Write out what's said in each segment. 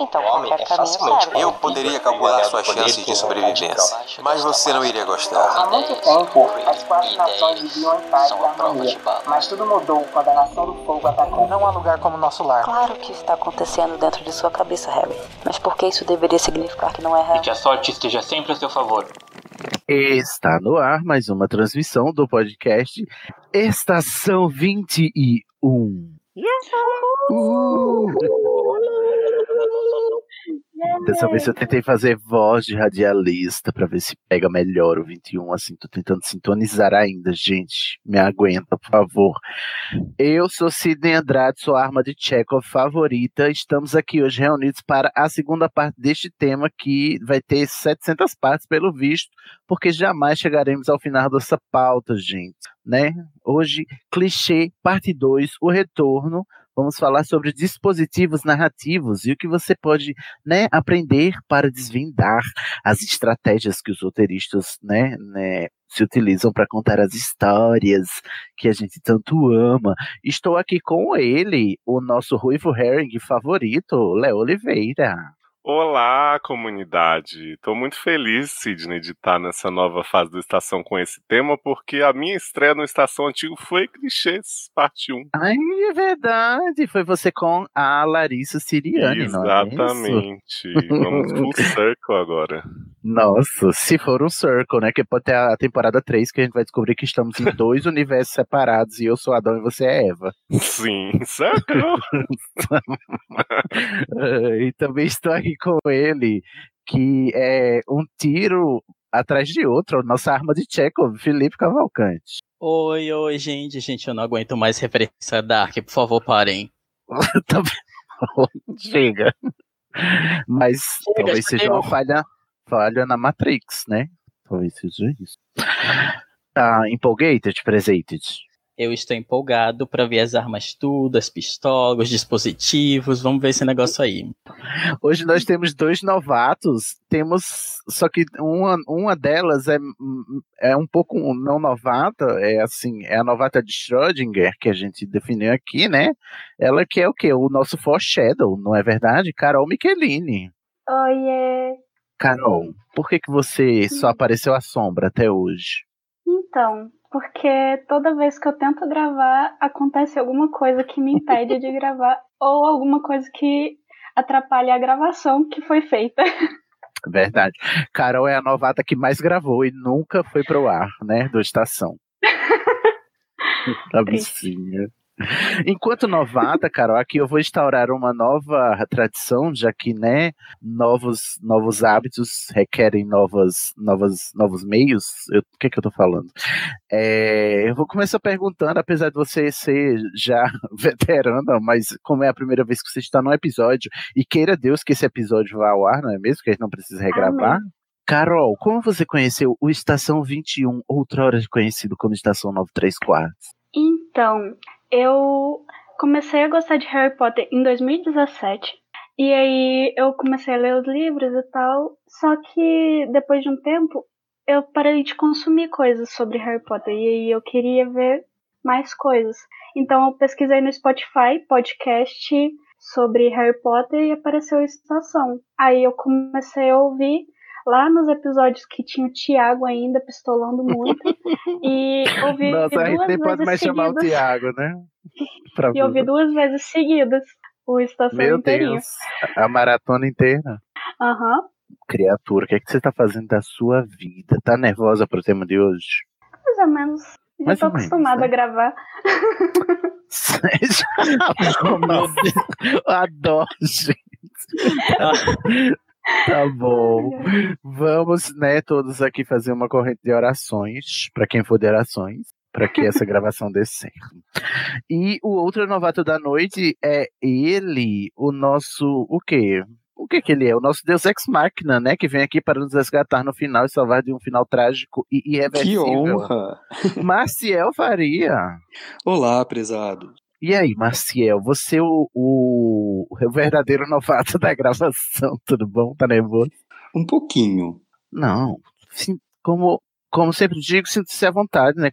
então qualquer caminho serve. Eu poderia calcular suas chances de sobrevivência, mas você não iria gostar. Há muito tempo, as quatro nações viviam em paz e harmonia, mas tudo mudou quando a Nação do Fogo atacou. Não há lugar como nosso lar. Claro que está acontecendo dentro de sua cabeça, Harry. Mas por que isso deveria significar que não é E real? que a sorte esteja sempre a seu favor. Está no ar mais uma transmissão do podcast Estação 21. Uh! Dessa vez eu tentei fazer voz de radialista pra ver se pega melhor o 21, assim, tô tentando sintonizar ainda, gente. Me aguenta, por favor. Eu sou Sidney Andrade, sua arma de Chekhov favorita. Estamos aqui hoje reunidos para a segunda parte deste tema que vai ter 700 partes pelo visto, porque jamais chegaremos ao final dessa pauta, gente, né? Hoje, clichê, parte 2, o retorno. Vamos falar sobre dispositivos narrativos e o que você pode né, aprender para desvendar as estratégias que os roteiristas né, né, se utilizam para contar as histórias que a gente tanto ama. Estou aqui com ele, o nosso ruivo herring favorito, Léo Oliveira. Olá, comunidade! Estou muito feliz, Sidney, de estar nessa nova fase do Estação com esse tema, porque a minha estreia no Estação Antigo foi Clichês, parte 1. Ai, é verdade, foi você com a Larissa Siriane, não é? Exatamente. Vamos full circle agora. Nossa, se for um circle, né? Que pode ter a temporada 3 que a gente vai descobrir que estamos em dois universos separados e eu sou Adão e você é Eva. Sim, circle! e também estou aqui com ele, que é um tiro atrás de outro, nossa arma de Chekhov, Felipe Cavalcante. Oi, oi, gente. Gente, eu não aguento mais referência Dark. Por favor, parem. Tá. Chega. Mas Chega, talvez seja uma falha, falha na Matrix, né? Talvez seja isso. Tá empolgated, presented? Eu estou empolgado pra ver as armas tudo, as pistolas, os dispositivos. Vamos ver esse negócio aí. Hoje nós temos dois novatos, temos só que uma, uma delas é, é um pouco não novata, é assim, é a novata de Schrödinger que a gente definiu aqui, né? Ela que é o quê? O nosso foreshadow, não é verdade? Carol Michelini. Oiê! Carol, por que que você só apareceu à sombra até hoje? Então, porque toda vez que eu tento gravar, acontece alguma coisa que me impede de gravar, ou alguma coisa que atrapalha a gravação que foi feita. Verdade. Carol é a novata que mais gravou e nunca foi pro ar, né? Do Estação. Bichinha. Enquanto novata, Carol, aqui eu vou instaurar uma nova tradição, já que, né, novos, novos hábitos requerem novas, novas, novos meios. O que que eu tô falando? É, eu vou começar perguntando, apesar de você ser já veterana, mas como é a primeira vez que você está no episódio, e queira Deus que esse episódio vá ao ar, não é mesmo? Que a gente não precisa regravar. Carol, como você conheceu o Estação 21, outrora conhecido como Estação 934? Então, eu comecei a gostar de Harry Potter em 2017. E aí eu comecei a ler os livros e tal. Só que depois de um tempo eu parei de consumir coisas sobre Harry Potter. E aí eu queria ver mais coisas. Então eu pesquisei no Spotify podcast sobre Harry Potter e apareceu a Estação. Aí eu comecei a ouvir lá nos episódios que tinha o Tiago ainda pistolando muito. e ouvi Nossa, a gente duas nem pode vezes mais chamar o seguidas. Tiago, né? Pra E eu vi duas vezes seguidas o Estação Meu inteirinho. Deus, a maratona inteira. Aham. Criatura, o que, é que você tá fazendo da sua vida? Tá nervosa pro tema de hoje? Mais ou menos. Já Mais tô acostumada né? a gravar. Nossa, adoro, gente. Tá bom. Vamos, né, todos aqui fazer uma corrente de orações, para quem for de orações, para que essa gravação dê certo. E o outro novato da noite é ele, o nosso, o quê? O que que ele é? O nosso Deus Ex Machina, né? Que vem aqui para nos resgatar no final e salvar de um final trágico e Que irreversível. honra! Maciel Faria. Olá, prezado. E aí, Maciel, você o, o, o verdadeiro novato da gravação, tudo bom? Tá nervoso? Um pouquinho. Não, sim, como, como sempre digo, sinta-se à vontade, né?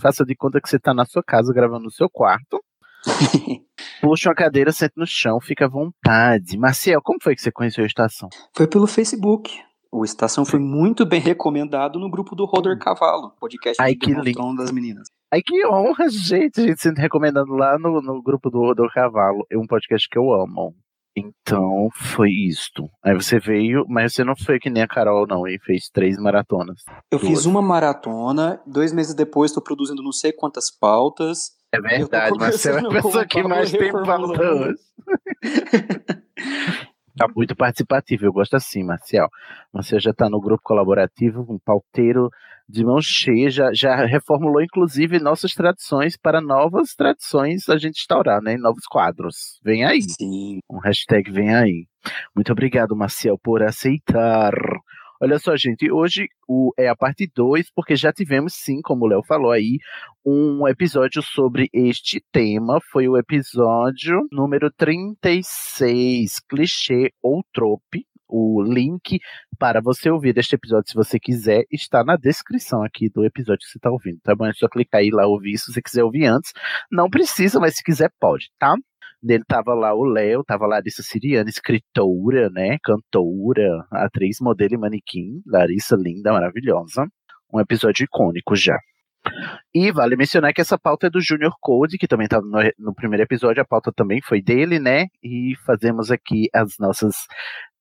Faça de conta que você tá na sua casa gravando no seu quarto. Puxa uma cadeira, sente no chão, fica à vontade. Maciel, como foi que você conheceu a estação? Foi pelo Facebook. O Estação foi muito bem recomendado no grupo do Roder Cavalo, podcast Ai, de que das meninas. Ai, que honra, gente, a gente sendo recomendado lá no, no grupo do, do Cavalo. É um podcast que eu amo. Então, foi isto. Aí você veio, mas você não foi que nem a Carol, não, e fez três maratonas. Eu Duas. fiz uma maratona, dois meses depois estou produzindo não sei quantas pautas. É verdade, mas você é a pessoa que mais tem pauta hoje. Tá muito participativo, eu gosto assim, Marcial. Você já tá no grupo colaborativo, um pauteiro de mão cheia, já, já reformulou inclusive nossas tradições para novas tradições a gente instaurar, né? Novos quadros. Vem aí. Sim. Um hashtag vem aí. Muito obrigado, Marcial, por aceitar. Olha só, gente, hoje o, é a parte 2, porque já tivemos, sim, como o Léo falou aí, um episódio sobre este tema. Foi o episódio número 36, clichê ou trope. O link para você ouvir este episódio, se você quiser, está na descrição aqui do episódio que você está ouvindo, tá bom? É só clicar aí lá ouvir, se você quiser ouvir antes. Não precisa, mas se quiser, pode, tá? Nele tava lá o Léo, tava Larissa Siriana, escritora, né, cantora, atriz, modelo e manequim, Larissa linda, maravilhosa. Um episódio icônico já. E vale mencionar que essa pauta é do Junior Code, que também estava no, no primeiro episódio, a pauta também foi dele, né? E fazemos aqui as nossas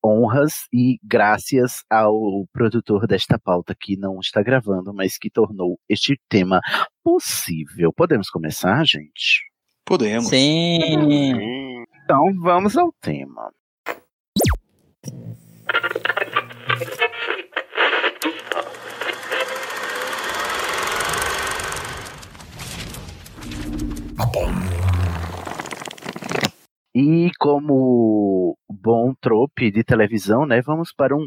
honras e graças ao produtor desta pauta que não está gravando, mas que tornou este tema possível. Podemos começar, gente? Podemos. Sim. Então vamos ao tema. E como bom trope de televisão, né, vamos para um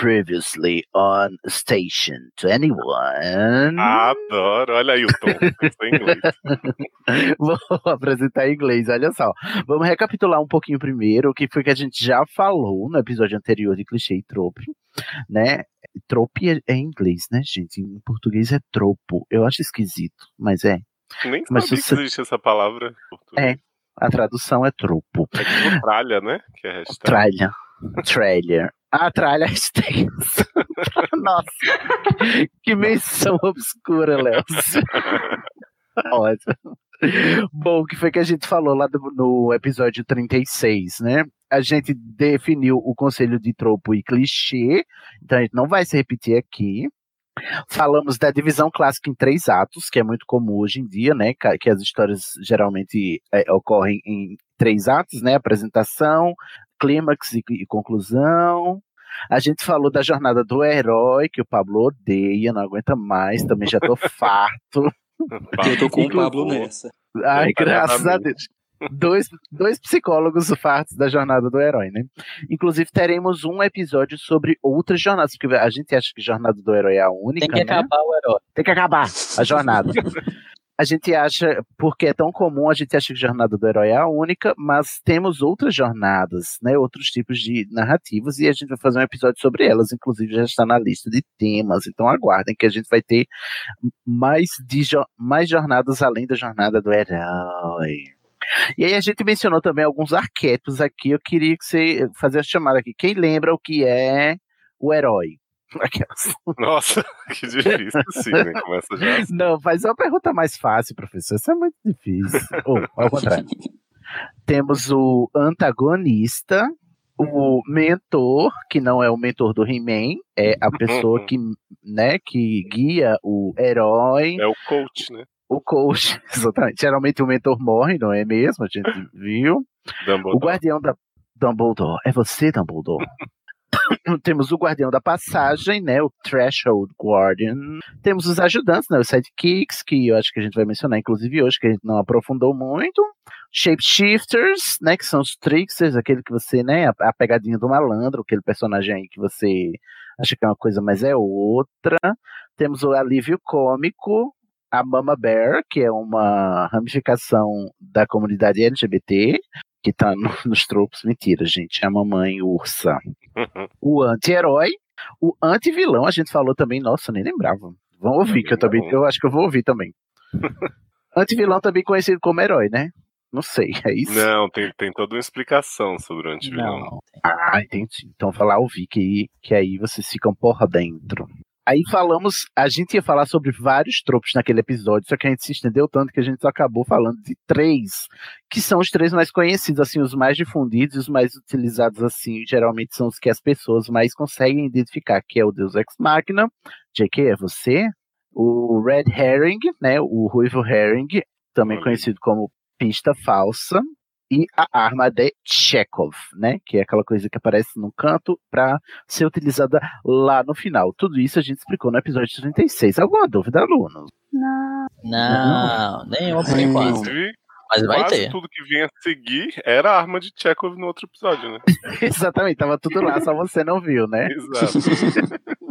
Previously on Station 21. Adoro, olha aí o tom. Em inglês. Vou apresentar em inglês, olha só. Vamos recapitular um pouquinho primeiro o que foi que a gente já falou no episódio anterior de clichê e trope, né? Trope é, é em inglês, né, gente? Em português é tropo. Eu acho esquisito, mas é. Nem Mas sabia você- que existe essa palavra. É, a tradução é tropo. É tipo tralha, né? Que é hashtag. Tralha. Trailer. A tralha extensa. Nossa, que menção obscura, Léo. Ótimo. Bom, o que foi que a gente falou lá do- no episódio 36, né? A gente definiu o conselho de tropo e clichê, então a gente não vai se repetir aqui. Falamos da divisão clássica em três atos, que é muito comum hoje em dia, né? Que as histórias geralmente é, ocorrem em três atos, né? Apresentação, clímax e, e conclusão. A gente falou da jornada do herói, que o Pablo odeia, não aguenta mais, também já tô farto. Eu tô com o Pablo nessa. Ai, graças a. Deus. Dois, dois psicólogos fartos da jornada do herói, né? Inclusive, teremos um episódio sobre outras jornadas, porque a gente acha que jornada do herói é a única. Tem que né? acabar o herói. Tem que acabar a jornada. A gente acha, porque é tão comum, a gente acha que a jornada do herói é a única, mas temos outras jornadas, né? Outros tipos de narrativas, e a gente vai fazer um episódio sobre elas, inclusive já está na lista de temas, então aguardem que a gente vai ter mais, de, mais jornadas além da jornada do herói. E aí a gente mencionou também alguns arquétipos aqui, eu queria que você fazer a chamada aqui. Quem lembra o que é o herói? Aquelas. Nossa, que difícil, sim, né? Começa já. assim. Não, faz uma pergunta mais fácil, professor. Isso é muito difícil. Ou, ao contrário. Temos o antagonista, o mentor, que não é o mentor do He-Man, é a pessoa que, né, que guia o herói. É o coach, né? O coach, exatamente. Geralmente o mentor morre, não é mesmo? A gente viu. Dumbledore. O guardião da Dumbledore. É você, Dumbledore. Temos o guardião da passagem, né? O Threshold Guardian. Temos os ajudantes, né? Os sidekicks, que eu acho que a gente vai mencionar, inclusive hoje, que a gente não aprofundou muito. Shapeshifters, né? Que são os tricksters, aquele que você, né? A, a pegadinha do malandro, aquele personagem aí que você acha que é uma coisa, mas é outra. Temos o alívio cômico, a Mama Bear, que é uma ramificação da comunidade LGBT, que tá no, nos tropos. Mentira, gente. É a mamãe ursa. o anti-herói. O anti-vilão, a gente falou também. Nossa, nem lembrava. Vamos ouvir, que eu também. Eu acho que eu vou ouvir também. anti-vilão também conhecido como herói, né? Não sei, é isso? Não, tem, tem toda uma explicação sobre o antivilão. Ah, entendi. Então falar ouvir que, que aí vocês ficam porra dentro. Aí falamos, a gente ia falar sobre vários tropos naquele episódio, só que a gente se estendeu tanto que a gente só acabou falando de três, que são os três mais conhecidos, assim, os mais difundidos, os mais utilizados, assim, geralmente são os que as pessoas mais conseguem identificar, que é o Deus Ex Machina, JK, é você? O Red Herring, né, o Ruivo Herring, também conhecido como pista falsa, e a arma de Chekhov, né? Que é aquela coisa que aparece no canto para ser utilizada lá no final. Tudo isso a gente explicou no episódio 36. Alguma dúvida, alunos? Não. Não, nenhuma por enquanto. Mas vai Quase ter. tudo que vinha a seguir era a arma de Chekhov no outro episódio, né? Exatamente, tava tudo lá, só você não viu, né? Exato.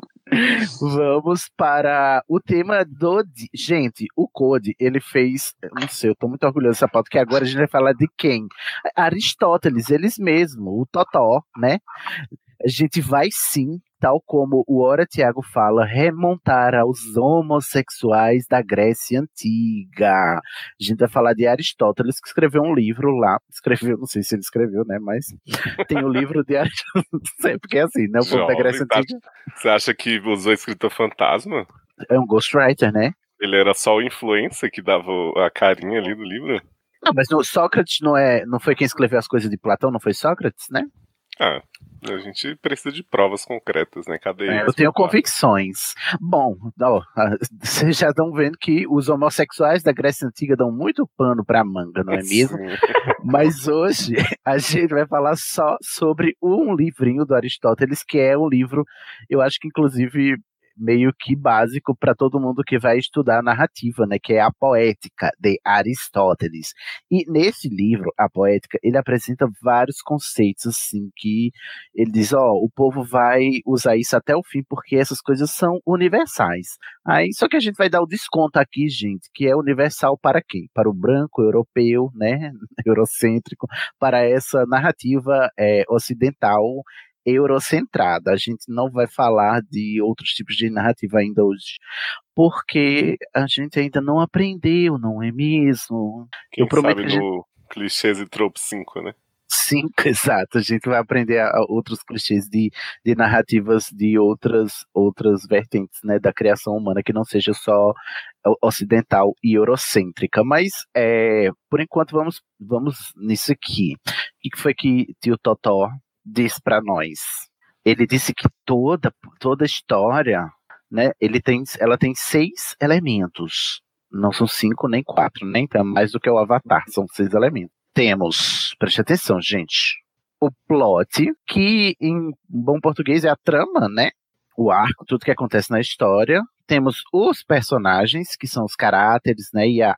Vamos para o tema do. Gente, o Code, ele fez. Não sei, eu tô muito orgulhoso dessa pauta, que agora a gente vai falar de quem? Aristóteles, eles mesmo, o Totó, né? A gente vai sim, tal como o Ora Tiago fala, remontar aos homossexuais da Grécia Antiga. A gente vai falar de Aristóteles, que escreveu um livro lá. Escreveu, não sei se ele escreveu, né? Mas tem o livro de Aristóteles. Sempre que é assim, né? O povo da Grécia tá- Antiga. Você acha que usou escritor fantasma? É um ghostwriter, né? Ele era só o influencer que dava a carinha ali do livro? Não, mas no, Sócrates não é, não foi quem escreveu as coisas de Platão, não foi Sócrates, né? Ah, a gente precisa de provas concretas, né? Cadê É, eu tenho convicções. Bom, vocês já estão vendo que os homossexuais da Grécia Antiga dão muito pano pra manga, não é mesmo? Mas hoje a gente vai falar só sobre um livrinho do Aristóteles, que é um livro, eu acho que inclusive meio que básico para todo mundo que vai estudar narrativa, né, que é a Poética de Aristóteles. E nesse livro, a Poética, ele apresenta vários conceitos assim que ele diz, ó, o povo vai usar isso até o fim porque essas coisas são universais. Aí só que a gente vai dar o desconto aqui, gente, que é universal para quem? Para o branco europeu, né, eurocêntrico, para essa narrativa é, ocidental eurocentrada. A gente não vai falar de outros tipos de narrativa ainda hoje, porque a gente ainda não aprendeu, não é mesmo? Quem Eu prometo sabe que a gente... Clichês e Tropes 5, né? Cinco, exato. A gente vai aprender a, a outros clichês de, de narrativas de outras, outras vertentes né, da criação humana, que não seja só ocidental e eurocêntrica. Mas, é, por enquanto, vamos, vamos nisso aqui. O que foi que tio Totó disse para nós? Ele disse que toda, toda história, né, ele tem, ela tem seis elementos. Não são cinco nem quatro, nem então é mais do que o Avatar, são seis elementos. Temos, preste atenção, gente, o plot, que em bom português é a trama, né? O arco, tudo que acontece na história. Temos os personagens, que são os caráteres, né? E, a,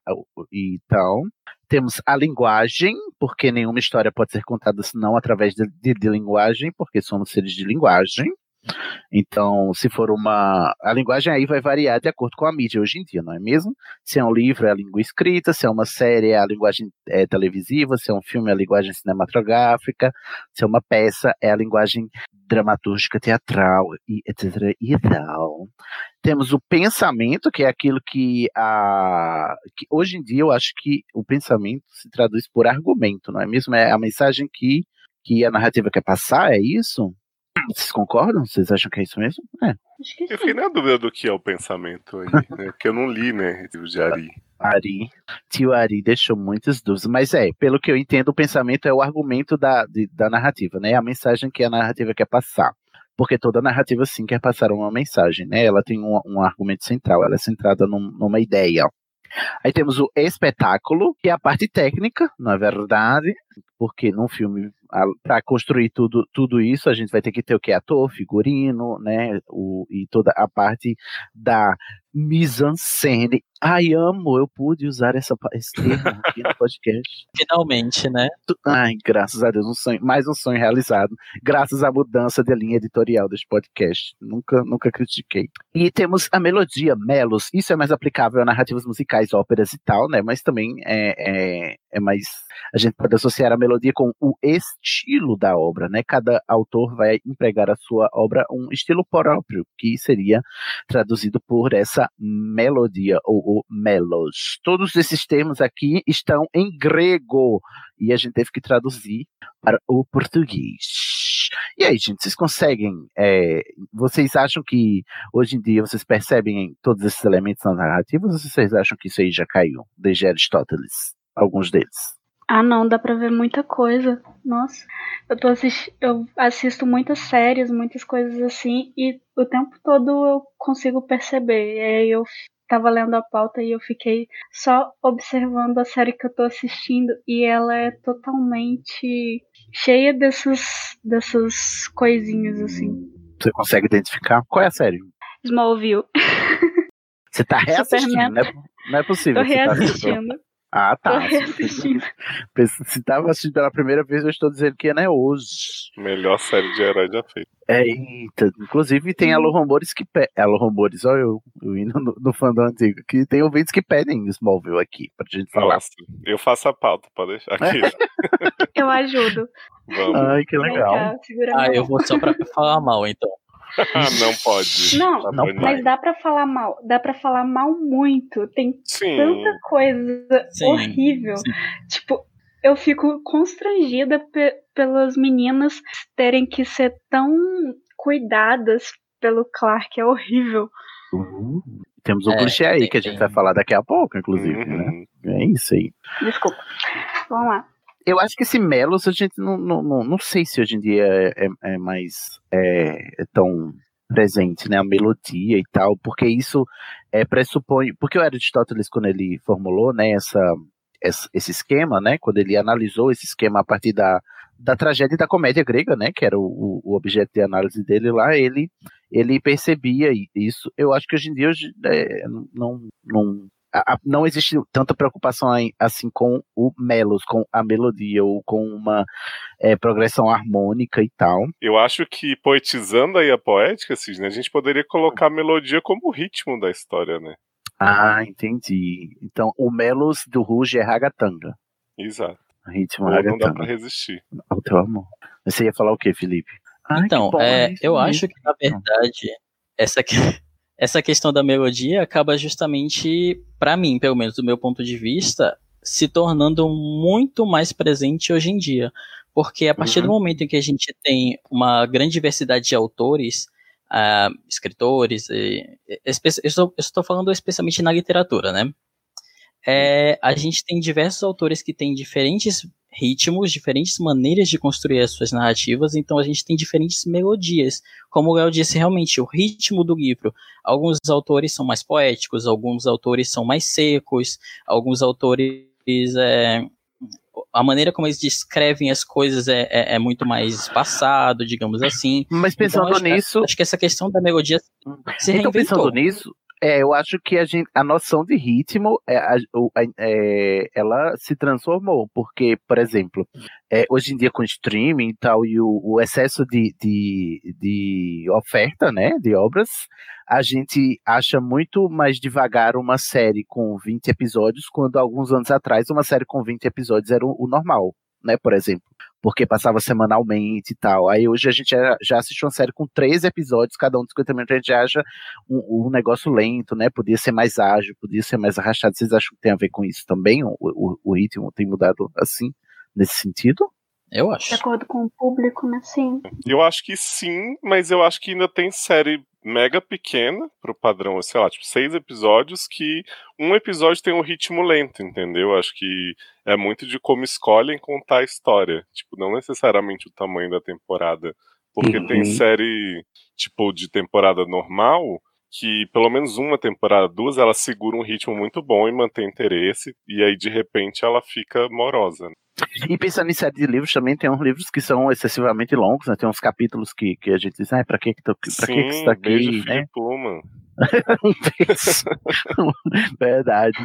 e. Temos a linguagem, porque nenhuma história pode ser contada senão através de, de- de linguagem, porque somos seres de linguagem. Então, se for uma. A linguagem aí vai variar de acordo com a mídia hoje em dia, não é mesmo? Se é um livro, é a língua escrita, se é uma série, é a linguagem é, televisiva, se é um filme, é a linguagem cinematográfica, se é uma peça, é a linguagem dramatúrgica, teatral, e etc. e tal. Temos o pensamento, que é aquilo que, a, que hoje em dia eu acho que o pensamento se traduz por argumento, não é mesmo? É a mensagem que, que a narrativa quer passar, é isso? Vocês concordam? Vocês acham que é isso mesmo? É. Eu fiquei na dúvida do que é o pensamento aí, né? Porque eu não li, né, livro de Ari. Ari, tio Ari deixou muitas dúvidas, mas é, pelo que eu entendo, o pensamento é o argumento da, de- da narrativa, né? A mensagem que a narrativa quer passar. Porque toda narrativa, sim, quer passar uma mensagem, né? Ela tem um, um argumento central, ela é centrada num- numa ideia. Aí temos o espetáculo, que é a parte técnica, na verdade, porque num filme, para construir tudo, tudo isso, a gente vai ter que ter o que? Ator, figurino, né? O, e toda a parte da mise-en-scène. Ai, amo, eu pude usar essa, esse termo aqui no podcast. Finalmente, né? Ai, graças a Deus, um sonho, mais um sonho realizado, graças à mudança de linha editorial deste podcast. Nunca, nunca critiquei. E temos a melodia, melos. Isso é mais aplicável a narrativas musicais, óperas e tal, né? Mas também é, é, é mais. A gente pode associar a melodia com o estilo da obra, né? Cada autor vai empregar a sua obra um estilo próprio, que seria traduzido por essa melodia ou melos. Todos esses termos aqui estão em grego e a gente teve que traduzir para o português. E aí, gente, vocês conseguem? É, vocês acham que hoje em dia vocês percebem todos esses elementos na narrativa ou vocês acham que isso aí já caiu desde Aristóteles? Alguns deles. Ah, não, dá pra ver muita coisa. Nossa, eu, tô assisti eu assisto muitas séries, muitas coisas assim, e o tempo todo eu consigo perceber. E aí eu tava lendo a pauta e eu fiquei só observando a série que eu tô assistindo, e ela é totalmente cheia dessas, dessas coisinhas assim. Você consegue identificar? Qual é a série? Smallville. Você tá reassistindo, não é, não é possível. Tô reassistindo. Ah, tá. Se, se tava assistindo pela primeira vez, eu estou dizendo que é hoje. Melhor série de herói já feita. É, eita. Inclusive tem Alô Rumores que pedem. Alô Rumores, olha eu, eu indo no, no fandom antigo, que tem ouvintes que pedem Smallville aqui, pra gente falar. Nossa, eu faço a pauta, pode deixar aqui. eu ajudo. Vamos. Ai, que legal. Cá, ah, eu vou só pra falar mal, então. não pode. Não, Tá não mas dá pra falar mal. Dá pra falar mal muito. Tem Sim. tanta coisa Sim, horrível. Tipo, eu fico constrangida pe pelas meninas terem que ser tão cuidadas pelo Clark. É horrível. Uhum. Temos um É, clichê aí que a gente vai falar daqui a pouco, inclusive, né? Uhum. É isso aí. Desculpa. Vamos lá. Eu acho que esse Melos a gente não, não, não, não sei se hoje em dia é, é- é mais é, é tão presente, né? A melodia e tal, porque isso é, pressupõe. Porque o Aristóteles, quando ele formulou né, essa, essa- esse esquema, né? Quando ele analisou esse esquema a partir da, da tragédia e da comédia grega, né? Que era o, o- objeto de análise dele lá, ele, ele percebia isso. Eu acho que hoje em dia hoje, é, não, não, a- a- não existe tanta preocupação assim com o melos, com a melodia ou com uma é, progressão harmônica e tal. Eu acho que poetizando aí a poética, Cisne, a gente poderia colocar a melodia como o ritmo da história, né? Ah, entendi. Então o melos do Ruge é ragatanga. Exato. Ritmo Ou não dá pra ragatanga. resistir. O teu amor. Você ia falar o quê, Felipe? Ai, Então, que é, isso eu acho que, na verdade, essa, que- essa questão da melodia acaba justamente, pra mim, pelo menos do meu ponto de vista, se tornando muito mais presente hoje em dia. Porque a partir do Uhum. momento em que a gente tem uma grande diversidade de autores, ah, escritores, e, espe- eu estou, eu estou falando especialmente na literatura, né? É, a gente tem diversos autores que têm diferentes ritmos, diferentes maneiras de construir as suas narrativas, então a gente tem diferentes melodias. Como o Léo disse, realmente, o ritmo do livro. Alguns autores são mais poéticos, alguns autores são mais secos, alguns autores. É, a maneira como eles descrevem as coisas é, é, é muito mais espaçado, digamos assim. Mas pensando Então, acho, nisso. Acho que essa questão da melodia se Então, reinventou. pensando nisso, é, eu acho que a, gente, a noção de ritmo é, a- é, ela se transformou, porque, por exemplo, é, hoje em dia com streaming e tal, e o, o excesso de, de, de oferta né, de obras, a gente acha muito mais devagar uma série com 20 episódios, quando alguns anos atrás uma série com 20 episódios era o, o normal, né, por exemplo porque passava semanalmente e tal. Aí hoje a gente já, já assistiu uma série com três episódios, cada um de 50 minutos, a gente acha um, um negócio lento, né? Podia ser mais ágil, podia ser mais arrastado. Vocês acham que tem a ver com isso também? O, o, o ritmo tem mudado assim, nesse sentido? Eu De acho. acordo com o público, né? Sim. Eu acho que sim, mas eu acho que ainda tem série mega pequena pro padrão, sei lá, tipo, seis episódios que um episódio tem um ritmo lento, entendeu? Acho que é muito de como escolhem contar a história. Tipo, não necessariamente o tamanho da temporada. Porque Uhum. tem série, tipo, de temporada normal, que pelo menos uma temporada, duas, ela segura um ritmo muito bom e mantém interesse, e aí de repente ela fica morosa. né? E pensando em série de livros, também tem uns livros que são excessivamente longos, né? Tem uns capítulos que, que a gente diz, ah, pra que que, tô, pra Sim, que que isso tá beijo, aqui, né? Felipe Pullman. Verdade.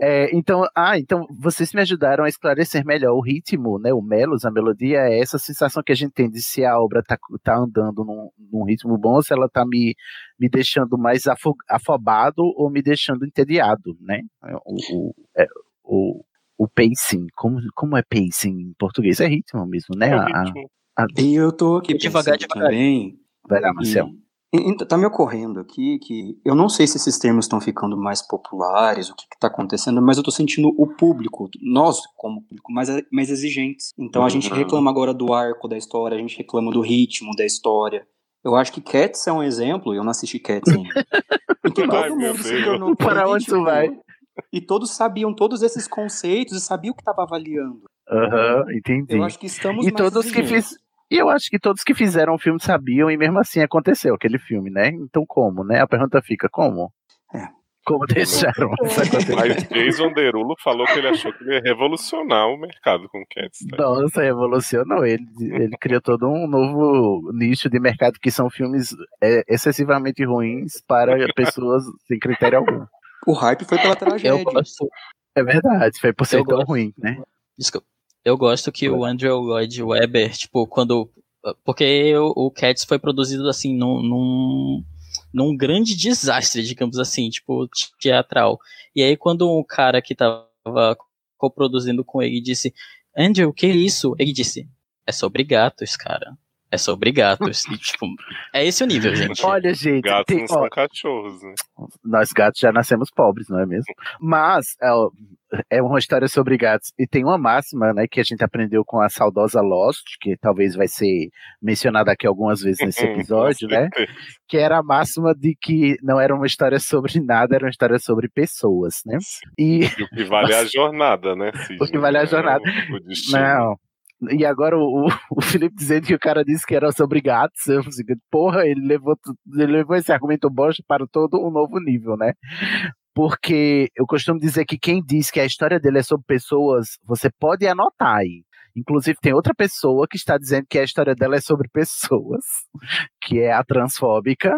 É, então, ah, então vocês me ajudaram a esclarecer melhor o ritmo, né? O melos, a melodia, é essa sensação que a gente tem de se a obra tá, tá andando num, num ritmo bom, ou se ela tá me, me deixando mais afo- afobado ou me deixando entediado, né? O, o, é, o, o pacing, como, como é pacing em português? É ritmo mesmo, né? É o A- ritmo. a- E eu tô aqui Devagar, devagar. também. Vai lá, Marcel. E- e- tá me ocorrendo aqui que eu não sei se esses termos estão ficando mais populares, o que está acontecendo, mas eu tô sentindo o público, nós como público, mais, mais exigentes. Então a gente Uhum. reclama agora do arco da história, a gente reclama do ritmo da história. Eu acho que Cats é um exemplo, e eu não assisti Cats ainda. que Ai, todo mundo se tornou Para onde tu vai? E todos sabiam todos esses conceitos e sabiam o que estava avaliando. Aham, entendi. Eu acho que estamos E mais todos que exigentes. fiz. E eu acho que todos que fizeram o filme sabiam, e mesmo assim aconteceu aquele filme, né? Então como, né? A pergunta fica, como? É. Como deixaram isso acontecer? Mas Jason Derulo falou que ele achou que ele ia revolucionar o mercado com Cats. Tá? Nossa, revolucionou. Ele, ele criou todo um novo nicho de mercado que são filmes é, excessivamente ruins para pessoas sem critério algum. O hype foi pela Eu tragédia. gosto, É verdade, foi por ser Eu tão gosto. ruim, né? desculpa, eu gosto que o Andrew Lloyd Webber, tipo, quando. Porque o, o Cats foi produzido assim num, num, num grande desastre, digamos assim, tipo, teatral. E aí, quando o cara que tava coproduzindo com ele disse: Andrew, o que é isso? Ele disse: É sobre gatos, cara. É sobre gatos. E, tipo, é esse o nível, gente. Olha, gente, Gatos tem- não ó, são cachorros, né? nós gatos já nascemos pobres, não é mesmo? Mas é, é uma história sobre gatos. E tem uma máxima, né, que a gente aprendeu com a saudosa Lost, que talvez vai ser mencionada aqui algumas vezes nesse episódio, né? Que era a máxima de que não era uma história sobre nada, era uma história sobre pessoas, né? E E o que vale é a jornada, né, Sidney? O que vale é a Não jornada. O, o destino. Não. E agora o, o- Felipe dizendo que o cara disse que era sobre gatos, eu assim, porra, ele levou, ele levou esse argumento bosta para todo um novo nível, né? Porque eu costumo dizer que quem diz que a história dele é sobre pessoas, você pode anotar aí. Inclusive, tem outra pessoa que está dizendo que a história dela é sobre pessoas, que é a transfóbica,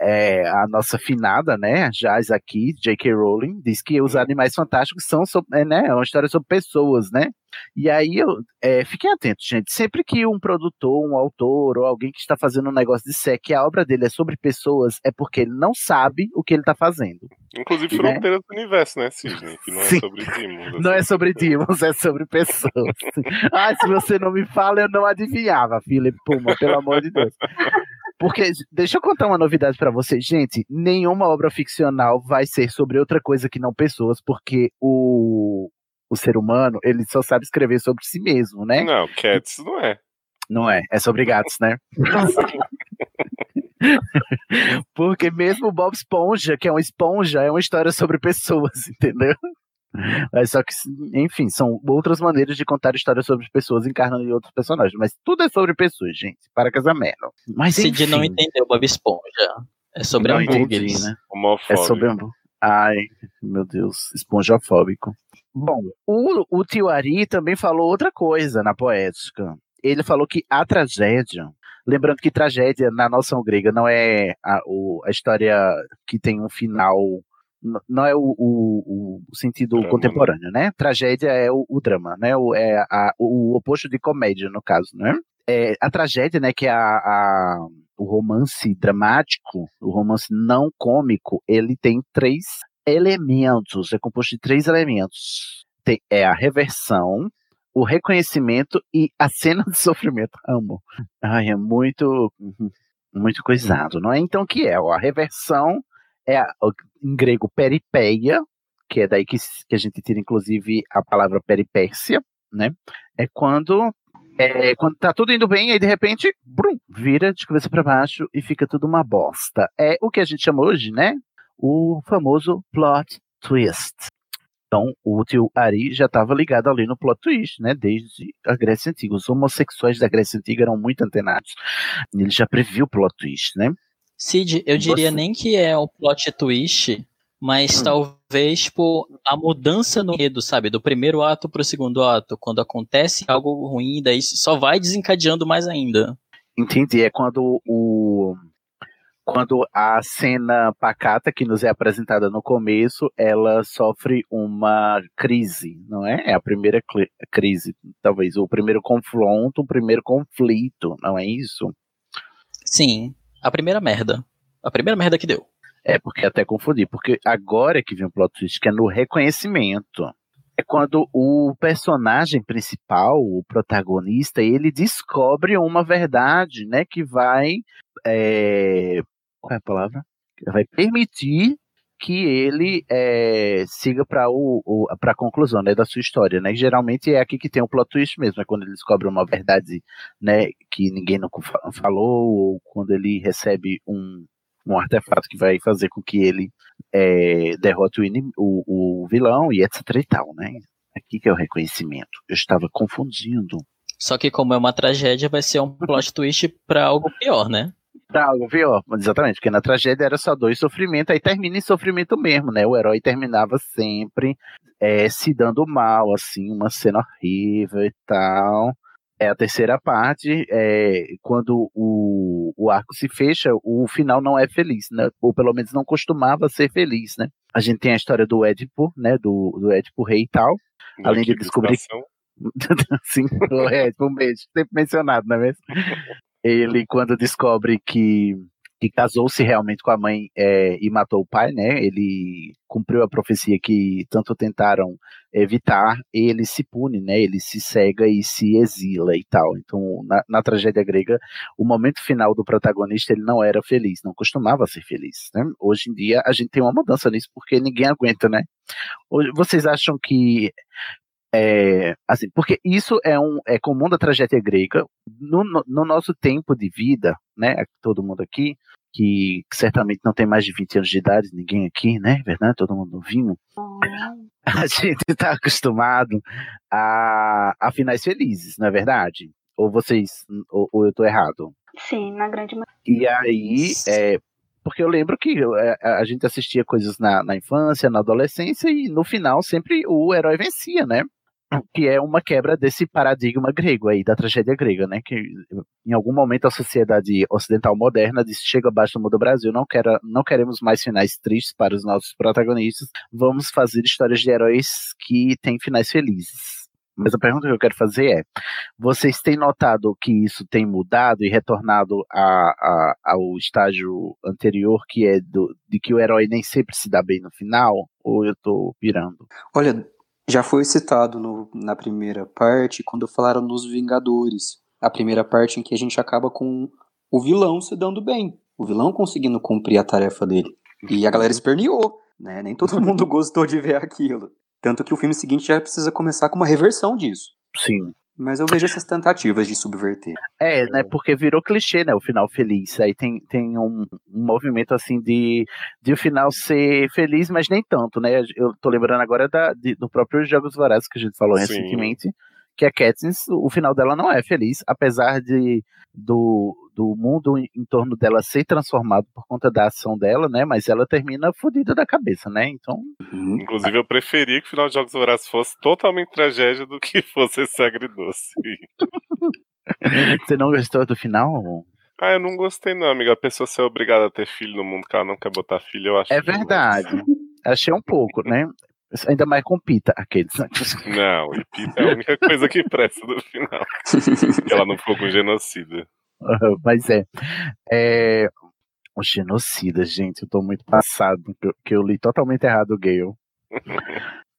é, a nossa finada, né, Jazz aqui, J.K. Rowling, diz que os animais fantásticos são sobre, é, né, é uma história sobre pessoas, né? E aí, eu, é, fiquem atentos, gente. Sempre que um produtor, um autor ou alguém que está fazendo um negócio disser que a obra dele é sobre pessoas, é porque ele não sabe o que ele está fazendo. Inclusive Né? Fronteiras do Universo, né, Sidney? Que não é Sim. sobre Demons. Não é sobre demons, é sobre pessoas. ah, se você não me fala, eu não adivinhava, Felipe Puma, pelo amor de Deus. Porque, deixa eu contar uma novidade pra vocês, gente. Nenhuma obra ficcional vai ser sobre outra coisa que não pessoas, porque o, o ser humano, ele só sabe escrever sobre si mesmo, né? Não, Cats não é. Não é, é sobre gatos, né? Porque mesmo o Bob Esponja, que é uma esponja, é uma história sobre pessoas, entendeu? Mas só que, enfim, são outras maneiras de contar histórias sobre pessoas encarnando em outros personagens. Mas tudo é sobre pessoas, gente. Para casamento. Mas Cid enfim, não entendeu Bob Esponja. É sobre hambúrgueres. né? É sobre hambúrguer. Ai, meu Deus, esponjofóbico. Bom, o, o tio Ari também falou outra coisa na poética. Ele falou que a tragédia, lembrando que tragédia na noção grega não é a, o- a história que tem um final, não é o, o- o sentido Drama, contemporâneo, né? Tragédia é o, o drama, né? O, é a- o oposto de comédia, no caso, né? É, a tragédia, né, que é a, a- o romance dramático, o romance não cômico, ele tem três elementos, é composto de três elementos. Tem, é a reversão, o reconhecimento e a cena de sofrimento. Amo. Ai, é muito, muito coisado, não é? Então, o que é? Ó, A reversão é, em grego, peripeia, que é daí que, que a gente tira, inclusive, a palavra peripécia, né? É quando é, quando tá tudo indo bem, aí de repente, brum, vira de cabeça para baixo e fica tudo uma bosta. É o que a gente chama hoje, né? O famoso plot twist. Então, o tio Ari já estava ligado ali no plot twist, né? Desde a Grécia Antiga. Os homossexuais da Grécia Antiga eram muito antenados. Ele já previu o plot twist, né? Cid, eu diria Você- nem que é o plot twist, Mas hum. talvez, tipo, a mudança no medo, sabe? Do primeiro ato pro segundo ato, quando acontece algo ruim, daí só vai desencadeando mais ainda. Entendi. É quando o. Quando a cena pacata que nos é apresentada no começo, ela sofre uma crise, não é? É a primeira crise, talvez, o primeiro confronto, o primeiro conflito, não é isso? Sim, a primeira merda. A primeira merda que deu. É, porque até confundi, porque agora é que vem o plot twist, que é no reconhecimento. É quando o personagem principal, o protagonista, ele descobre uma verdade, né, que vai. É, qual é a palavra? Vai permitir que ele é, siga para o, o a conclusão né, da sua história, né? Geralmente é aqui que tem o plot twist mesmo, é quando ele descobre uma verdade, né, que ninguém nunca falou, ou quando ele recebe um, um artefato que vai fazer com que ele é, derrote o, o, o, vilão e etc e tal, né? Aqui que é o reconhecimento. Eu estava confundindo. Só que como é uma tragédia, vai ser um plot twist para algo pior, né? Algo pior, exatamente, porque na tragédia era só dois sofrimentos, aí termina em sofrimento mesmo, né? O herói terminava sempre é, se dando mal, assim, uma cena horrível e tal é a terceira parte, é, quando o, o arco se fecha, o final não é feliz, né? Ou pelo menos não costumava ser feliz, né? A gente tem a história do Édipo, né? Do, do Édipo rei e tal, além de descobrir... Sim, o Édipo, um beijo, sempre mencionado, não é mesmo? Ele, quando descobre que que casou-se realmente com a mãe é, e matou o pai, né? Ele cumpriu a profecia que tanto tentaram evitar, ele se pune, né? Ele se cega e se exila e tal. Então, na, na, tragédia grega, o momento final do protagonista ele não era feliz, não costumava ser feliz. Né? Hoje em dia a gente tem uma mudança nisso porque ninguém aguenta, né? Vocês acham que é, assim, porque isso é um é comum da tragédia grega. No, no, no, nosso tempo de vida, né? Todo mundo aqui, que, que, certamente não tem mais de 20 anos de idade, ninguém aqui, né? Verdade? Todo mundo novinho. A gente está acostumado a, a finais felizes, não é verdade? Ou vocês, ou, ou eu estou errado? Sim, na grande maioria. E aí, é, porque eu lembro que é, a, a gente assistia coisas na, na infância, na adolescência, e no final sempre o herói vencia, né? Que é uma quebra desse paradigma grego aí, da tragédia grega, né? Que em algum momento a sociedade ocidental moderna disse: chega abaixo do mundo do Brasil, não, quer, não queremos mais finais tristes para os nossos protagonistas, vamos fazer histórias de heróis que têm finais felizes. Mas a pergunta que eu quero fazer é: vocês têm notado que isso tem mudado e retornado a, a, ao estágio anterior, que é do, de que o herói nem sempre se dá bem no final? Ou eu estou pirando? Olha, já foi citado no, na primeira parte, quando falaram nos Vingadores. A primeira parte em que a gente acaba com o vilão se dando bem. O vilão conseguindo cumprir a tarefa dele. E a galera esperneou, né? Nem todo mundo gostou de ver aquilo. Tanto que o filme seguinte já precisa começar com uma reversão disso. Sim. Mas eu vejo essas tentativas de subverter. É, né? Porque virou clichê, né? O final feliz. Aí tem, tem um, um movimento assim de, de o final ser feliz, mas nem tanto, né? Eu tô lembrando agora da, de, do próprio Jogos Vorazes que a gente falou Sim. recentemente que a Katniss, o final dela não é feliz, apesar de do, do mundo em torno dela ser transformado por conta da ação dela, né? Mas ela termina fodida da cabeça, né? Então. Uhum. Inclusive, eu preferia que o final de Jogos Vorazes fosse totalmente tragédia do que fosse esse agridoce. Você não gostou do final? Ah, eu não gostei, não, amiga. A pessoa ser obrigada a ter filho no mundo que ela não quer botar filho, eu acho. É verdade. Achei um pouco, né? Ainda mais com pita, aqueles. Não, e pita é a única coisa que presta no final. ela não ficou com genocida. mas é. é. O genocida, gente, eu tô muito passado, que eu li totalmente errado o Gale.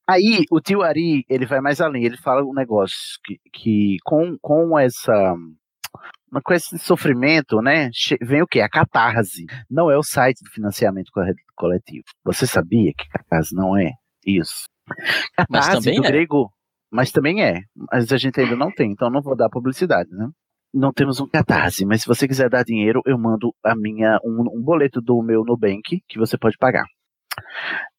Aí, o tio Ari, ele vai mais além, ele fala um negócio que, que com, com essa com esse sofrimento, né, vem o que? A catarse. Não é o site de financiamento coletivo. Você sabia que catarse não é? Isso. Mas também do é. grego, mas também é. Mas a gente ainda não tem, então não vou dar publicidade, né? Não temos um catarse, mas se você quiser dar dinheiro, eu mando a minha um, um boleto do meu Nubank que você pode pagar.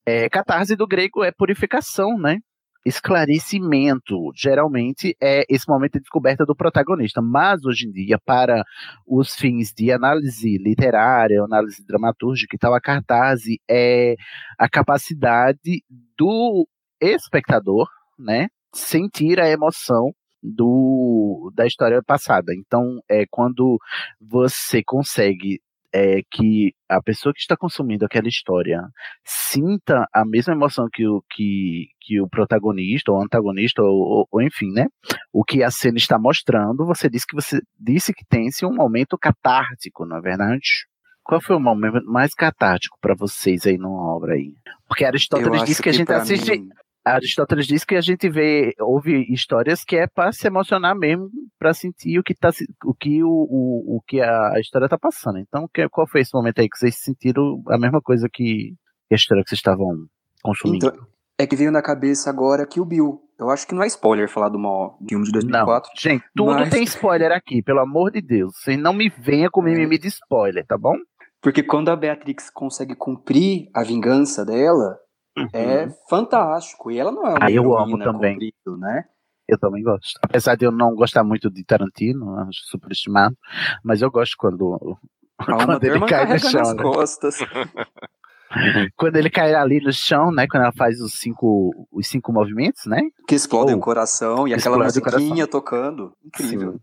É, catarse do grego é purificação, né? esclarecimento. Geralmente é esse momento de descoberta do protagonista, mas hoje em dia, para os fins de análise literária, análise dramatúrgica e tal, a cartaz é a capacidade do espectador, né, sentir a emoção do, da história passada. Então, é quando você consegue é, que a pessoa que está consumindo aquela história sinta a mesma emoção que o, que, que o protagonista, ou antagonista, ou, ou, ou, enfim, né? O que a cena está mostrando, você disse que você disse que tem-se um momento catártico, não é verdade? Qual foi o momento mais catártico para vocês aí numa obra aí? Porque Aristóteles disse que, que a gente assiste. Mim... Aristóteles diz que a gente vê, ouve histórias que é para se emocionar mesmo, para sentir o que tá, o que o, o, o que a história tá passando. Então, que, qual foi esse momento aí que vocês sentiram a mesma coisa que a história que vocês estavam consumindo? Então, é que veio na cabeça agora que o Bill. Eu acho que não é spoiler falar do maior filme de 2004. Não, gente, tudo mas... tem spoiler aqui, pelo amor de Deus. Vocês não me venham com mimimi de spoiler, tá bom? Porque quando a Beatrix consegue cumprir a vingança dela, Uhum. É fantástico. E ela não é uma ah, eu amo também. Comprido, né? Eu também gosto. Apesar de eu não gostar muito de Tarantino, acho superestimado, mas eu gosto quando, quando ele cai no chão. Né? Costas. quando ele cai ali no chão, né? Quando ela faz os cinco, os cinco movimentos, né? Que explodem oh, o coração e aquela musiquinha tocando. Incrível. Sim.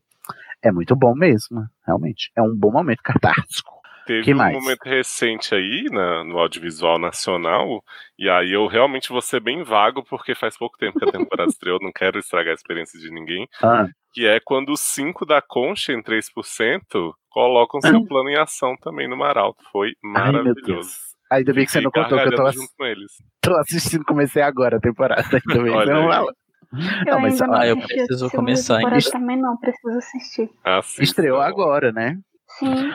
É muito bom mesmo, realmente. É um bom momento catártico. Teve que um mais? momento recente aí na, no audiovisual nacional, e aí eu realmente vou ser bem vago, porque faz pouco tempo que a temporada estreou, não quero estragar a experiência de ninguém. Ah. Que é quando os 5 da Concha em 3% colocam seu plano em ação também no Maralto. Foi maravilhoso. Ai, Ainda bem que você não contou que eu tô, ass... tô assistindo, comecei agora a temporada. Ainda bem Olha não, eu não, mas, ah, eu preciso começar. Eu também não, preciso assistir. Assista. Estreou agora, né? Sim.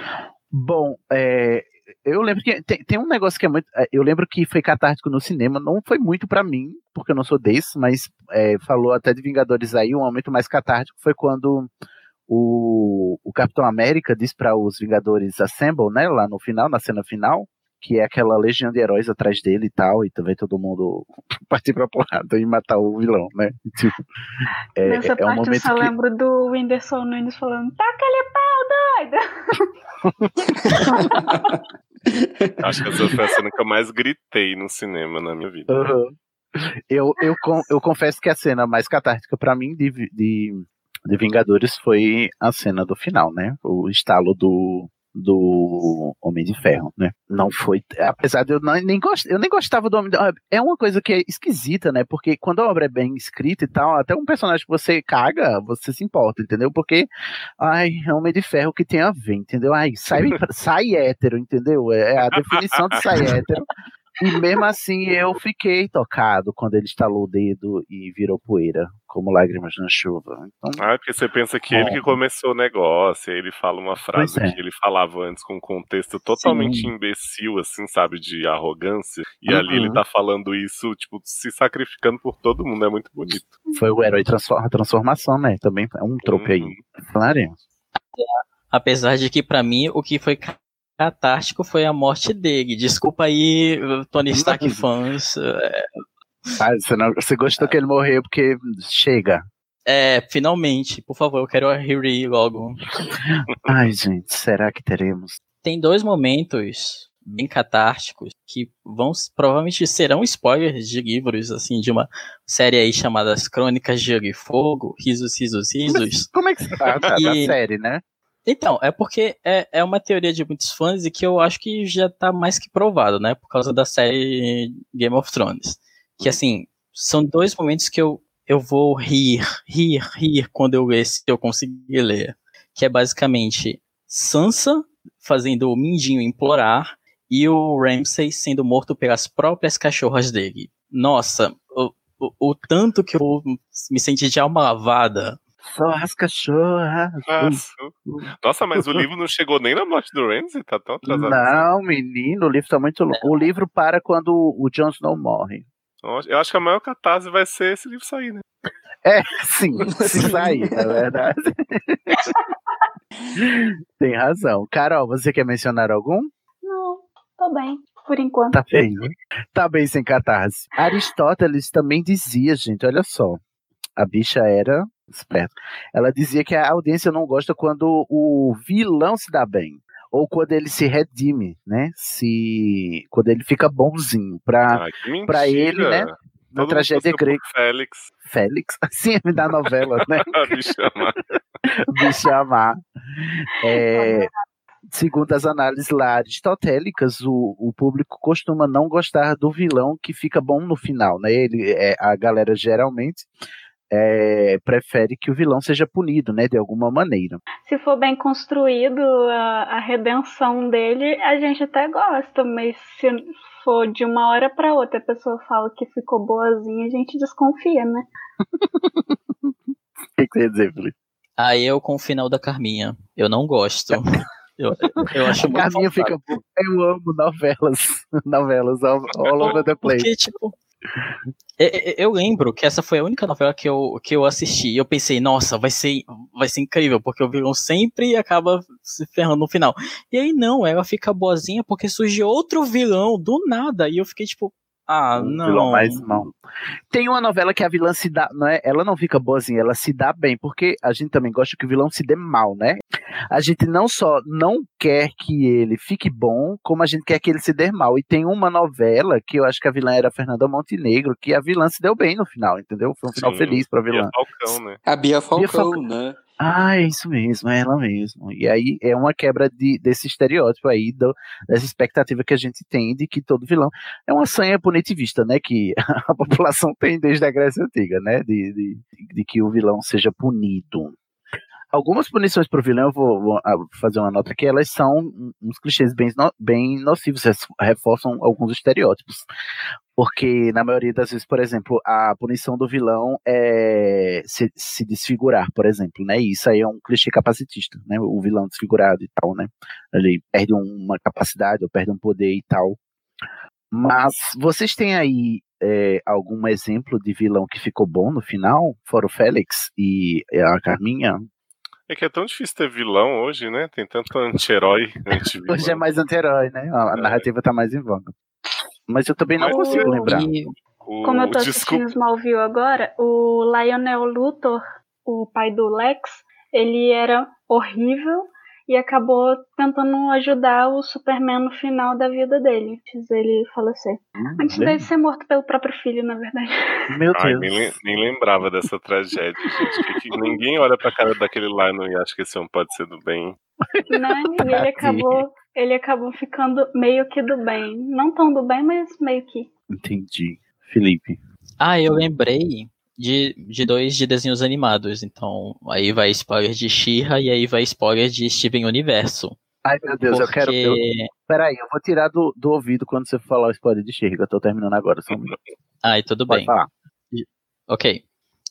Bom, é, eu lembro que tem, tem, um negócio que é muito. É, eu lembro que foi catártico no cinema, não foi muito para mim, porque eu não sou desse, mas é, falou até de Vingadores aí, um momento mais catártico foi quando o, o Capitão América diz para os Vingadores Assemble, né, lá no final, na cena final, que é aquela legião de heróis atrás dele e tal, e também todo mundo partir pra porrada e matar o vilão, né? Tipo, é, Nessa é parte um momento eu só que... lembro do Whindersson Nunes falando, taca-lhe pau, doido! Acho que essa foi a cena que eu mais gritei no cinema na minha vida. Uhum. Eu, eu, eu confesso que a cena mais catártica para mim de, de, de Vingadores foi a cena do final, né? O estalo do, do Homem de Ferro, né? Não foi, apesar de eu não, nem gost, eu nem gostava do Homem de É uma coisa que é esquisita, né? Porque quando a obra é bem escrita e tal, até um personagem que você caga, você se importa, entendeu? Porque, ai, é Homem de Ferro que tem a ver, entendeu? Ai, sai, sai hétero, entendeu? É a definição de sai hétero. E mesmo assim eu fiquei tocado quando ele estalou o dedo e virou poeira, como lágrimas na chuva. Então, ah, porque você pensa que ele que começou o negócio, aí ele fala uma frase é. que ele falava antes com um contexto totalmente Sim. imbecil, assim, sabe, de arrogância. E uhum. ali ele tá falando isso, tipo, se sacrificando por todo mundo, é muito bonito. Foi o herói transforma, transformação, né? Também é um trope uhum. aí. Falaremos. Apesar de que, para mim, o que foi catártico foi a morte dele. Desculpa aí, Tony Stark fãs. Ah, você, não, você gostou que ele morreu porque chega. É, finalmente. Por favor, eu quero a Harry logo. Ai, gente, será que teremos? Tem dois momentos bem catárticos que vão provavelmente serão spoilers de livros assim de uma série aí chamada As Crônicas de Gelo e Fogo, Risos, Risos, Risos. Como é que você tá? Da série, né? Então, é porque é, é uma teoria de muitos fãs e que eu acho que já tá mais que provado, né? Por causa da série Game of Thrones. Que assim, são dois momentos que eu, eu vou rir, rir, rir quando eu ler, se eu conseguir ler. Que é basicamente Sansa fazendo o Mindinho implorar e o Ramsay sendo morto pelas próprias cachorras dele. Nossa, o, o, o tanto que eu me senti de alma lavada só as cachorras. Nossa. Nossa, mas o livro não chegou nem na morte do Ramsey, tá tão atrasado. Não, assim. menino, o livro tá muito longo. O livro para quando o Jon Snow morre. Eu acho que a maior catarse vai ser esse livro sair, né? É, sim, se sair, é verdade. Tem razão. Carol, você quer mencionar algum? Não, tô bem. por enquanto. Tá bem, né? tá bem sem catarse. Aristóteles também dizia, gente, olha só. A bicha era esperta. Ela dizia que a audiência não gosta quando o vilão se dá bem. Ou quando ele se redime, né? Se. Quando ele fica bonzinho. Pra, Ah, mentira. ele, né? Na Todo tragédia grega. Félix. Félix? Assim, me dá novela, né? Me chama. me chamar. É, segundo as análises lá aristotélicas, o, o público costuma não gostar do vilão que fica bom no final, né? Ele, é, a galera geralmente é, prefere que o vilão seja punido, né? De alguma maneira. Se for bem construído a, a redenção dele, a gente até gosta, mas se for de uma hora para outra a pessoa fala que ficou boazinha, a gente desconfia, né? O que, que você ia dizer, Felipe? Aí eu com o final da Carminha. Eu não gosto. Eu, eu acho A muito Carminha fica. Eu amo novelas. Novelas all, all over the place. Porque, tipo, eu lembro que essa foi a única novela que eu, que eu assisti. E eu pensei, nossa, vai ser, vai ser incrível, porque o vilão sempre acaba se ferrando no final. E aí não, ela fica boazinha porque surge outro vilão do nada. E eu fiquei tipo, ah, Um não. vilão mais mal. Tem uma novela que a vilã se dá, não é? Ela não fica boazinha, ela se dá bem, porque a gente também gosta que o vilão se dê mal, né? A gente não só não quer que ele fique bom, como a gente quer que ele se dê mal. E tem uma novela que eu acho que a vilã era a Fernanda Montenegro, que a vilã se deu bem no final, entendeu? Foi um final Sim, feliz pra Bia vilã. Falcão, né? A Bia Falcão, Falcão. né? Ah, é isso mesmo, é ela mesmo. E aí é uma quebra de, desse estereótipo aí, do- dessa expectativa que a gente tem de que todo vilão é uma sanha punitivista, né? Que a população tem desde a Grécia Antiga, né? De, de, de que o vilão seja punido. Algumas punições pro vilão, eu vou, vou, ah, fazer uma nota aqui, elas são uns clichês bem, bem nocivos, reforçam alguns estereótipos. Porque, na maioria das vezes, por exemplo, a punição do vilão é se, se desfigurar, por exemplo, né? E isso aí é um clichê capacitista, né? O vilão desfigurado e tal, né? Ele perde uma capacidade ou perde um poder e tal. Mas vocês têm aí é, algum exemplo de vilão que ficou bom no final? Fora o Félix e a Carminha? É que é tão difícil ter vilão hoje, né? Tem tanto anti-herói, anti-vilão. Hoje é mais anti-herói, né? A, a narrativa tá mais em voga. Mas eu também não Mas consigo o- lembrar. O, Como eu tô desculpa, assistindo Smallville agora, o Lionel Luthor, o pai do Lex, ele era horrível e acabou tentando ajudar o Superman no final da vida dele, antes dele falecer. Hum, Antes lembra? dele ser morto pelo próprio filho, na verdade. Meu Ai, Deus. nem, lem- nem lembrava dessa tragédia, gente. Que, que ninguém olha pra cara daquele Lionel e acha que esse homem pode ser do bem. né? E ele acabou, ele acabou ficando meio que do bem. Não tão do bem, mas meio que. Entendi. Felipe. Ah, eu lembrei de, de dois de desenhos animados. Então, aí vai spoiler de She-Ra e aí vai spoiler de Steven Universo. Ai, meu Deus, eu quero. Eu, Porque- peraí, eu vou tirar do, do ouvido quando você falar o spoiler de Xirra, eu tô terminando agora. Só um minuto. Ai, tudo Pode bem. falar. Ok.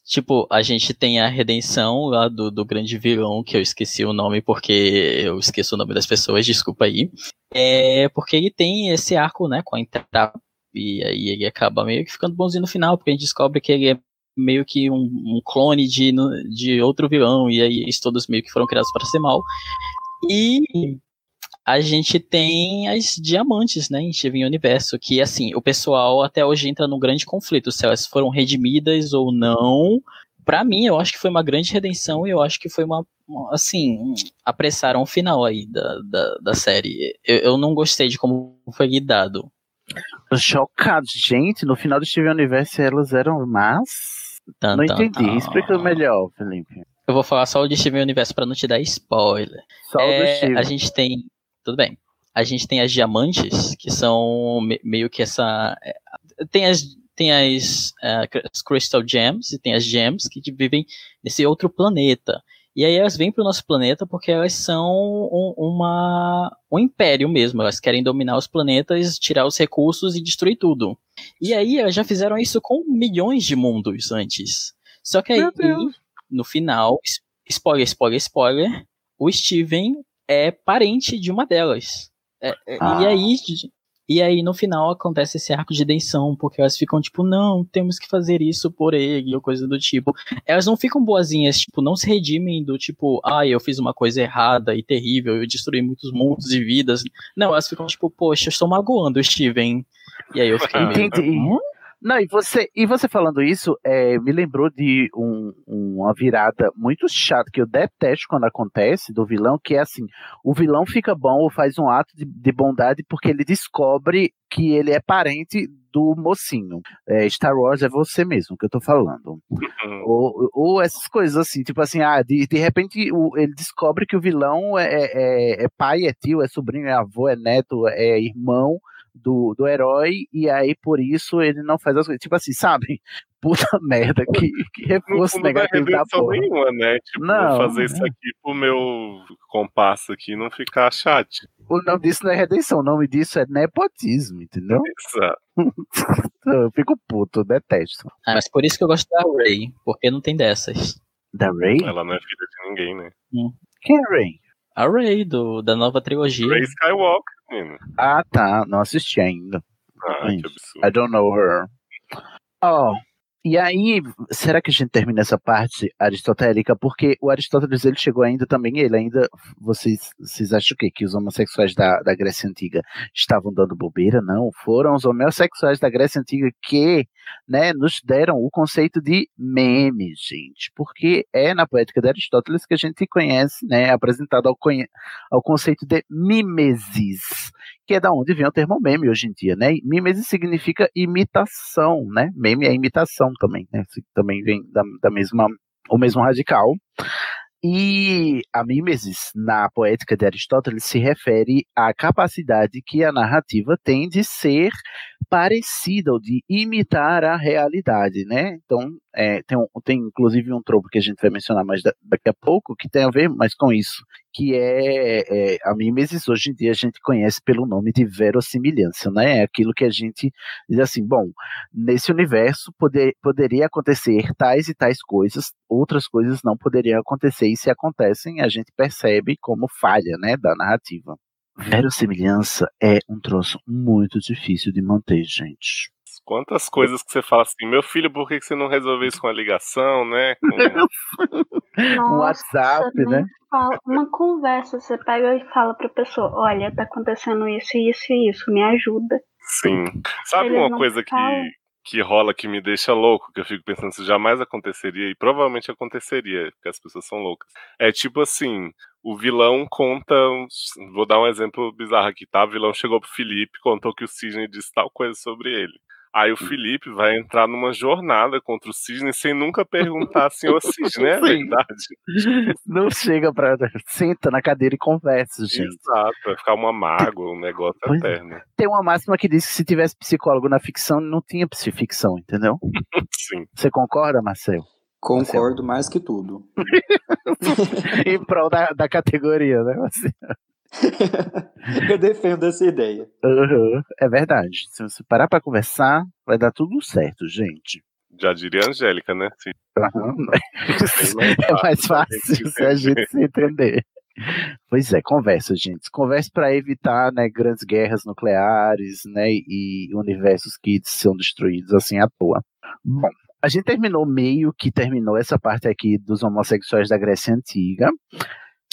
Tipo, a gente tem a redenção lá do, do grande vilão, que eu esqueci o nome porque eu esqueço o nome das pessoas, desculpa aí. É porque ele tem esse arco, né, com a Intrap, e aí ele acaba meio que ficando bonzinho no final, porque a gente descobre que ele é meio que um, um clone de, de outro vilão, e aí eles todos meio que foram criados para ser mal. E a gente tem as diamantes, né, em Steven Universo, que assim, o pessoal até hoje entra num grande conflito, se elas foram redimidas ou não. Pra mim, eu acho que foi uma grande redenção e eu acho que foi uma, assim, apressaram o final aí da, da, da série. Eu, eu não gostei de como foi lidado. Chocado. Gente, no final do Steven Universe elas eram más? Tan, não tan, entendi. tan. Explica melhor, Felipe. Eu vou falar só o de Steven Universo pra não te dar spoiler. Só o do É, Steven. a gente tem. Tudo bem. A gente tem as diamantes, que são me- meio que essa. é, Tem as, tem as, é, as Crystal Gems e tem as Gems que vivem nesse outro planeta. E aí elas vêm para o nosso planeta porque elas são um, uma, um império mesmo. Elas querem dominar os planetas, tirar os recursos e destruir tudo. E aí elas já fizeram isso com milhões de mundos antes. Só que aí, no final, spoiler, spoiler, spoiler, o Steven é parente de uma delas. É, é, Ah. E aí, E aí no final acontece esse arco de redenção, porque elas ficam tipo, não, temos que fazer isso por ele, ou coisa do tipo. Elas não ficam boazinhas, tipo, não se redimem do tipo, ai, ah, eu fiz uma coisa errada e terrível, eu destruí muitos mundos e vidas. Não, elas ficam tipo, poxa, eu estou magoando o Steven. E aí eu fiquei. Entendi. Hum? Não, e você, e você falando isso, é, me lembrou de um, uma virada muito chata que eu detesto quando acontece do vilão, que é assim, o vilão fica bom ou faz um ato de, de bondade porque ele descobre que ele é parente do mocinho. É, Star Wars é você mesmo que eu tô falando. Uhum. Ou, ou, essas coisas assim, tipo assim, ah, de, de repente o, ele descobre que o vilão é, é, é pai, é tio, é sobrinho, é avô, é neto, é irmão do, do herói, e aí por isso ele não faz as coisas. Tipo assim, sabe? Puta merda, que, que reforço não negativo da porra. nenhuma, né? Tipo, não, fazer não. isso aqui pro meu compasso aqui não ficar chat. O nome disso não é redenção, o nome disso é nepotismo, entendeu? Exato. eu fico puto, eu detesto. Ah, mas por isso que eu gosto da Ray, porque não tem dessas. Da Ray? Ela não é filha de ninguém, né? Hum. Quem é Ray? A Ray, do, da nova trilogia. Ray Skywalker, menino. Ah, tá. Não assisti ainda. Ah, que absurdo. I don't know her. Oh, e aí, será que a gente termina essa parte aristotélica? Porque o Aristóteles ele chegou ainda também, ele ainda. Vocês, vocês acham o quê? Que os homossexuais da, da Grécia Antiga estavam dando bobeira? Não. Foram os homossexuais da Grécia Antiga que né, nos deram o conceito de meme, gente. Porque é na poética de Aristóteles que a gente conhece, né, apresentado ao, ao conceito de mimesis que é da onde vem o termo meme hoje em dia, né? Mimesis significa imitação, né? Meme é imitação também, né? Também vem da, da mesma, o mesmo radical. E a mimesis, na poética de Aristóteles, se refere à capacidade que a narrativa tem de ser parecida ou de imitar a realidade, né? Então, é, tem, um, tem inclusive um tropo que a gente vai mencionar mais da, daqui a pouco, que tem a ver mais com isso, que é, é, a mimesis, hoje em dia a gente conhece pelo nome de verossimilhança, né? É aquilo que a gente diz assim, bom, nesse universo poder, poderia acontecer tais e tais coisas, outras coisas não poderiam acontecer, se acontecem, a gente percebe como falha, né, da narrativa. Verossimilhança é um troço muito difícil de manter, gente. Quantas coisas que você fala assim, meu filho, por que você não resolveu isso com a ligação, né? Com... Nossa, um WhatsApp, né? Fala, uma conversa, você pega e fala pra pessoa, olha, tá acontecendo isso, isso e isso, me ajuda. Sim. Sabe Eles uma coisa que, que rola que me deixa louco, que eu fico pensando se jamais aconteceria, e provavelmente aconteceria, porque as pessoas são loucas. É tipo assim, o vilão conta. Vou dar um exemplo bizarro aqui, tá? O vilão chegou pro Felipe, contou que o Cisne disse tal coisa sobre ele. Aí o Felipe vai entrar numa jornada contra o Cisne sem nunca perguntar assim, ô Cisne, é verdade? Não chega pra. Senta na cadeira e conversa, gente. Exato, vai ficar uma mágoa, um negócio pois eterno. Tem uma máxima que diz que se tivesse psicólogo na ficção, não tinha psificção, entendeu? Sim. Você concorda, Marcelo? Concordo mais que tudo. em prol da, da categoria, né, Marcelo? Eu defendo essa ideia. Uhum, é verdade. Se você parar pra conversar, vai dar tudo certo, gente. Já diria a Angélica, né? Sim. Uhum. É mais fácil se a gente se entender. Pois é, conversa, gente. Converse para evitar né, grandes guerras nucleares né, e universos que são destruídos assim à toa. Bom, a gente terminou meio que terminou essa parte aqui dos homossexuais da Grécia Antiga.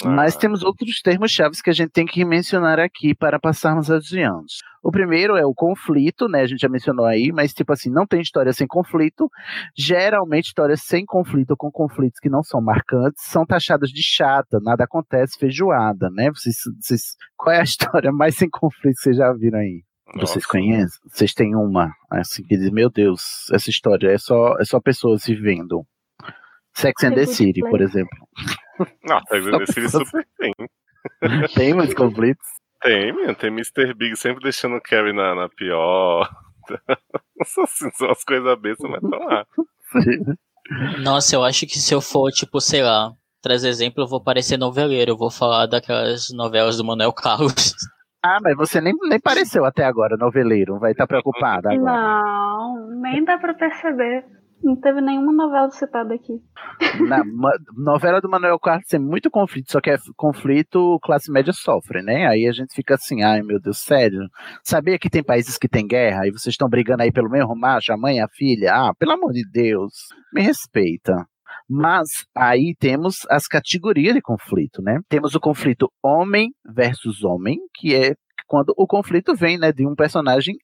Mas temos outros termos chaves que a gente tem que mencionar aqui para passarmos adiante. O primeiro é o conflito, né? A gente já mencionou aí, mas tipo assim, não tem história sem conflito. Geralmente, histórias sem conflito ou com conflitos que não são marcantes são taxadas de chata, nada acontece, feijoada, né? Vocês, vocês, qual é a história mais sem conflito que vocês já viram aí? Nossa. Vocês conhecem? Vocês têm uma, assim, que diz, meu Deus, essa história é só, é só pessoas vivendo. Sex and the City, por exemplo. And the City super tem. Tem mais conflitos? Tem, meu, tem Mr. Big sempre deixando o Carrie na, na pior. assim, são as coisas bestas, mas estão lá. Nossa, eu acho que se eu for, tipo, sei lá, trazer exemplo, eu vou parecer noveleiro. Eu vou falar daquelas novelas do Manuel Carlos. Ah, mas você nem, nem pareceu até agora noveleiro. Vai estar preocupada agora. Não, nem dá pra perceber. Não teve nenhuma novela citada aqui. Na novela do Manuel Carlos tem muito conflito, só que é conflito classe média sofre, né? Aí a gente fica assim, ai meu Deus, sério. Sabia que tem países que tem guerra e vocês estão brigando aí pelo mesmo macho, a mãe, a filha? Ah, pelo amor de Deus, me respeita. Mas aí temos as categorias de conflito, né? Temos o conflito homem versus homem, que é quando o conflito vem, né, de um personagem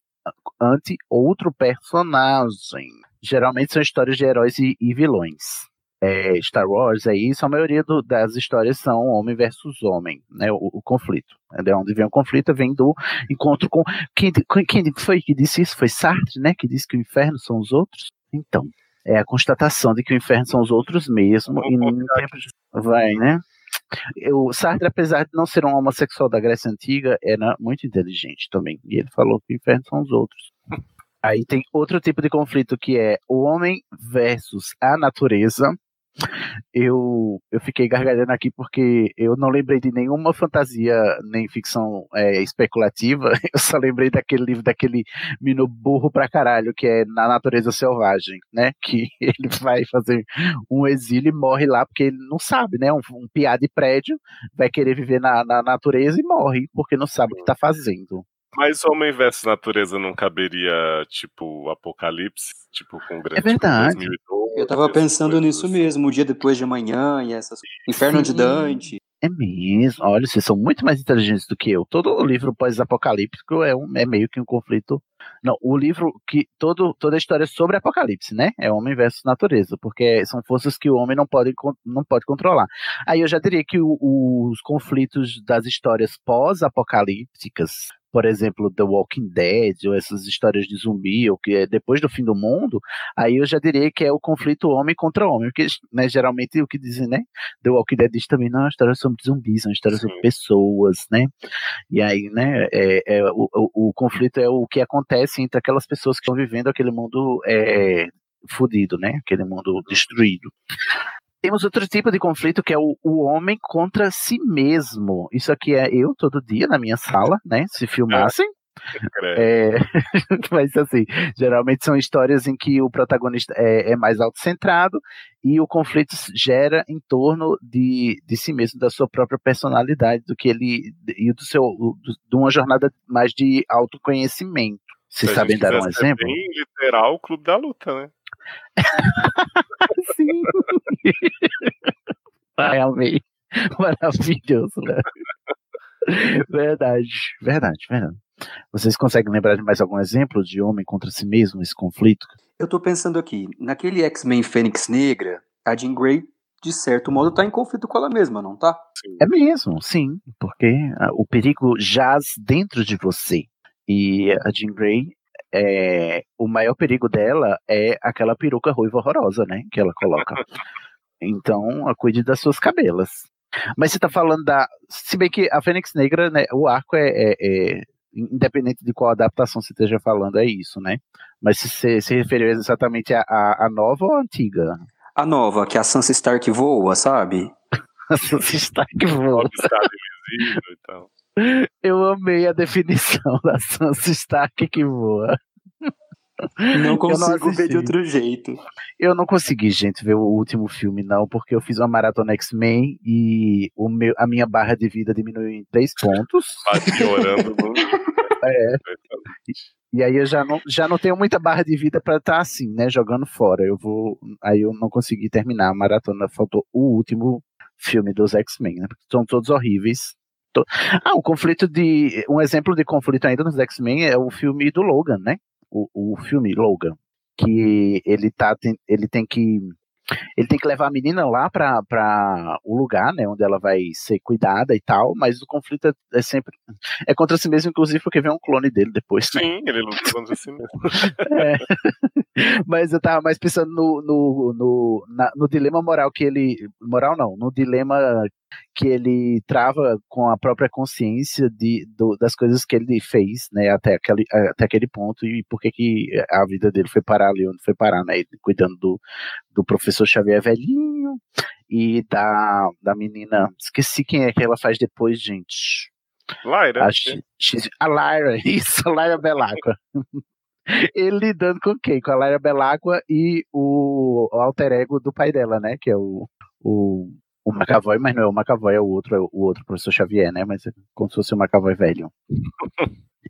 ante outro personagem. Geralmente são histórias de heróis e, e vilões. É, Star Wars é isso, a maioria do- das histórias são homem versus homem, né? O, o conflito. É de onde vem o conflito, vem do encontro com. Quem, quem foi que disse isso? Foi Sartre, né? Que disse que o inferno são os outros? Então, é a constatação de que o inferno são os outros mesmo, e no tempo de- vai, né? O Sartre, apesar de não ser um homossexual da Grécia Antiga, era muito inteligente também. E ele falou que o inferno são os outros. Aí tem outro tipo de conflito que é o homem versus a natureza. Eu, eu fiquei gargalhando aqui porque eu não lembrei de nenhuma fantasia nem ficção é, especulativa. Eu só lembrei daquele livro daquele menino burro pra caralho que é Na Natureza Selvagem, né? Que ele vai fazer um exílio e morre lá porque ele não sabe, né? Um, um piá de prédio vai querer viver na, na natureza e morre porque não sabe o que tá fazendo. Mas Homem versus Natureza não caberia, tipo, Apocalipse? Tipo, com grande. É verdade. Tipo, 2012, Eu tava pensando nisso mesmo, o dia depois de amanhã e essas Inferno de. Dante. É mesmo. Olha, vocês são muito mais inteligentes do que eu. Todo livro pós-apocalíptico é, um, é meio que um conflito. Não, o livro que. Todo, toda a história é sobre apocalipse, né? É homem versus natureza, porque são forças que o homem não pode, não pode controlar. Aí eu já diria que o- os conflitos das histórias pós-apocalípticas, por exemplo, The Walking Dead, ou essas histórias de zumbi, ou que é depois do fim do mundo, aí eu já diria que é o conflito homem contra homem, porque né, geralmente o que dizem, né? The Walking Dead diz também, não, a história é sobre zumbis, é uma história sobre pessoas, né? E aí, né, é, é, o, o, o conflito é o que acontece entre aquelas pessoas que estão vivendo aquele mundo é, fudido, né? Aquele mundo destruído. Temos outro tipo de conflito que é o, o homem contra si mesmo. Isso aqui é eu todo dia na minha sala, né? Se filmassem. É, mas assim, geralmente são histórias em que o protagonista é, é mais autocentrado e o conflito gera em torno de, de si mesmo, da sua própria personalidade, do que ele e do seu do- de uma jornada mais de autoconhecimento. Se a sabem dar um exemplo? Bem literal, o Clube da Luta, né? Sim. Ai, amei. Maravilhoso, né? Verdade, verdade, verdade. Vocês conseguem lembrar de mais algum exemplo de homem contra si mesmo, esse conflito? Eu tô pensando aqui, naquele X-Men Fênix Negra, a Jean Grey, de certo modo, tá em conflito com ela mesma, não tá? É mesmo, sim, porque ah, o perigo jaz dentro de você. E a Jean Grey, é, o maior perigo dela é aquela peruca ruiva horrorosa, né? Que ela coloca. Então, a cuide das suas cabelas. Mas você tá falando da. Se bem que a Fênix Negra, né, o arco é, é- é- Independente de qual adaptação você esteja falando, é isso, né? Mas se você se referiu exatamente à à- à nova ou à antiga? A nova, que a Sansa Stark voa, sabe? A Sansa Stark voa. Obstáculo invisível e tal. Eu amei a definição da Sansa Stark que voa. Não Eu consigo ver assisti. de outro jeito. Eu não consegui, gente, ver o último filme, não, porque eu fiz uma maratona X-Men e o meu, a minha barra de vida diminuiu em três pontos. Vai piorando muito. É. E aí eu já não, já não tenho muita barra de vida pra estar assim, né? Jogando fora. Eu vou. Aí eu não consegui terminar a maratona. Faltou o último filme dos X-Men, né? Porque são todos horríveis. To- Ah, um conflito de. Um exemplo de conflito ainda nos X-Men é o filme do Logan, né? O, o filme Logan. Que ele tá. tem- Ele tem que. Ele tem que levar a menina lá pra, pra o lugar, né, onde ela vai ser cuidada e tal, mas o conflito é, é sempre. É contra si mesmo, inclusive, porque vem um clone dele depois. né? Sim, ele luta contra si mesmo. É. Mas eu tava mais pensando no, no, no, na- no dilema moral que ele. Moral não, no dilema que ele trava com a própria consciência de, do- das coisas que ele fez, né, até aquele, até aquele ponto, e por que que a vida dele foi parar ali onde foi parar, né? Cuidando do, do professor Xavier velhinho e da, da menina. Esqueci quem é que ela faz depois, gente. Lyra. A, X- X- a Lyra, isso, a Lyra Belacqua. ele lidando com quem? Com a Laira Belacqua e o, o alter ego do pai dela, né? Que é o, o, o McAvoy, mas não é o McAvoy, é o outro, é o outro professor Xavier, né? Mas é como se fosse o McAvoy velho.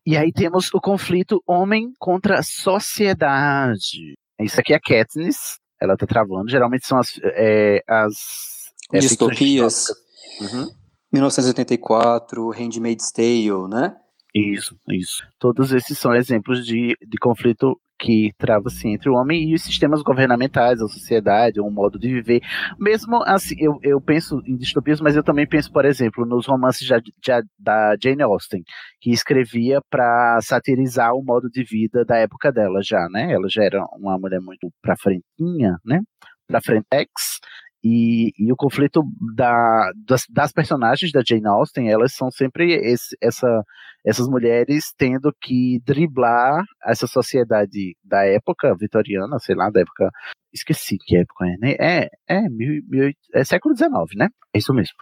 e aí temos o conflito homem contra sociedade. Isso aqui é Katniss, ela tá travando. Geralmente são as, é, as é, Distopias. Uhum. 1984, Handmaid's Tale, né? Isso, isso. Todos esses são exemplos de, de conflito que trava-se entre o homem e os sistemas governamentais, a sociedade, um modo de viver. Mesmo assim, eu, eu penso em distopias, mas eu também penso, por exemplo, nos romances já, já, da Jane Austen, que escrevia para satirizar o modo de vida da época dela já, né? Ela já era uma mulher muito pra frentinha, né? Pra frentex, e, e, o conflito da, das, das, personagens da Jane Austen, elas são sempre esse, essa, essas mulheres tendo que driblar essa sociedade da época vitoriana, sei lá, da época. Esqueci que época é, né? É, é, mil, mil, é século XIX, né? É isso mesmo.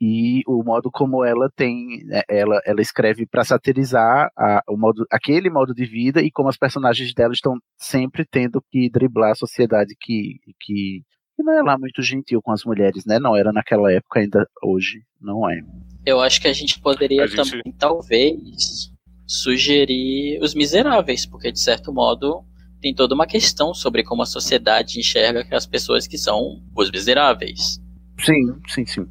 E o modo como ela tem, né, ela, ela escreve para satirizar a, o modo, aquele modo de vida e como as personagens dela estão sempre tendo que driblar a sociedade que, que e não é lá muito gentil com as mulheres, né? Não era naquela época, ainda hoje não é. Eu acho que a gente poderia a gente... também, talvez, sugerir Os Miseráveis, porque de certo modo tem toda uma questão sobre como a sociedade enxerga as pessoas que são os miseráveis. Sim, sim, sim.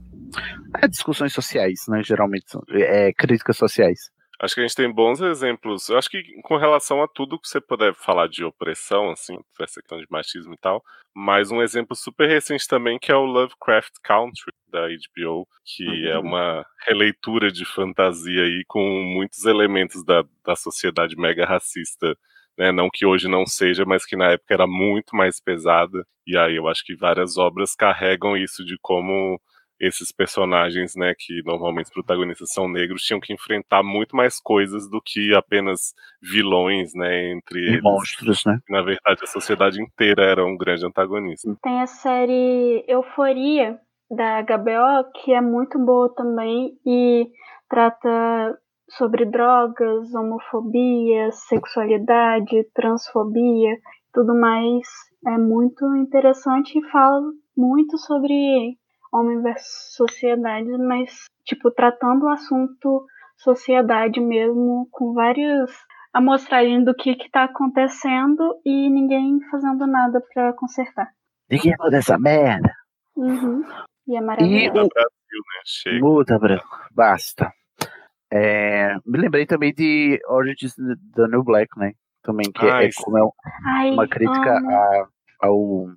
É discussões sociais, né? Geralmente são é, críticas sociais. Acho que a gente tem bons exemplos. Eu acho que com relação a tudo que você puder falar de opressão, assim, essa questão de machismo e tal, mas um exemplo super recente também que é o Lovecraft Country da HBO, que uhum. é uma releitura de fantasia aí com muitos elementos da, da sociedade mega racista. Né, não que hoje não seja, mas que na época era muito mais pesada. E aí eu acho que várias obras carregam isso de como esses personagens, né, que normalmente os protagonistas são negros, tinham que enfrentar muito mais coisas do que apenas vilões, né, entre e eles. monstros, né? Na verdade, a sociedade inteira era um grande antagonista. Tem a série Euforia da HBO, que é muito boa também e trata sobre drogas, homofobia, sexualidade, transfobia, tudo mais. É muito interessante e fala muito sobre homem versus sociedade, mas, tipo, tratando o assunto sociedade mesmo, com várias amostragens do que que tá acontecendo e ninguém fazendo nada para consertar. Ninguém muda essa merda. Uhum. E é maravilhoso. E o Brasil, né? Muda, branco. Basta. É, me lembrei também de Origins the New Black, né? Também, que é, como é Ai, uma crítica a, ao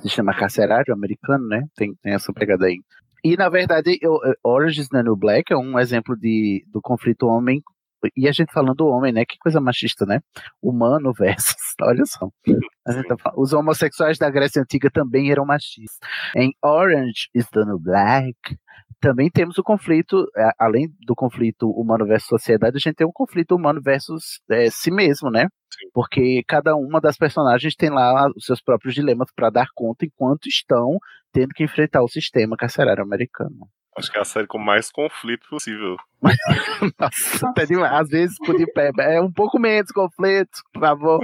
sistema carcerário americano, né? Tem, tem essa pegada aí. E, na verdade, eu, Orange is the New Black é um exemplo de, do conflito homem e a gente falando do homem, né? Que coisa machista, né? Humano versus. Olha só. Tá os homossexuais da Grécia Antiga também eram machistas. Em Orange is the New Black, também temos o conflito, além do conflito humano versus sociedade, a gente tem um conflito humano versus é, si mesmo, né? Porque cada uma das personagens tem lá os seus próprios dilemas para dar conta enquanto estão tendo que enfrentar o sistema carcerário americano. Acho que é a série com mais conflito possível. Nossa, até demais. Às vezes podia é um pouco menos conflito, por favor.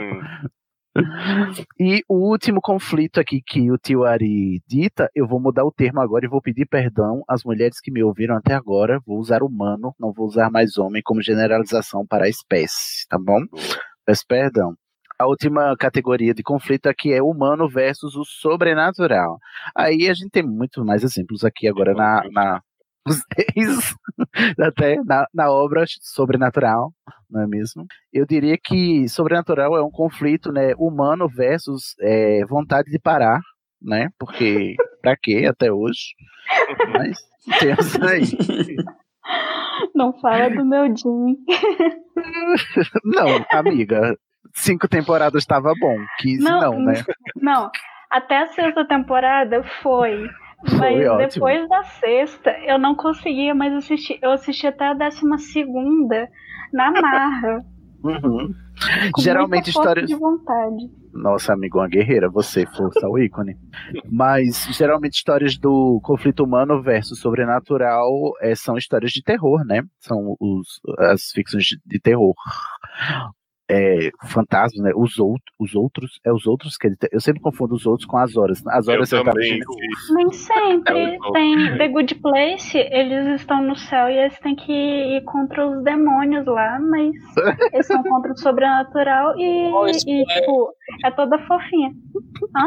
E o último conflito aqui que o tio Ari dita, eu vou mudar o termo agora e vou pedir perdão às mulheres que me ouviram até agora. Vou usar humano, não vou usar mais homem como generalização para a espécie, tá bom? Peço perdão. A última categoria de conflito aqui é humano versus o sobrenatural. Aí a gente tem muito mais exemplos aqui agora na, na até na, na obra sobrenatural, não é mesmo? Eu diria que sobrenatural é um conflito, né, humano versus é, vontade de parar, né? Porque pra quê até hoje? Mas temos aí. Não fala do meu Jim. não, amiga. Cinco temporadas estava bom. 15 não, não, né? Não. Até a sexta temporada foi. Foi mas depois da sexta, eu não conseguia mais assistir. Eu assisti até a décima segunda na marra. Uhum. Geralmente histórias. De vontade. Nossa, amigo, uma guerreira, você, força o ícone. Mas geralmente histórias do conflito humano versus sobrenatural é, são histórias de terror, né? São os, as ficções de, de terror. É, fantasmas, né? Os, outros, os outros, é os outros que ele tem. Eu sempre confundo os outros com as horas. As horas eu tá também, vendo- Nem sempre. É Tem The Good Place, eles estão no céu e eles têm que ir contra os demônios lá, mas eles são contra o sobrenatural e, e, tipo, é toda fofinha. Hã?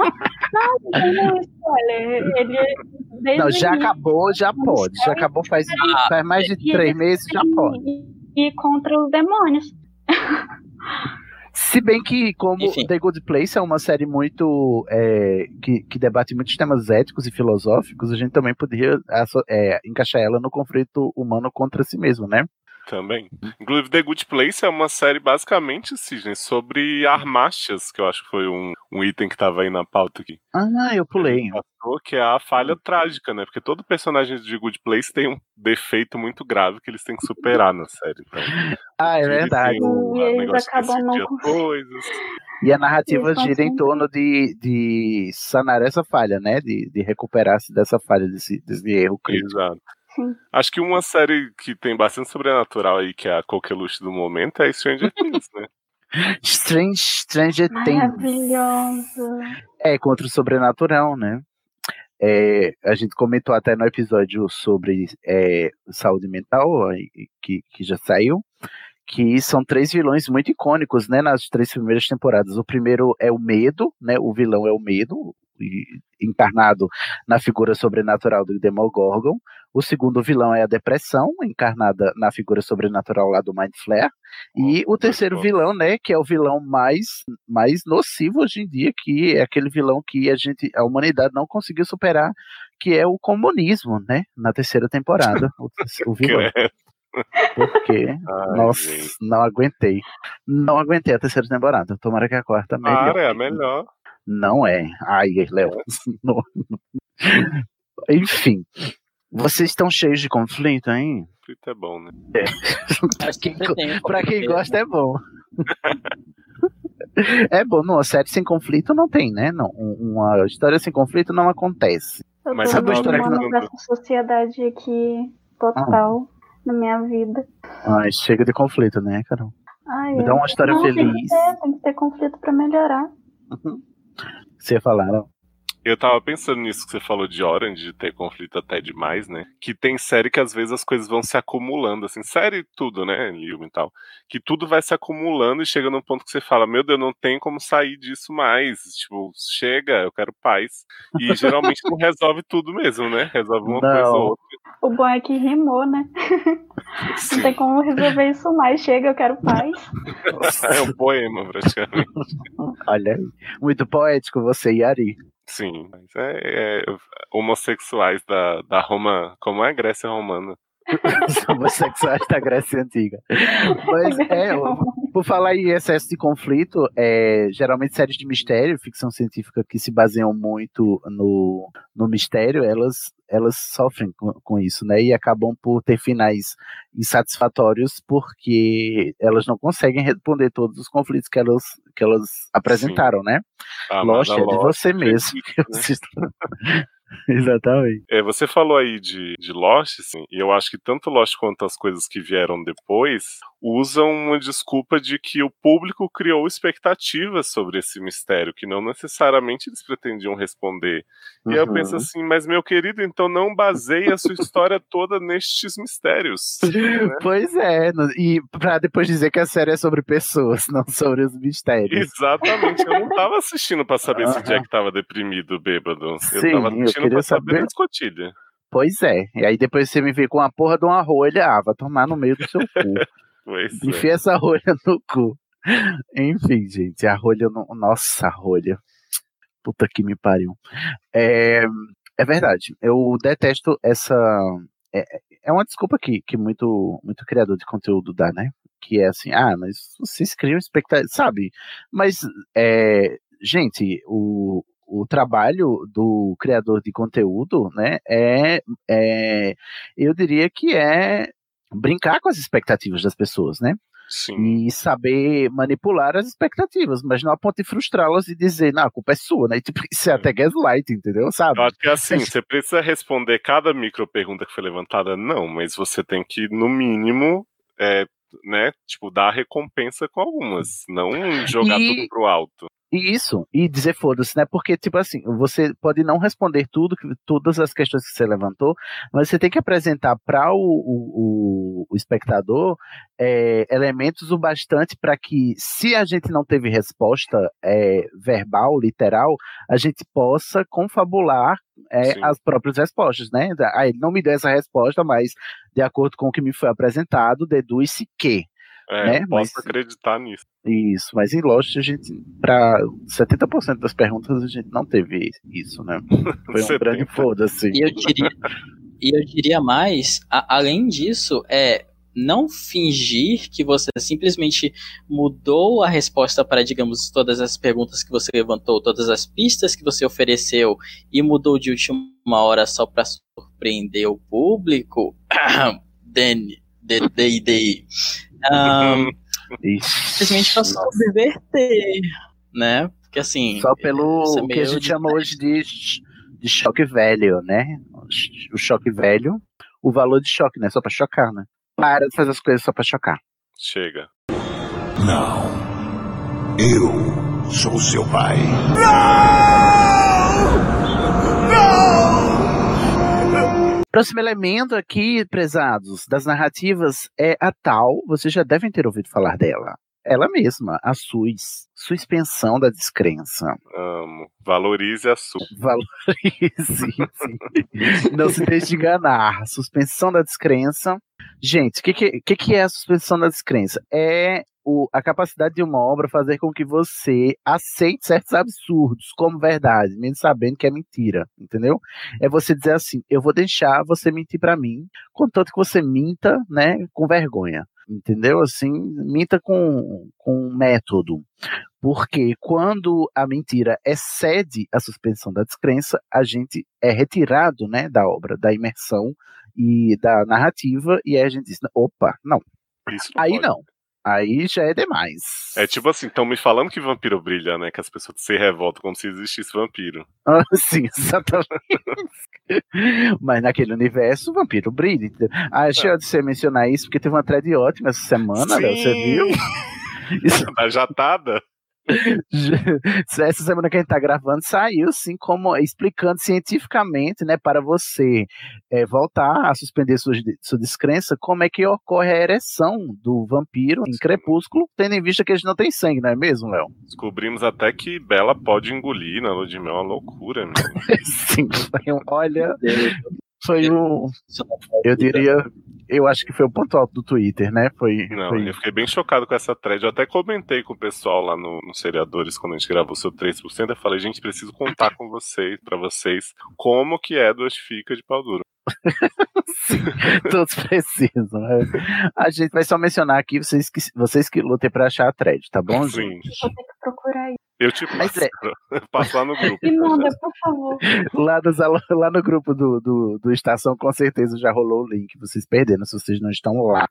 Não, não tem nenhum spoiler. Ele, Não, já acabou, já pode. Já acabou faz, faz mais de e três meses, já pode. Ir contra os demônios. Se bem que, como The Good Place é uma série muito. é, que, que debate muitos temas éticos e filosóficos, a gente também poderia asso- é, encaixar ela no conflito humano contra si mesmo, né? Também. Inclusive, The Good Place é uma série basicamente, assim, gente, sobre armástias, que eu acho que foi um, um item que tava aí na pauta aqui. Ah, eu pulei. Passou, que é a falha trágica, né? Porque todo personagem de Good Place tem um defeito muito grave que eles têm que superar na série. Então, Ah, é verdade. o E eles negócio de acabam não as coisas. E a narrativa gira em torno de, de sanar essa falha, né? De, de recuperar-se dessa falha, desse, desse erro crítico. Exato. Sim. Acho que uma série que tem bastante sobrenatural aí, que é a coqueluche do momento, é Stranger Things, né? Strange, Stranger Things. Maravilhosa. É, contra o sobrenatural, né? É, a gente comentou até no episódio sobre é, saúde mental, aí, que, que já saiu, que são três vilões muito icônicos, né, nas três primeiras temporadas. O primeiro é o medo, né, o vilão é o medo, encarnado na figura sobrenatural do Demogorgon. O segundo vilão é a depressão, encarnada na figura sobrenatural lá do Mind Flare. E o terceiro vilão, né, que é o vilão mais, mais nocivo hoje em dia, que é aquele vilão que a gente, a humanidade não conseguiu superar, que é o comunismo, né, na terceira temporada, o, o vilão. Porque, Ai, nossa, gente. não aguentei. Não aguentei a terceira temporada. Tomara que a quarta melhor. Cara, é a melhor. Não é. Ai, Léo. Enfim. Vocês estão cheios de conflito, hein? Conflito é bom, né? É. pra, quem, pra quem gosta é bom. É bom, numa série sem conflito não tem, né? Não, um- uma história sem conflito não acontece. Eu Mas tô sabe uma história que não- sociedade aqui total na minha vida. Ai, chega de conflito, né, Carol? Ai, Me dá uma história não, Tem feliz. que, ter, tem que ter conflito pra melhorar. Você falaram. Eu tava pensando nisso que você falou de Orange, de ter conflito até demais, né? Que tem série que às vezes as coisas vão se acumulando, assim, série tudo, né, Lilma e tal. Que tudo vai se acumulando e chega num ponto que você fala, meu Deus, não tem como sair disso mais. Tipo, chega, eu quero paz. E geralmente não resolve tudo mesmo, né? Resolve uma coisa Não. ou outra. O bom é que rimou, né? Não tem como resolver isso mais. Chega, eu quero paz. É um poema, praticamente. Olha aí. Muito poético você, Yari. Sim, mas é, é homossexuais da, da Roma, como é a Grécia Romana. Os homossexuais da Grécia Antiga. Mas é, ó, por falar em excesso de conflito, é, geralmente séries de mistério, ficção científica que se baseiam muito no, no mistério, elas, elas sofrem com, com isso, né? E acabam por ter finais insatisfatórios porque elas não conseguem responder todos os conflitos que elas, que elas apresentaram, né? A amada Lost é de você mesmo. eu né? assisto. Exatamente. É, você falou aí de, de Lost, assim, e eu acho que tanto Lost quanto as coisas que vieram depois usam uma desculpa de que o público criou expectativas sobre esse mistério, que não necessariamente eles pretendiam responder. E aí eu Uhum. penso assim, mas meu querido, então não baseie a sua história toda nestes mistérios. né? Pois é, e pra depois dizer que a série é sobre pessoas, não sobre os mistérios. Exatamente, eu não tava assistindo pra saber se Aham. Jack tava deprimido, bêbado. Eu Sim, tava eu assistindo queria pra saber saber. da escotilha. Pois é, e aí depois você me vê com a porra de uma rolha, ah, vai tomar no meio do seu cu. Pois é. Essa rolha no cu. Enfim, gente, a rolha no... Nossa, a rolha. Puta que me pariu. É, é verdade, eu detesto essa... É, é uma desculpa que, que muito, muito criador de conteúdo dá, né? Que é assim, ah, mas vocês criam expectativa, sabe? Mas, é, gente, o, o trabalho do criador de conteúdo, né, é, é, eu diria que é brincar com as expectativas das pessoas, né? Sim. E saber manipular as expectativas, mas não a ponto de frustrá-las e dizer, não, a culpa é sua, né? E, tipo, isso é até gaslight, entendeu? Sabe? Eu acho que assim, você precisa responder cada micro pergunta que foi levantada, não, mas você tem que, no mínimo, é, né, tipo, dar recompensa com algumas, não jogar E- tudo pro alto. E Isso, e dizer foda-se, né? Porque, tipo assim, você pode não responder tudo, todas as questões que você levantou, mas você tem que apresentar para o, o, o- espectador é, elementos o bastante para que, se a gente não teve resposta é, verbal, literal, a gente possa confabular é, as próprias respostas, né? Ah, ele não me deu essa resposta, mas de acordo com o que me foi apresentado, deduz-se que. É, né? eu posso Mas- acreditar nisso. isso, mas em Lost a gente, para 70% das perguntas, a gente não teve isso, né? Foi um 70. grande foda-se. E eu diria, e eu diria mais, a- além disso, é não fingir que você simplesmente mudou a resposta para, digamos, todas as perguntas que você levantou, todas as pistas que você ofereceu e mudou de última hora só para surpreender o público. Danny, de, Ahn, simplesmente para subverter, né? Porque assim. Só pelo isso é que a gente chama hoje de, de choque velho, né? O choque velho, o valor de choque, né? Só pra chocar, né? Para de fazer as coisas só pra chocar. Chega. Não. Eu sou seu pai. Próximo elemento aqui, prezados, das narrativas é a tal, vocês já devem ter ouvido falar dela. Ela mesma, a SUS, suspensão da descrença. Amo. Valorize a sua. Valorize. Não se deixe enganar. Suspensão da descrença. Gente, o que, que, que é a suspensão da descrença? É o, a capacidade de uma obra fazer com que você aceite certos absurdos como verdade, mesmo sabendo que é mentira, entendeu? É você dizer assim: eu vou deixar você mentir pra mim, contanto que você minta, né, com vergonha. Entendeu? Assim, minta com, com método. Porque quando a mentira excede a suspensão da descrença, a gente é retirado né, da obra, da imersão e da narrativa, e aí a gente diz: opa, não. Isso Aí pode. não. Aí já é demais. É tipo assim, estão me falando que vampiro brilha, né? Que as pessoas se revoltam como se existisse vampiro. Ah, Sim, exatamente. Mas naquele universo, o vampiro brilha. Ah, achei de você mencionar isso, porque teve uma thread ótima essa semana, Léo, você Sim. viu? Isso, Da jatada? essa semana que a gente tá gravando saiu, assim, como explicando cientificamente, né, para você é, voltar a suspender sua, sua descrença, como é que ocorre a ereção do vampiro em crepúsculo, tendo em vista que eles não têm sangue, não é mesmo, Léo? Descobrimos até que Bela pode engolir na lua de mel, é uma loucura, meu. Sim, um, olha, foi um, eu diria, eu acho que foi o ponto alto do Twitter, né? Foi, Não, foi eu fiquei bem chocado com essa thread. Eu até comentei com o pessoal lá no, no Seriadores quando a gente gravou o seu 3%. Eu falei, gente, preciso contar com vocês, pra vocês, como que Edward fica de pau duro. Todos precisam. né? A gente vai só mencionar aqui vocês que, vocês que lutem pra achar a thread, tá bom, Sim. gente? Vou ter que procurar isso. Eu te passo, é- passo lá no grupo. Me manda, por favor. Lá, alo- lá no grupo do, do, do Estação, com certeza já rolou o link. Vocês perderam se vocês não estão lá.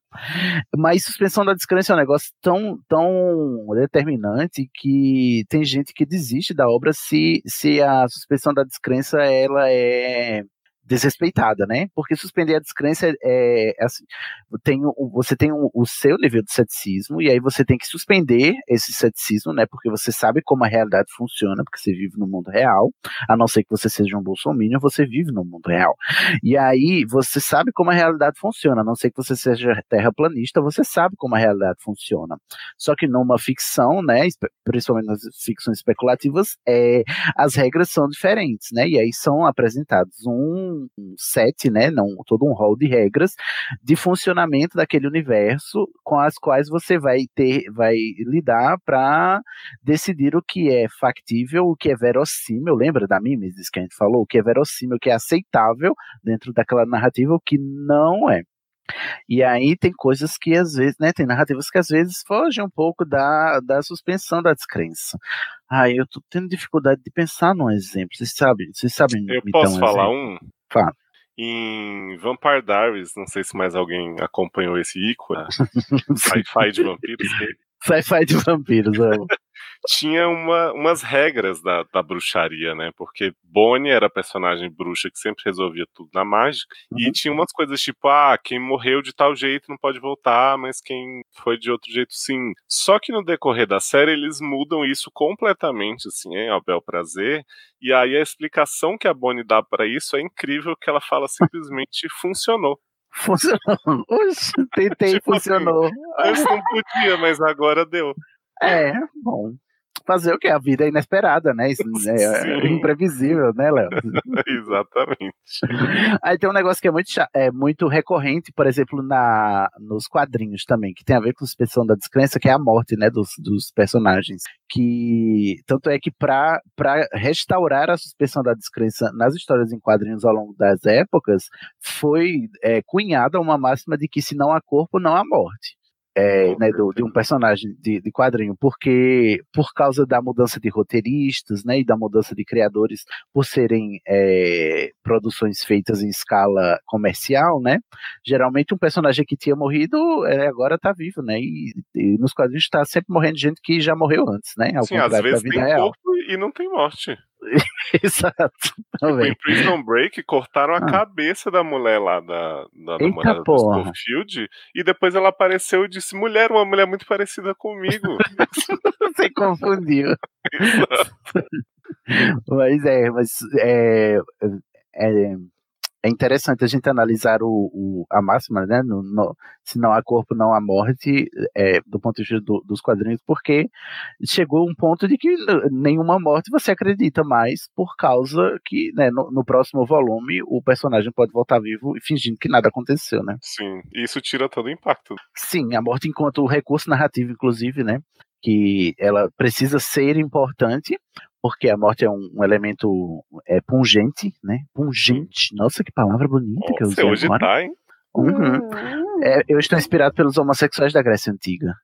Mas suspensão da descrença é um negócio tão, tão determinante que tem gente que desiste da obra se, se a suspensão da descrença ela é desrespeitada, né? Porque suspender a descrença é, é, assim, tem você tem o, o seu nível de ceticismo e aí você tem que suspender esse ceticismo, né? Porque você sabe como a realidade funciona, porque você vive no mundo real, a não ser que você seja um bolsominion, você vive no mundo real. E aí você sabe como a realidade funciona, a não ser que você seja terraplanista, você sabe como a realidade funciona. Só que numa ficção, né, principalmente nas ficções especulativas, é, as regras são diferentes, né? E aí são apresentados um, um set, né, não todo um rol de regras de funcionamento daquele universo com as quais você vai ter, vai lidar para decidir o que é factível, o que é verossímil. Lembra da Mimesis que a gente falou? O que é verossímil, o que é aceitável dentro daquela narrativa, o que não é. E aí tem coisas que às vezes, né, tem narrativas que às vezes fogem um pouco da, da suspensão da descrença. Ah, eu tô tendo dificuldade de pensar num exemplo. Vocês sabem, vocês sabem Eu me posso um falar exemplo? um? Fala. Em Vampire Diaries, não sei se mais alguém acompanhou esse ícone, sci-fi de vampiros. Sci-fi de vampiros, amo. Tinha uma, umas regras da, da bruxaria, né? Porque Bonnie era a personagem bruxa que sempre resolvia tudo na mágica. E Uhum. tinha umas coisas tipo, ah, quem morreu de tal jeito não pode voltar, mas quem foi de outro jeito sim. Só que no decorrer da série eles mudam isso completamente, assim, hein, ao bel prazer. E aí a explicação que a Bonnie dá pra isso é incrível, que ela fala simplesmente funcionou. Funcionou. Oxe, tentei, Tipo assim, funcionou. Antes não podia, mas agora deu. É, bom. Fazer o que? A vida é inesperada, né? É, é imprevisível, né, Léo? Exatamente. Aí tem um negócio que é muito, é muito recorrente, por exemplo, na, nos quadrinhos também, que tem a ver com a suspensão da descrença, que é a morte, né, dos, dos personagens. Que tanto é que para restaurar a suspensão da descrença nas histórias em quadrinhos ao longo das épocas, foi é, cunhada uma máxima de que se não há corpo, não há morte. É, né, do- de um personagem de, de quadrinho, porque por causa da mudança de roteiristas, né, e da mudança de criadores, por serem é, produções feitas em escala comercial, né, geralmente um personagem que tinha morrido é, agora está vivo, né, e, e nos quadrinhos está sempre morrendo gente que já morreu antes, né, ao Sim, às vezes tem real. corpo e não tem morte. Exato. Tipo, também. em Prison Break, cortaram a Ah. cabeça da mulher lá, da, da Eita namorada do porra. Scofield, e depois ela apareceu e disse, mulher, uma mulher muito parecida comigo. Você confundiu. mas é, mas é, é, é interessante a gente analisar o, o- a máxima, né? no- no- se não há corpo, não há morte, é, do ponto de vista do- dos quadrinhos, porque chegou um ponto de que nenhuma morte você acredita mais, por causa que né, no, no próximo volume o personagem pode voltar vivo e fingindo que nada aconteceu, né? Sim, e isso tira todo o impacto. Sim, a morte enquanto recurso narrativo, inclusive, né? Que ela precisa ser importante, porque a morte é um, um elemento é, pungente, né? Pungente. Nossa, que palavra bonita que eu usei hoje agora. tá, hein? Uhum. É, eu estou inspirado pelos homossexuais da Grécia Antiga.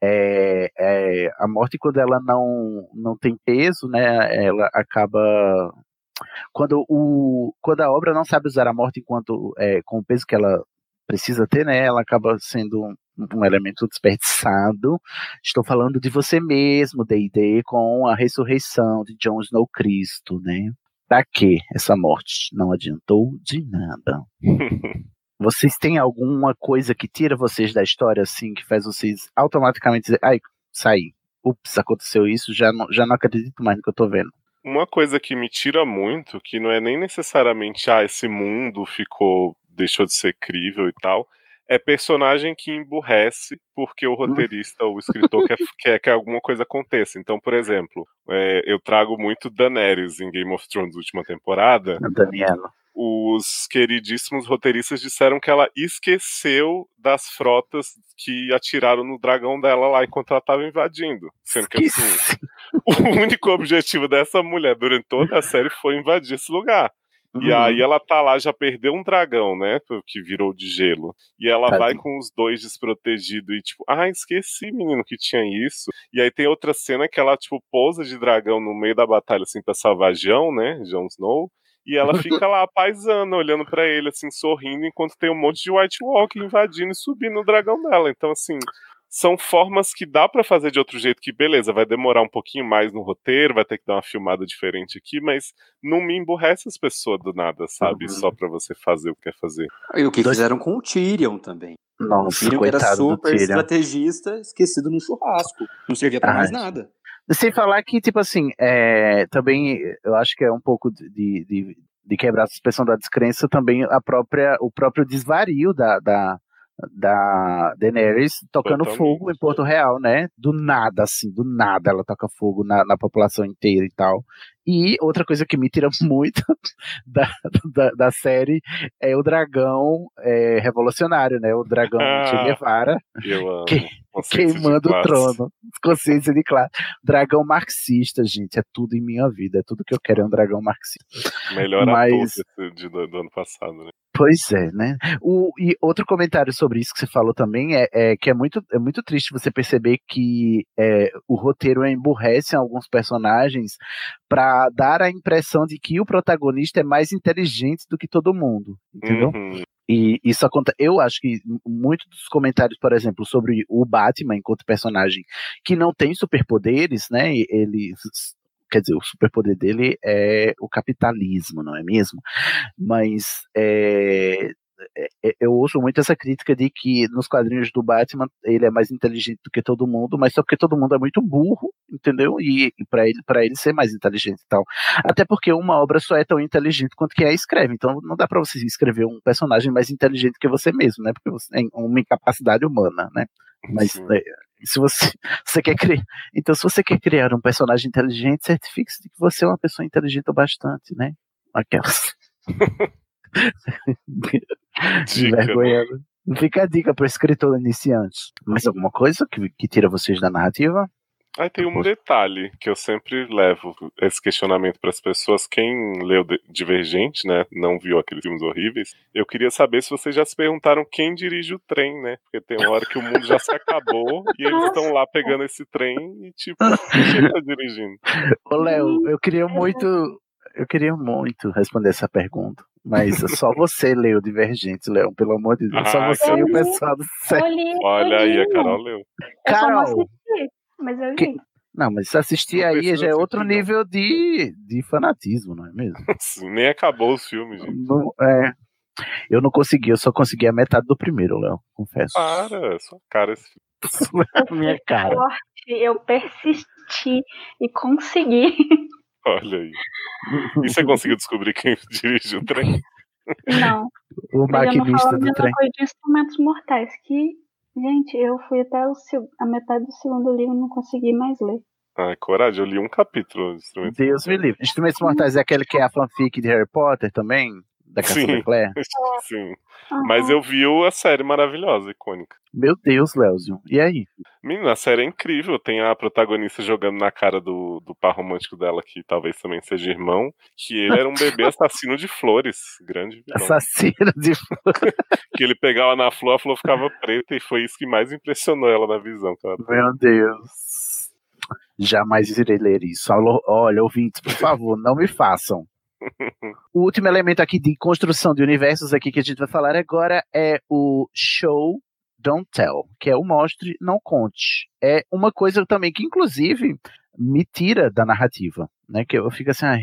É, é, a morte, quando ela não, não tem peso, né? Ela acaba. Quando, o, quando a obra não sabe usar a morte enquanto é, com o peso que ela precisa ter, né? Ela acaba sendo um, elemento desperdiçado. Estou falando de você mesmo, D&D, com a ressurreição de Jon Snow Cristo, né? Pra que essa morte? Não adiantou de nada. Vocês têm alguma coisa que tira vocês da história, assim, que faz vocês automaticamente dizer, ai, saí. Ups, aconteceu isso, já não, já não acredito mais no que eu tô vendo. Uma coisa que me tira muito, que não é nem necessariamente, ah, esse mundo ficou, deixou de ser crível e tal, é personagem que emburrece porque o roteirista ou o escritor quer, quer que alguma coisa aconteça. Então, por exemplo, é, eu trago muito Daenerys em Game of Thrones última temporada. Daniela. Os queridíssimos roteiristas disseram que ela esqueceu das frotas que atiraram no dragão dela lá enquanto ela estava invadindo. Sendo que assim, o único objetivo dessa mulher durante toda a série foi invadir esse lugar. E Uhum. aí ela tá lá, já perdeu um dragão, né? Que virou de gelo. E ela vai Tadinho. com os dois desprotegidos e tipo, ah, esqueci, menino, que tinha isso. E aí tem outra cena que ela, tipo, pousa de dragão no meio da batalha, assim, pra salvar Jon, né? Jon Snow. E ela fica lá, paisana, olhando pra ele, assim, sorrindo, enquanto tem um monte de White Walker invadindo e subindo o dragão dela. Então, assim, são formas que dá pra fazer de outro jeito, que beleza, vai demorar um pouquinho mais no roteiro, vai ter que dar uma filmada diferente aqui, mas não me emburrece as pessoas do nada, sabe? Uhum. Só pra você fazer o que quer fazer. E o que fizeram com o Tyrion também. Nossa, o Tyrion que era super Tyrion. estrategista, esquecido no churrasco. Não servia pra Ai. mais nada. Sem falar que, tipo assim, é, também eu acho que é um pouco de, de, de quebrar a suspensão da descrença também a própria, o próprio desvario da, da, da Daenerys tocando Totalmente. fogo em Porto Real, né? Do nada, assim, do nada ela toca fogo na, na população inteira e tal. E outra coisa que me tira muito da, da, da série é o dragão é, revolucionário, né? O dragão Ah, Che Guevara que- queimando o trono. Consciência de classe. Dragão marxista, gente, é tudo em minha vida. É tudo que eu quero é um dragão marxista. Melhor Mas- ator do ano passado, né? Pois é, né? O, e outro comentário sobre isso que você falou também é, é que é muito, é muito triste você perceber que é, o roteiro emburrece alguns personagens para dar a impressão de que o protagonista é mais inteligente do que todo mundo, entendeu? Uhum. E isso acontece. Eu acho que muitos dos comentários, por exemplo, sobre o Batman enquanto personagem que não tem superpoderes, né? Ele quer dizer, o superpoder dele é o capitalismo, não é mesmo? Mas é, é, é, eu ouço muito essa crítica de que nos quadrinhos do Batman ele é mais inteligente do que todo mundo, mas só porque todo mundo é muito burro, entendeu? E, e para ele para ele ser mais inteligente e tal. Até porque uma obra só é tão inteligente quanto quem a escreve. Então não dá para você escrever um personagem mais inteligente que você mesmo, né? Porque você tem uma incapacidade humana, né? Mas é, se você, você quer criar, então se você quer criar um personagem inteligente, certifique-se de que você é uma pessoa inteligente o bastante, né? Aquelas Envergonhando. Fica a dica para o escritor iniciante. Mais alguma coisa que, que tira vocês da narrativa? Aí tem um detalhe que eu sempre levo esse questionamento para as pessoas. Quem leu Divergente, né, não viu aqueles filmes horríveis, eu queria saber se vocês já se perguntaram quem dirige o trem, né? Porque tem uma hora que o mundo já se acabou e eles estão lá pegando esse trem e tipo, quem tá dirigindo? Ô Léo, eu queria muito eu queria muito responder essa pergunta, mas só você leu Divergente, Leão, pelo amor de Deus. Ah, só você e o pessoal do céu. Olha aí, a Carol leu. Carol! Mas eu li. Que... Não, mas se assistir não aí já é outro nível de, de fanatismo, não é mesmo? Nem acabou os filmes, gente. Não, é, eu não consegui, eu só consegui a metade do primeiro, Léo, confesso. Para, sua cara esse filme. Minha cara. Eu persisti e consegui. Olha aí. E você conseguiu descobrir quem dirige o trem? Não. O maquinista do trem. Foi de instrumentos mortais que, gente, eu fui até o, a metade do segundo livro e não consegui mais ler. Ai, coragem, eu li um capítulo de Instrumentos Deus me livre. Instrumentos Mortais é aquele que é a fanfic de Harry Potter também? Da Cassandra Clare? Sim. Uhum. Mas eu vi a série maravilhosa, icônica. Meu Deus, Léozio. E aí? Menina, a série é incrível. Tem a protagonista jogando na cara do, do par romântico dela, que talvez também seja irmão, que ele era um bebê assassino de flores. Grande vilão. Assassino de flores. que ele pegava na flor, a flor ficava preta, e foi isso que mais impressionou ela na visão. Cara. Meu Deus. Jamais irei ler isso. Olha, ouvintes, por favor, não me façam. o último elemento aqui de construção de universos aqui que a gente vai falar agora é o show don't tell, que é o mostre, não conte. É uma coisa também que inclusive me tira da narrativa, né? Que eu fico assim, ai,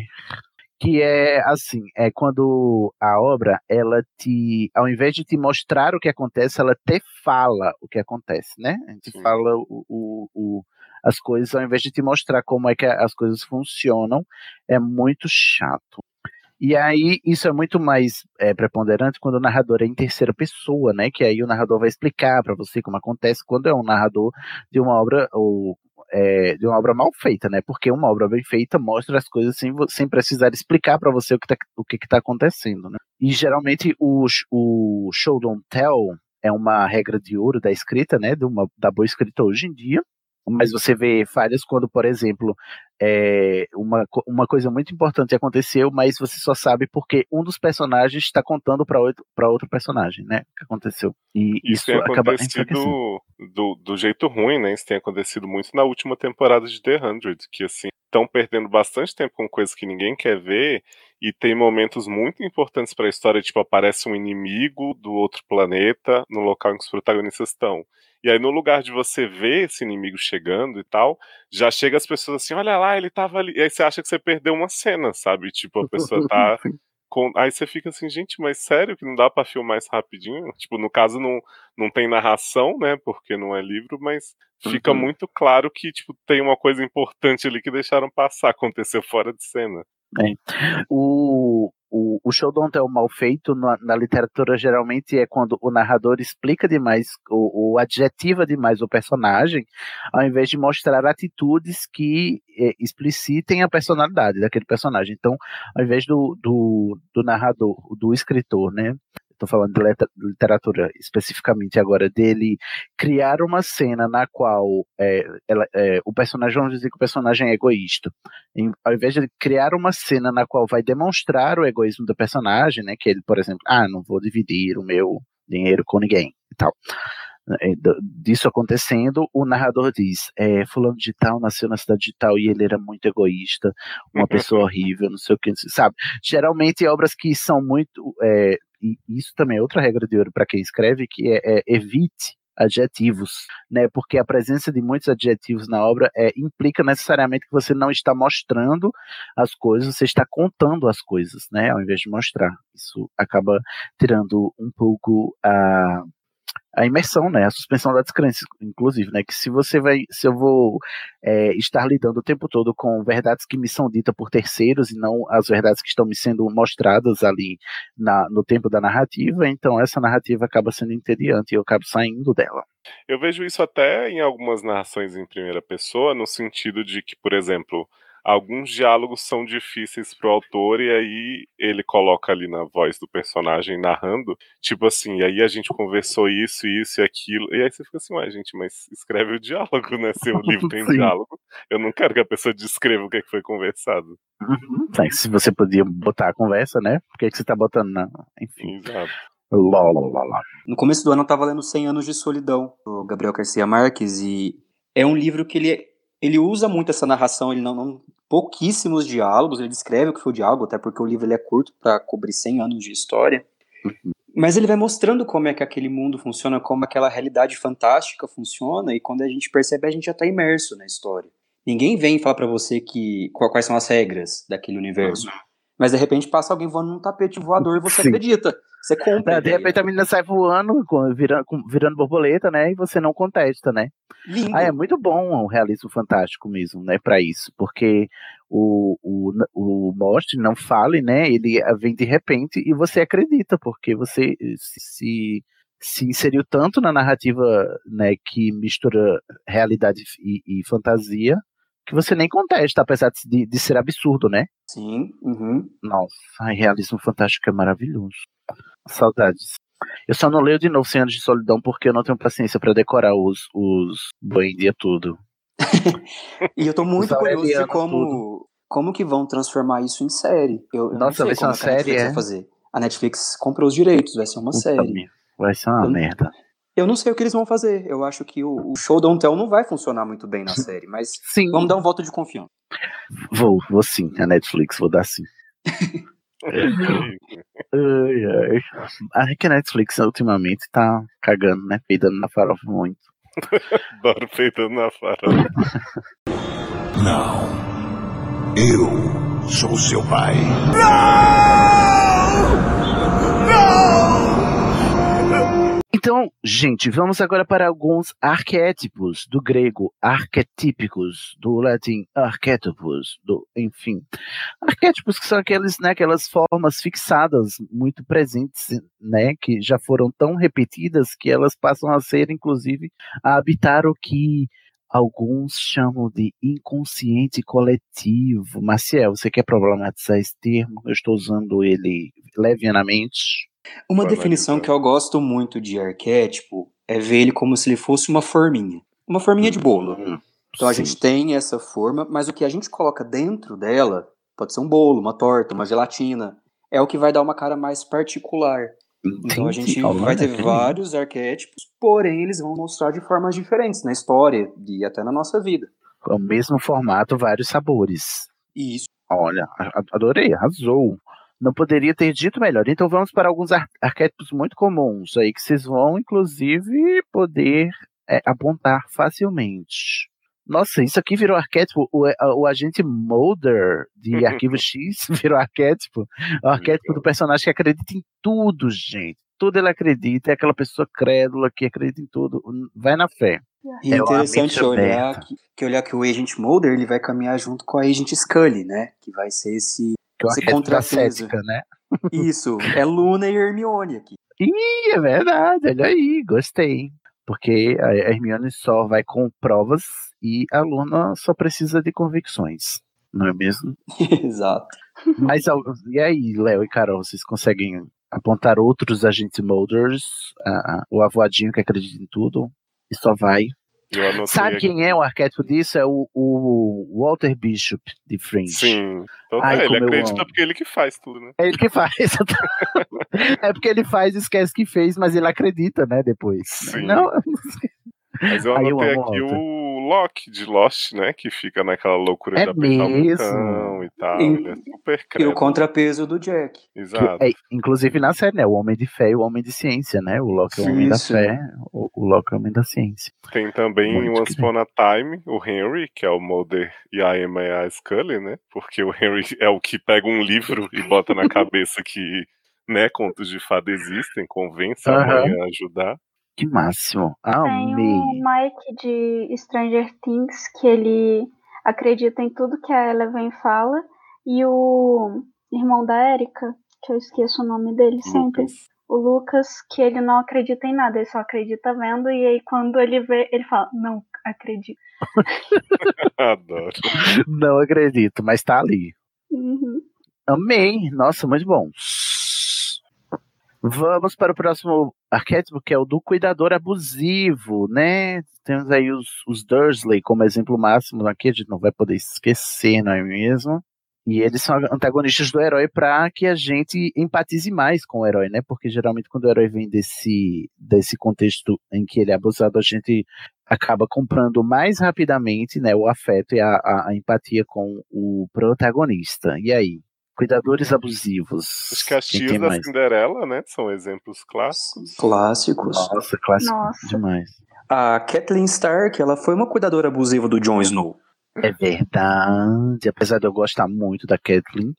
que é assim, é quando a obra ela te, ao invés de te mostrar o que acontece, ela te fala o que acontece, né? A gente Sim. fala o, o, o as coisas ao invés de te mostrar como é que as coisas funcionam, é muito chato. E aí, isso é muito mais é, preponderante quando o narrador é em terceira pessoa, né? Que aí o narrador vai explicar para você como acontece quando é um narrador de uma obra ou é, de uma obra mal feita, né? Porque uma obra bem feita mostra as coisas sem, sem precisar explicar para você o que, tá, o que, que tá acontecendo, né? E geralmente o, o show don't tell é uma regra de ouro da escrita, né? De uma, da boa escrita hoje em dia mas você vê falhas quando, por exemplo, é, uma, uma coisa muito importante aconteceu, mas você só sabe porque um dos personagens está contando para outro, outro personagem, né? O que aconteceu. E isso, isso tem acaba acontecido do, do jeito ruim, né? Isso tem acontecido muito na última temporada de The Hundred, que assim, estão perdendo bastante tempo com coisas que ninguém quer ver e tem momentos muito importantes para a história, tipo aparece um inimigo do outro planeta no local em que os protagonistas estão. E aí, no lugar de você ver esse inimigo chegando e tal, já chega as pessoas assim: olha lá, ele tava ali. E aí você acha que você perdeu uma cena, sabe? Tipo, a pessoa tá. Com... Aí você fica assim, gente, mas sério que não dá para filmar mais rapidinho? Tipo, no caso não, não tem narração, né? Porque não é livro, mas fica uhum. muito claro que, tipo, tem uma coisa importante ali que deixaram passar, aconteceu fora de cena. É. O, o, o show don't tell mal feito na, na, literatura geralmente é quando o narrador explica demais, o, o adjetiva demais o personagem, ao invés de mostrar atitudes que é, explicitem a personalidade daquele personagem. Então, ao invés do, do, do narrador, do escritor, né, estou falando de literatura especificamente agora, dele criar uma cena na qual é, ela, é, o personagem, vamos dizer que o personagem é egoísta. Em, ao invés de criar uma cena na qual vai demonstrar o egoísmo do personagem, né, que ele, por exemplo, ah, não vou dividir o meu dinheiro com ninguém e tal. É, disso acontecendo, o narrador diz: é, Fulano de Tal nasceu na cidade de Tal e ele era muito egoísta, uma pessoa horrível, não sei o que, sabe? Geralmente, obras que são muito. É, e isso também é outra regra de ouro para quem escreve, que é, é evite adjetivos, né? Porque a presença de muitos adjetivos na obra é, implica necessariamente que você não está mostrando as coisas, você está contando as coisas, né? Ao invés de mostrar. Isso acaba tirando um pouco a a imersão, né, a suspensão da descrença, inclusive, né, que se você vai, se eu vou é, estar lidando o tempo todo com verdades que me são ditas por terceiros e não as verdades que estão me sendo mostradas ali na, no tempo da narrativa, então essa narrativa acaba sendo entediante e eu acabo saindo dela. Eu vejo isso até em algumas narrações em primeira pessoa, no sentido de que, por exemplo, alguns diálogos são difíceis pro autor e aí ele coloca ali na voz do personagem narrando, tipo assim, e aí a gente conversou isso, isso e aquilo, e aí você fica assim, ué, gente, mas escreve o diálogo, né? Se o livro tem diálogo, eu não quero que a pessoa descreva o que, é que foi conversado. Uhum. Se você podia botar a conversa, né? Por que, que você tá botando na. Enfim. Exato. Lá, lá, lá, No começo do ano eu tava lendo 100 Anos de Solidão, do Gabriel Garcia Marques, e é um livro que ele, ele usa muito essa narração, ele não, não pouquíssimos diálogos, ele descreve o que foi o diálogo, até porque o livro ele é curto para cobrir 100 anos de história. Mas ele vai mostrando como é que aquele mundo funciona, como aquela realidade fantástica funciona, e quando a gente percebe, a gente já está imerso na história. Ninguém vem falar para você que quais são as regras daquele universo. Mas de repente passa alguém voando num tapete voador e você Sim. acredita. Você compra. É, de repente a menina sai voando, virando, virando borboleta, né? E você não contesta, né? Lindo. Ah, é muito bom o realismo fantástico mesmo, né? Pra isso, porque o, o, o Most não fale, né? Ele vem de repente e você acredita, porque você se, se, se inseriu tanto na narrativa, né? Que mistura realidade e, e fantasia, que você nem contesta, apesar de, de ser absurdo, né? Sim. Uhum. Nossa, realismo fantástico é maravilhoso. Saudades. Eu só não leio de novo 100 anos de solidão porque eu não tenho paciência pra decorar os, os Buendia tudo. E eu tô muito Os curioso de como, como que vão transformar isso em série. Eu, eu não Nossa, sei vai ser como uma série, é? fazer. A Netflix comprou os direitos, vai ser uma Puta série. merda, Vai ser uma Eu- merda. Eu não sei o que eles vão fazer. Eu acho que o, o show Tell não vai funcionar muito bem na série, mas Sim. vamos dar um voto de confiança. Vou, vou sim, a Netflix, vou dar sim. Ai, ai. Acho que a Netflix ultimamente tá cagando, né? Peidando na farofa muito. Adoro peitando na farofa. Não. Eu sou seu pai. Então, gente, vamos agora para alguns arquétipos do grego, arquetípicos, do latim arquétipos, do, enfim. Arquétipos que são aqueles, né, aquelas formas fixadas, muito presentes, né, que já foram tão repetidas que elas passam a ser, inclusive, a habitar o que alguns chamam de inconsciente coletivo. Maciel, você quer problematizar esse termo? Eu estou usando ele levianamente. Uma Vai definição que eu gosto muito de arquétipo é ver ele como se ele fosse uma forminha. Uma forminha de bolo. Então a Sim. gente tem essa forma, mas o que a gente coloca dentro dela pode ser um bolo, uma torta, uma gelatina. É o que vai dar uma cara mais particular. Então a Entendi. gente Olha, vai ter entendi. vários arquétipos, porém eles vão mostrar de formas diferentes na história e até na nossa vida. É o mesmo formato, vários sabores. Isso. Olha, adorei, arrasou. Não poderia ter dito melhor. Então vamos para alguns ar- arquétipos muito comuns aí que vocês vão, inclusive, poder é, apontar facilmente. Nossa, isso aqui virou arquétipo. O, a- o agente Mulder de Arquivo X virou arquétipo. O arquétipo do personagem que acredita em tudo, gente. Tudo ele acredita. É aquela pessoa crédula que acredita em tudo. Vai na fé. E é É interessante olhar que, que olhar que o Agent Mulder ele vai caminhar junto com a Agent Scully, né? Que vai ser esse, Que é da contrapeso. cética, né? Isso, é Luna e Hermione aqui. Ih, é verdade, olha aí, gostei. Porque a Hermione só vai com provas e a Luna só precisa de convicções, não é mesmo? Exato. Mas e aí, Léo e Carol, vocês conseguem apontar outros agentes Molders? Ah, o avoadinho que acredita em tudo e só vai. Sabe aqui. quem é o arquétipo disso? É o, o Walter Bishop de Fringe. Sim. Então, Ai, é, ele acredita porque ele que faz tudo, né? É ele que faz. é porque ele faz e esquece que fez, mas ele acredita, né, depois. Sim. Não, Mas eu eu anotei amo aqui o Loki de Lost, né? Que fica naquela loucura É de apertar mesmo? o e tal. E- Ele é super E o credo. contrapeso do Jack. Exato. É, inclusive na série, né? O homem de fé e o homem de ciência, né? O Loki é o homem da Isso. fé, o, o Loki é o homem da ciência. Tem também Muito em Once Upon a Time o Henry, que é o Mulder e a Emma e a Scully, né? Porque o Henry é o que pega um livro e bota na cabeça que, né, contos de fada existem, convence a Aham. mãe a ajudar. Que máximo. Ah, Tem Amei. o Mike de Stranger Things, que ele acredita em tudo que a Eleven fala, e o irmão da Erika, que eu esqueço o nome dele sempre, o Lucas, que ele não acredita em nada, ele só acredita vendo, e aí quando ele vê, ele fala, não acredito. Adoro. Não acredito, mas tá ali. Uhum. Amei. Nossa, muito bom. Vamos para o próximo arquétipo, que é o do cuidador abusivo, né? Temos aí os, os Dursley como exemplo máximo aqui, a gente não vai poder esquecer, não é mesmo? E eles são antagonistas do herói para que a gente empatize mais com o herói, né? Porque geralmente quando o herói vem desse, desse contexto em que ele é abusado, a gente acaba comprando mais rapidamente né, o afeto e a, a, a empatia com o protagonista. E aí? Cuidadores abusivos. Tias tem da mais? Cinderela, né? São exemplos clássicos. Clássicos. Nossa, clássico Nossa. demais. A Kathleen Stark, ela foi uma cuidadora abusiva do Jon Snow. É verdade. Apesar de eu gostar muito da Kathleen,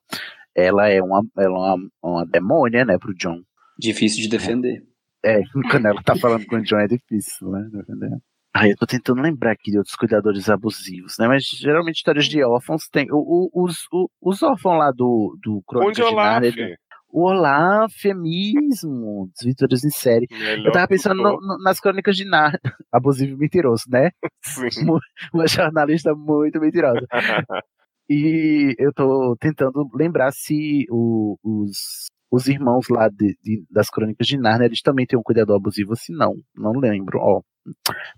ela é uma, ela é uma, uma demônia, né, pro John. Difícil de defender. É, quando ela tá falando com o John é difícil, né? defender. Ai, eu tô tentando lembrar aqui de outros cuidadores abusivos, né? Mas geralmente histórias de órfãos tem. O, o- os, o- os órfãos lá do, do Crônicas Onde de Olaf? Nárnia, ele- O Olaf é mesmo, dos Vitórias em série. Melhor eu tava pensando no- no- nas crônicas de Nárnia. Abusivo e mentiroso, né? Sim. Uma jornalista muito mentirosa. E eu tô tentando lembrar se o- os, os irmãos lá de- de- das crônicas de Narnia, eles também têm um cuidador abusivo, se não, não lembro. Ó,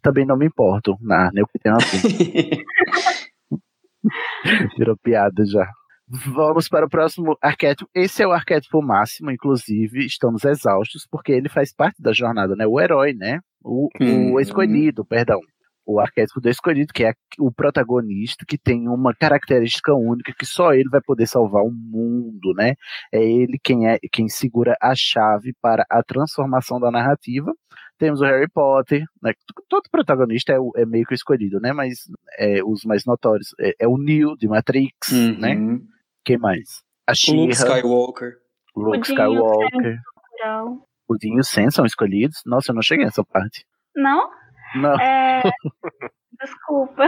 também não me importo, Narnia, o que tem. Virou piada já. Vamos para o próximo arquétipo. Esse é o arquétipo máximo, inclusive, estamos exaustos, porque ele faz parte da jornada, né? O herói, né? O, o Uhum. escolhido, perdão. O arquétipo do escolhido, que é o protagonista, que tem uma característica única, que só ele vai poder salvar o mundo, né? É ele quem é quem segura a chave para a transformação da narrativa. Temos o Harry Potter, né? Todo protagonista é, o- é meio que escolhido, né? Mas é, os mais notórios é, é o Neo de Matrix, né? Uhum. Quem mais? A O Luke Skywalker. Luke Skywalker, Cultural. o Dinho e o Sen são escolhidos. Nossa, eu não cheguei nessa parte. Não? Não, É. Desculpa.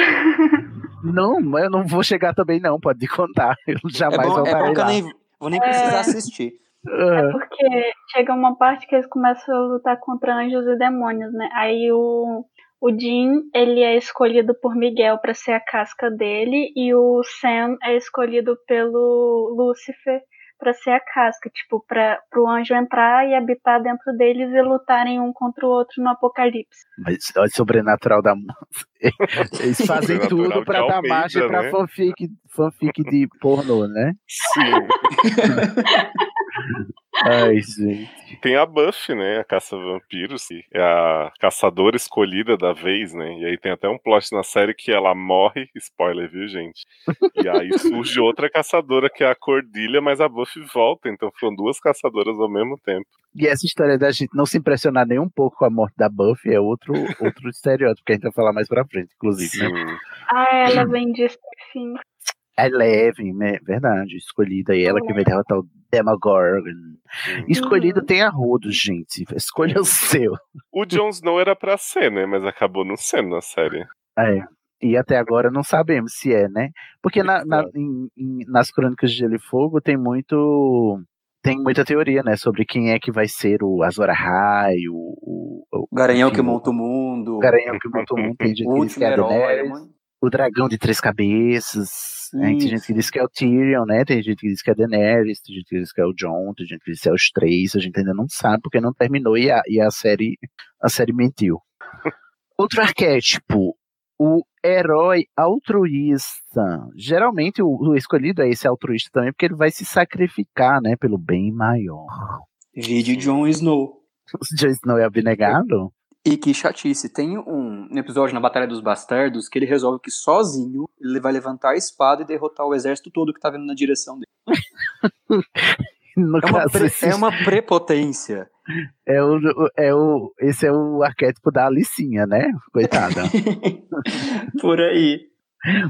não, mas eu não vou chegar também não, pode contar. Eu É jamais bom, é voltarei bom que eu nem, vou nem precisar assistir. Ah, Porque chega uma parte que eles começam a lutar contra anjos e demônios, né? Aí o, o Jin, ele é escolhido por Miguel pra ser a casca dele e o Sam é escolhido pelo Lúcifer pra ser a casca, tipo, para pro anjo entrar e habitar dentro deles e lutarem um contra o outro no apocalipse. Mas olha o sobrenatural da Eles fazem tudo pra dar Almeida, margem pra né? fanfic, fanfic de pornô, né? Sim. Ai, gente. Tem a Buffy, né? A caça-vampiros, que é a caçadora escolhida da vez, né? E aí tem até um plot na série que ela morre, spoiler, viu, gente? E aí surge outra caçadora que é a Cordilha, mas a Buffy volta, então foram duas caçadoras ao mesmo tempo. E essa história da gente não se impressionar nem um pouco com a morte da Buffy é outro, outro estereótipo que a gente vai falar mais pra frente, inclusive, né? Sim. Ah, ela vem de fim. É Eleven, né? verdade, escolhida, e ela que vai derrotar o Demogorgon. Escolhido tem a rodo, gente. Escolha o seu. O Jon Snow era pra ser, né? Mas acabou não sendo na série. É. E até agora não sabemos se é, né? Porque na, na- em- em- nas crônicas de Gelo e Fogo tem muito. Tem muita teoria, né? Sobre quem é que vai ser o Azor Ahai, o, o, o O Garanhão enfim, que monta o mundo. o Garanhão que monta o mundo. Tem O último é herói. O dragão de três cabeças. Né? Tem gente que diz que é o Tyrion, né? Tem gente que diz que é Daenerys, tem gente que diz que é o Jon, tem gente que diz que é os três. A gente ainda não sabe porque não terminou e a, e a série a série mentiu. Outro arquétipo, o herói altruísta. Geralmente o, o escolhido é esse altruísta também porque ele vai se sacrificar, né? Pelo bem maior. Vide Jon Snow. Jon Snow é abnegado? E que chatice. Tem um episódio na Batalha dos Bastardos que ele resolve que sozinho ele vai levantar a espada e derrotar o exército todo que tá vindo na direção dele. É, uma pre- é uma prepotência. É o, é o, esse é o arquétipo da Alicinha, né? Coitada. Por aí.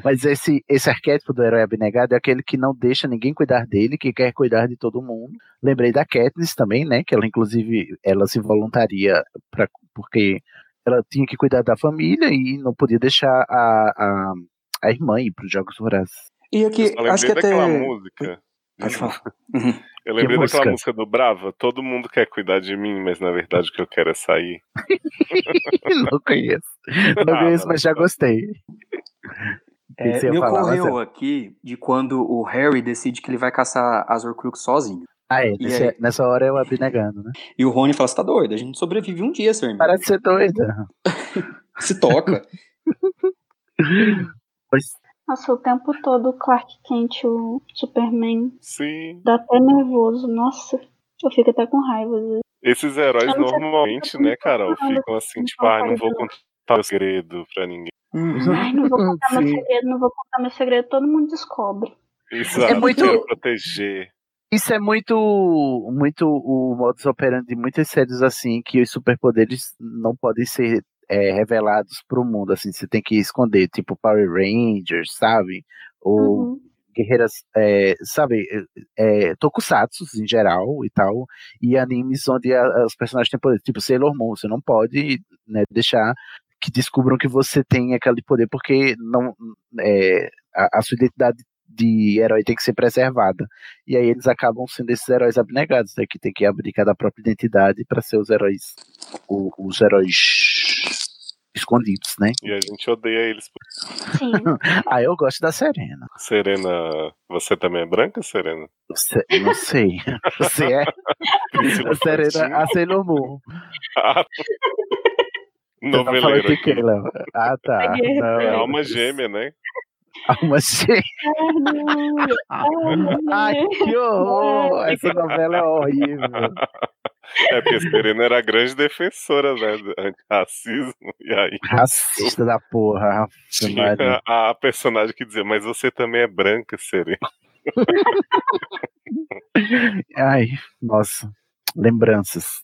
Mas esse, esse arquétipo do herói abnegado é aquele que não deixa ninguém cuidar dele, que quer cuidar de todo mundo. Lembrei da Katniss também, né? Que ela, inclusive, ela se voluntaria pra, porque ela tinha que cuidar da família e não podia deixar a, a, a irmã ir para os Jogos Vorazes. E aqui, Eu só lembrei acho que daquela até. música. Pode falar. Eu lembrei Que daquela música? música do Brava. Todo mundo quer cuidar de mim, mas na verdade o que eu quero é sair. não conheço. Não Ah, conheço, mas já gostei. É, me ocorreu é- aqui de quando o Harry decide que ele vai caçar as Horcruxes sozinho. Ah, é, E nesse- aí? nessa hora é o abnegado, né? E o Rony fala: Você tá doido? A gente sobrevive um dia, seu irmão. Parece ser doida. Se toca. Pois Nossa, o tempo todo o Clark Kent, o Superman, Sim. dá até nervoso. Nossa, eu fico até com raiva. às vezes. Esses heróis Eu normalmente, eu né, Carol, ficam assim, tipo, ai, não vou contar o segredo pra ninguém. Ai, não vou contar meu Sim. segredo, não vou contar meu segredo, todo mundo descobre. Exato, muito- quero proteger. Isso é muito, muito o modus operandi de muitas séries assim, que os superpoderes não podem ser é, revelados pro mundo, assim, você tem que esconder, tipo Power Rangers, sabe? Ou Uhum. guerreiras, é, sabe, é, tokusatsus em geral e tal, e animes onde a- os personagens têm poder, tipo Sailor Moon, você não pode né, deixar que descubram que você tem aquele poder, porque não, é, a, a sua identidade de herói tem que ser preservada. E aí eles acabam sendo esses heróis abnegados, né, que tem que abrir cada própria identidade para ser os heróis, o- os heróis escondidos, né? E a gente odeia eles. Sim. ah, eu gosto da Serena. Serena, você também é branca, Serena? Você- não sei. Você é a Serena, a Sailor Moon. Ah, Você tá Léo? Ah, tá. Não, É é alma gêmea, né? Alma gêmea. Ai, Ai, que horror! Essa novela é horrível. É porque Serena era a grande defensora, né, do antirracismo. E aí Racista da porra. Tinha a personagem que dizia, mas você também é branca, Serena. Ai, nossa. Lembranças.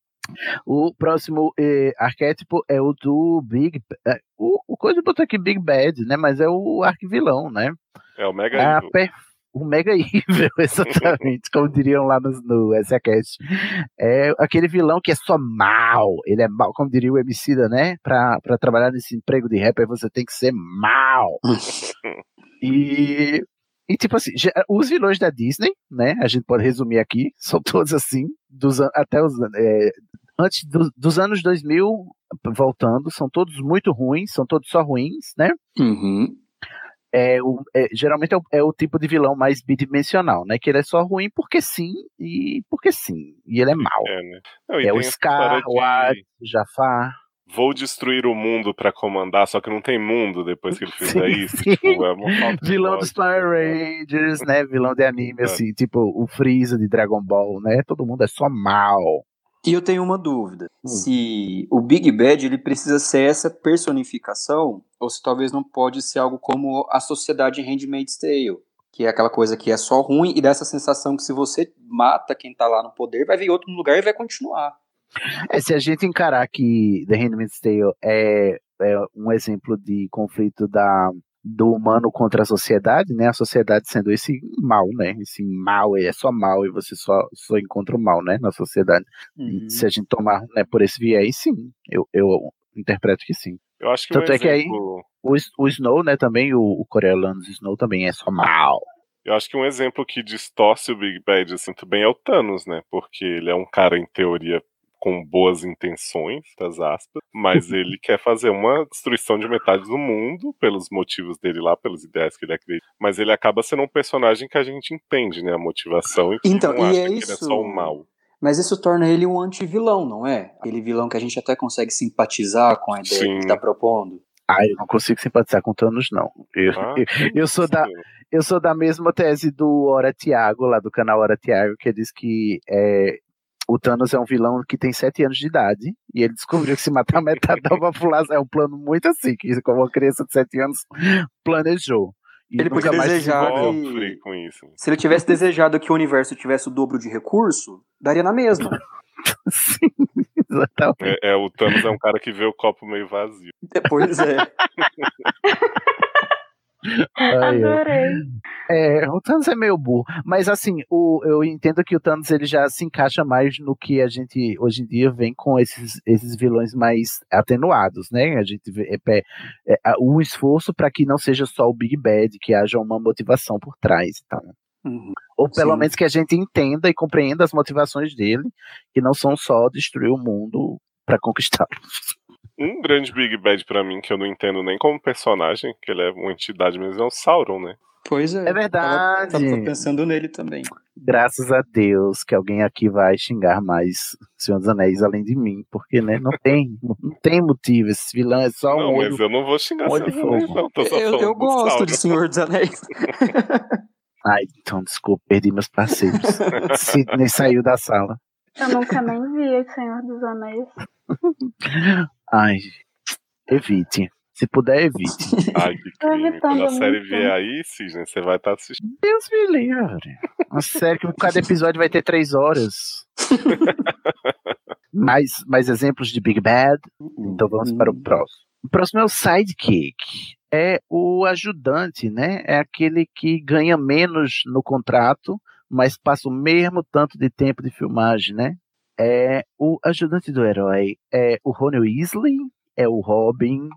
O próximo eh, arquétipo é o do Big. eh, o, o coisa botou aqui Big Bad, né? Mas é o arquivilão, né? É o Mega É a Evil. per- o Mega Evil, exatamente, como diriam lá no, no SACast. É aquele vilão que é só mal. Ele é mal, como diria o Emicida, né? Pra, pra trabalhar nesse emprego de rapper, você tem que ser mal. E, e tipo assim, os vilões da Disney, né? A gente pode resumir aqui, são todos assim, dos, até os é, antes do- dos anos 2000 voltando, são todos muito ruins, são todos só ruins, né? Uhum. É, o, é, geralmente é o, é o tipo de vilão mais bidimensional, né? Que ele é só ruim porque sim e porque sim, e ele é mau. É, né? Não, e É o Scar, história o Ad, de o Jafar. Vou destruir o mundo pra comandar, só que não tem mundo depois que ele fizer Sim, isso. sim. Tipo, é uma falta de Vilão dos lógica. Power Rangers, né? Vilão de anime, assim, tipo o Freeza de Dragon Ball, né? Todo mundo é só mal. E eu tenho uma dúvida. Se o Big Bad ele precisa ser essa personificação, ou se talvez não pode ser algo como a sociedade em Handmaid's Tale, que é aquela coisa que é só ruim e dá essa sensação que se você mata quem tá lá no poder, vai vir outro lugar e vai continuar. É, se a gente encarar que The Handmaid's Tale é, é um exemplo de conflito da, do humano contra a sociedade, né? A sociedade sendo esse mal, né? Esse mal, é só mal e você só, só encontra o mal, né? Na sociedade. Uhum. Se a gente tomar né, por esse viés, sim. Eu, eu interpreto que sim. Eu acho que Tanto um é que aí exemplo... o, o Snow, né? Também o, o coreano Snow também é só mal. Eu acho que um exemplo que distorce o Big Bad assim, muito bem é o Thanos, né? Porque ele é um cara, em teoria, com boas intenções, das aspas, mas ele quer fazer uma destruição de metade do mundo, pelos motivos dele lá, pelos ideais que ele acredita. Mas ele acaba sendo um personagem que a gente entende, né? A motivação e que Então, não e é que ele é isso- só o mal. Mas isso torna ele um anti-vilão, não é? Aquele vilão que a gente até consegue simpatizar com a ideia que Sim. ele tá propondo. Ah, eu não consigo simpatizar com Thanos, não. Eu, Ah, eu, eu sou da, eu sou da mesma tese do Hora Tiago, lá do canal Hora Tiago, que diz que é, o Thanos é um vilão que tem sete anos de idade e ele descobriu que se matar metade da população é um plano muito assim, que como uma criança de sete anos planejou. E Ele podia mais desejar se que- com isso. Se ele tivesse desejado que o universo tivesse o dobro de recurso, daria na mesma. Exatamente. É, é, o Thanos é um cara que vê o copo meio vazio. Pois é. Adorei. É, o Thanos é meio burro, mas assim, o, eu entendo que o Thanos ele já se encaixa mais no que a gente hoje em dia vem com esses, esses vilões mais atenuados, né? A gente vê é, é, a- um esforço para que não seja só o Big Bad, que haja uma motivação por trás, então. Ou pelo Sim. menos que a gente entenda e compreenda as motivações dele, que não são só destruir o mundo para conquistá-lo. Um grande Big Bad pra mim, que eu não entendo nem como personagem, que ele é uma entidade, mas é o Sauron, né? Pois é. É verdade. Tava, tava pensando nele também. Graças a Deus que alguém aqui vai xingar mais Senhor dos Anéis além de mim, porque né, não tem, não tem motivo. Esse vilão é só um Não, olho. mas eu não vou xingar Senhor dos Anéis, fogo. não. Tô só Eu, eu gosto Sauron. de Senhor dos Anéis. Ai, então desculpa, perdi meus parceiros. Sidney saiu da sala. Eu nunca nem vi o Senhor dos Anéis. Ai, evite. Se puder, evite. Ai, que crime. evitando Quando a série vier aí, Cisne, você vai estar assistindo. Deus me livre. Uma série que cada episódio vai ter três horas. mais, mais exemplos de Big Bad. Então vamos para o próximo. O próximo é o Sidekick. É o ajudante, né? É aquele que ganha menos no contrato, mas passa o mesmo tanto de tempo de filmagem, né? É o ajudante do herói. É o Ron Weasley, é o Robin,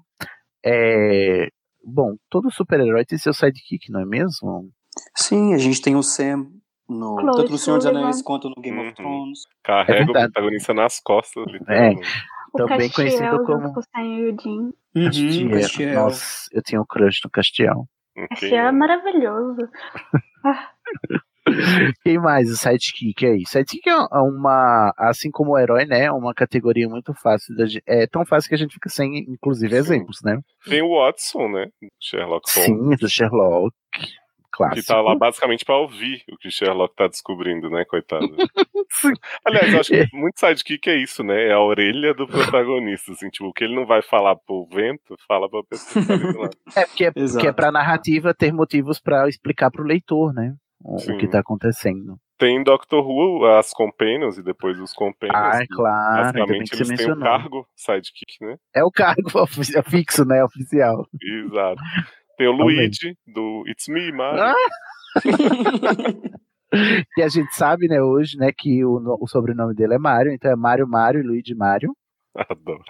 é. Bom, todo super-herói tem seu sidekick, não é mesmo? Sim, a gente tem o Sam no, Chloe tanto no Senhor dos. Anéis quanto no Game of Uhum. Thrones. Carrega É o protagonista nas costas, É, literalmente. O também Castiel conhecido como com o Sam e. Uhum, Castiel. Castiel. Nossa, eu tinha um crush no Castiel. Castiel é maravilhoso. Quem mais? O sidekick aí. Sidekick é uma, assim como o herói, né? é Uma categoria muito fácil. Da, é tão fácil que a gente fica sem, inclusive, exemplos, né? Tem o Watson, né? Sherlock Holmes. Sim, do Sherlock. Clássico. Que tá lá basicamente pra ouvir o que o Sherlock tá descobrindo, né, coitado? Aliás, eu acho que muito sidekick é isso, né? É a orelha do protagonista, assim, tipo, o que ele não vai falar pro vento, fala pra pessoa que tá. É porque é, porque é pra narrativa ter motivos pra explicar pro leitor, né? O, o Sim. que tá acontecendo. Tem em Doctor Who as Companions e depois os Companions. Ah, é claro, Basicamente, eles têm o mencionou. cargo sidekick, né? É o cargo ofi- fixo, né? Oficial. Exato. Tem o Também. Luigi, do It's Me, Mario. Ah! que a gente sabe, né, hoje, né, que o, o sobrenome dele é Mário, então é Mário Mário e Luigi Mário. Adoro.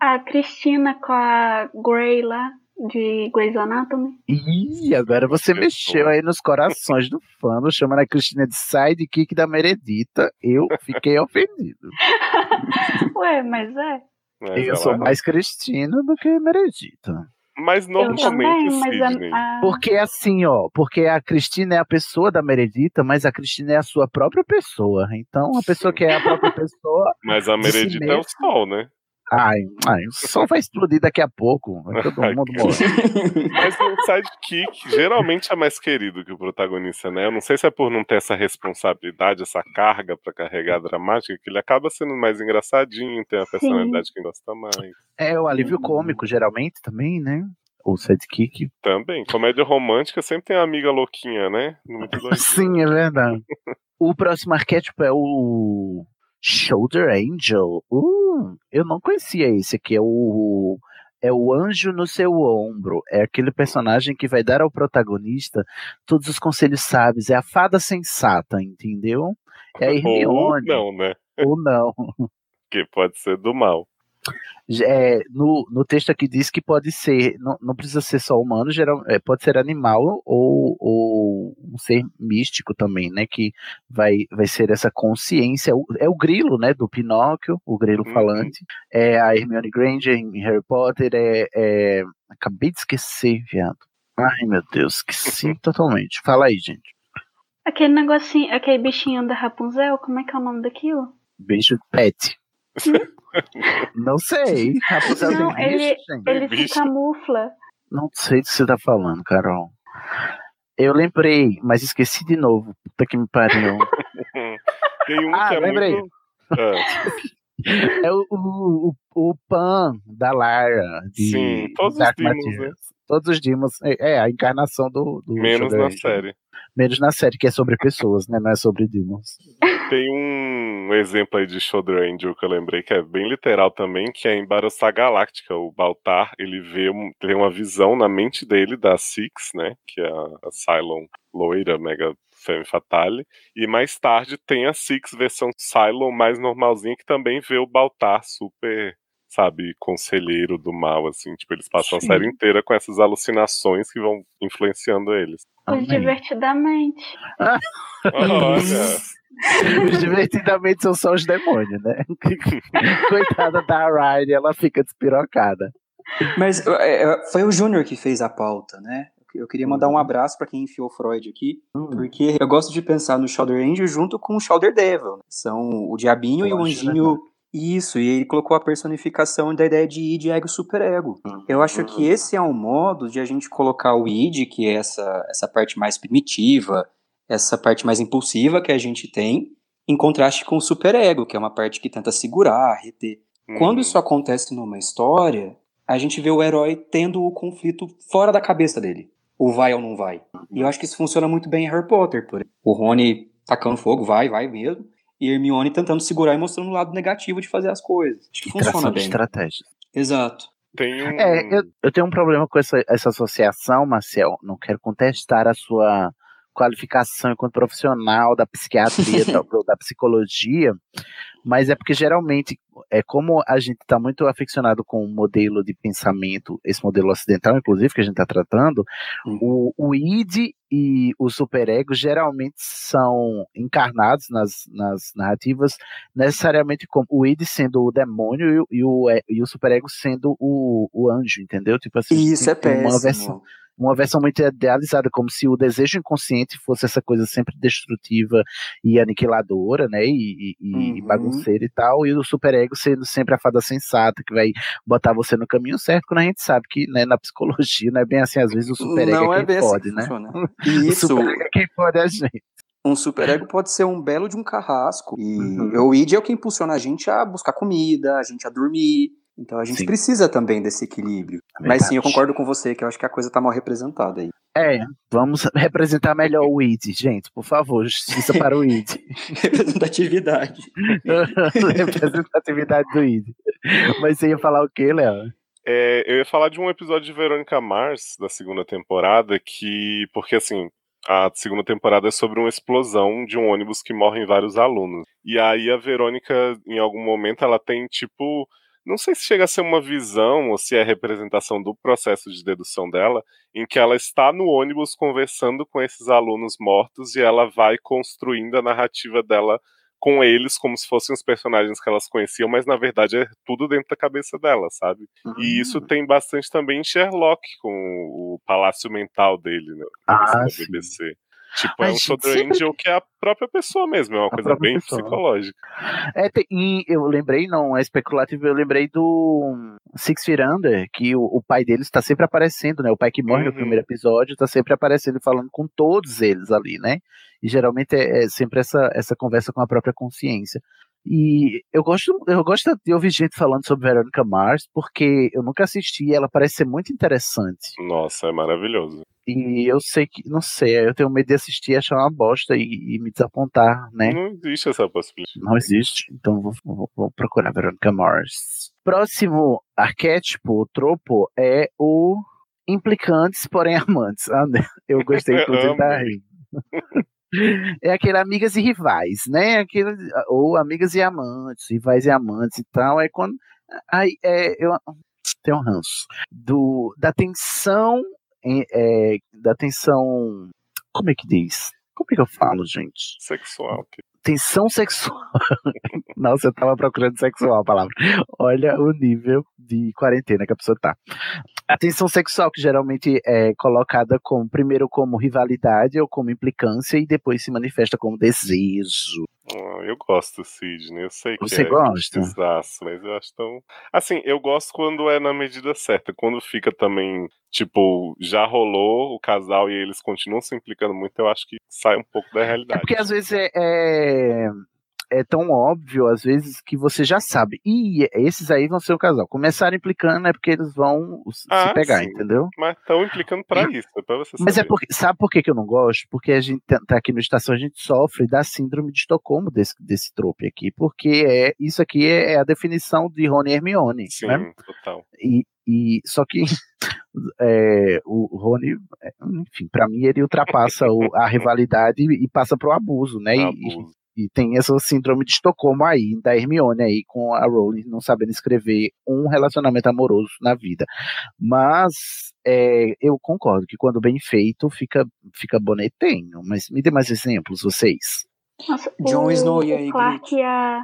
A Cristina com a Grey lá, de Grey's Anatomy. Ih, agora você mexeu aí nos corações do fã, chamando a Cristina de sidekick da Meredita. Eu fiquei ofendido. Ué, mas é. Mas Eu sou mais Cristina do que Meredita. Mas Eu também, normalmente, mas a, Sidney. a- Porque assim, ó, porque a Cristina é a pessoa da Meredita, mas a Cristina é a sua própria pessoa. Então, a pessoa que é a própria pessoa. Mas a de si Meredita é o sol, né? Ai, ai, o sol vai explodir daqui a pouco. Vai todo mundo morrer. Mas o sidekick geralmente é mais querido que o protagonista, né? Eu não sei se é por não ter essa responsabilidade, essa carga pra carregar a dramática, que ele acaba sendo mais engraçadinho, tem a personalidade que gosta mais. É o alívio cômico, geralmente, também, né? O sidekick. Também. Comédia romântica sempre tem a amiga louquinha, né? Muito. Sim, é verdade. O próximo arquétipo é o Shoulder Angel. Uh, eu não conhecia esse aqui. É o, é o anjo no seu ombro. É aquele personagem que vai dar ao protagonista todos os conselhos sábios. É a fada sensata, entendeu? É a Ou Hermione. não, né? Ou não. Que pode ser do mal. É, no, no texto aqui diz que pode ser, não, não precisa ser só humano, geral, é, pode ser animal ou, ou um ser místico também, né? Que vai, vai ser essa consciência. O- É o grilo, né? Do Pinóquio, o grilo Uhum. falante. É a Hermione Granger em Harry Potter. É, é- acabei de esquecer, viado. Ai, meu Deus, esqueci totalmente. Fala aí, gente. aquele negocinho, aquele bichinho da Rapunzel, como é que é o nome daquilo? Beijo pet. Não sei. Rapunzel Não, tem ele, bicho, gente? ele se camufla. Não sei do que você tá falando, Carol. Eu lembrei, mas esqueci de novo. Puta que me pariu. Tem um Ah, que é lembrei. muito. É. É o, o, o, Pan da Lara. De Sim, todos os Dark Demons, Materials. né? Todos os Demons. É, é a encarnação do. do Menos na série. Menos na série, que é sobre pessoas, né? Não é sobre Demons. Tem um exemplo aí de Shoulder Angel que eu lembrei que é bem literal também, que é em Battlestar Galactica. O Baltar, ele vê um, tem uma visão na mente dele da Six, né? Que é a Cylon loira, mega femme fatale. E mais tarde tem a Six versão Cylon mais normalzinha, que também vê o Baltar super, sabe, conselheiro do mal, assim. Tipo, eles passam a Sim. série inteira com essas alucinações que vão influenciando eles. Pois divertidamente. Olha. Os divertidamente são só os demônios, né? Coitada da Ryan, ela fica despirocada. Mas é, é, foi o Júnior que fez a pauta, né? Eu queria mandar um abraço pra quem enfiou Freud aqui, porque eu gosto de pensar no Shoulder Angel junto com o Shoulder Devil. né? São o diabinho e o anjinho. Isso, e ele colocou a personificação da ideia de id, ego, superego. Eu acho que esse é um modo de a gente colocar o id, que é essa, essa parte mais primitiva, essa parte mais impulsiva que a gente tem, em contraste com o superego, que é uma parte que tenta segurar, reter. Quando isso acontece numa história, a gente vê o herói tendo o conflito fora da cabeça dele. O vai ou não vai. E eu acho que isso funciona muito bem em Harry Potter, por exemplo. O Rony tacando fogo, vai, vai mesmo. E Hermione tentando segurar e mostrando o lado negativo de fazer as coisas. Acho que E funciona bem. estratégias. Exato. Tem um. É, eu, eu tenho um problema com essa, essa associação, Marcel. Não quero contestar a sua qualificação enquanto profissional da psiquiatria, da, da psicologia, mas é porque geralmente, é como a gente está muito aficionado com o modelo de pensamento, esse modelo ocidental, inclusive, que a gente está tratando, o, o id e o superego geralmente são encarnados nas, nas narrativas necessariamente como o id sendo o demônio e, o- e o, é, e o superego sendo o, o anjo, entendeu? Tipo assim, Isso é tem uma péssimo. versão uma versão muito idealizada, como se o desejo inconsciente fosse essa coisa sempre destrutiva e aniquiladora, né? E, e- e Uhum. bagunceira e tal, e o superego sendo sempre a fada sensata, que vai botar você no caminho certo, quando a gente sabe que né, na psicologia não é bem assim, às vezes o superego Não é é quem bem assim pode, que né? funciona. O Isso. superego é quem pode a gente. Um superego pode ser um belo de um carrasco. E Uhum. o id é o que impulsiona a gente a buscar comida, a gente a dormir. Então a gente Sim. precisa também desse equilíbrio. Mas sim, eu concordo com você que eu acho que a coisa tá mal representada aí. É, vamos representar melhor o id, gente, por favor, justiça para o id. Representatividade. Representatividade do id. Mas você ia falar o quê, Léo? É, eu ia falar de um episódio de Verônica Mars, da segunda temporada, que. Porque assim, a segunda temporada é sobre uma explosão de um ônibus que morrem vários alunos. E aí a Verônica, em algum momento, ela tem tipo. Não sei se chega a ser uma visão ou se é representação do processo de dedução dela, em que ela está no ônibus conversando com esses alunos mortos e ela vai construindo a narrativa dela com eles como se fossem os personagens que elas conheciam, mas na verdade é tudo dentro da cabeça dela, sabe? E isso tem bastante também em Sherlock, com o palácio mental dele, né? Ah, da sim. Tipo, Ai, é um gente, Shoulder sempre Angel que é a própria pessoa mesmo, é uma A coisa bem pessoa. psicológica. É, tem- e eu lembrei, não é especulativo, eu lembrei do Six Feet Under, que o, o pai deles está sempre aparecendo, né? O pai que morre no Uhum. primeiro episódio está sempre aparecendo e falando com todos eles ali, né? E geralmente é, é sempre essa, essa conversa com a própria consciência. E eu gosto, eu gosto de ouvir gente falando sobre Veronica Mars, porque eu nunca assisti e ela parece ser muito interessante. Nossa, é maravilhoso. E eu sei que, não sei, eu tenho medo de assistir e achar uma bosta e, e me desapontar, né? Não existe essa possibilidade. Não existe, então vou, vou- vou procurar Veronica Mars. Próximo arquétipo, tropo, é o implicantes, porém amantes. Ah, né? Eu gostei, inclusive, da Amei. É aquele amigas e rivais, né? Aquele, ou amigas e amantes, rivais e amantes e tal. É quando. Aí, é, eu tenho um ranço. Do, da tensão. em- é, da tensão. Como é que diz? Como é que eu falo, gente? Sexual. Tensão sexual. Nossa, eu tava procurando sexual a palavra. Olha o nível de quarentena que a pessoa tá. A tensão sexual, que geralmente é colocada como, primeiro como rivalidade ou como implicância, e depois se manifesta como desejo. Eu gosto, Sidney. Eu sei que Você é gosta? desastre, mas eu acho tão. Assim, eu gosto quando é na medida certa. Quando fica também, tipo, já rolou o casal e eles continuam se implicando muito, eu acho que sai um pouco da É realidade. porque às vezes é, é- é tão óbvio, às vezes, que você já sabe. E esses aí vão ser o casal. Começaram implicando é porque eles vão se Ah, pegar, sim. entendeu? Mas estão implicando pra isso, é pra você Mas é saber. porque, sabe por que, que eu não gosto? Porque a gente tá tá aqui no Estação, a gente sofre da síndrome de Estocolmo desse, desse trope aqui, porque é, isso aqui é, é a definição de Rony e Hermione, Sim, né? total. E, e só que é, o Rony, é, enfim, pra mim ele ultrapassa o- a rivalidade e, e passa pro abuso, né? E, Abuso. E tem essa síndrome de Estocolmo aí, da Hermione aí, com a Rowling não sabendo escrever um relacionamento amoroso na vida. Mas é, eu concordo que quando bem feito fica, fica bonetenho. Mas me dê mais exemplos, vocês. Nossa, Jon o, Snow e a o Clark e a.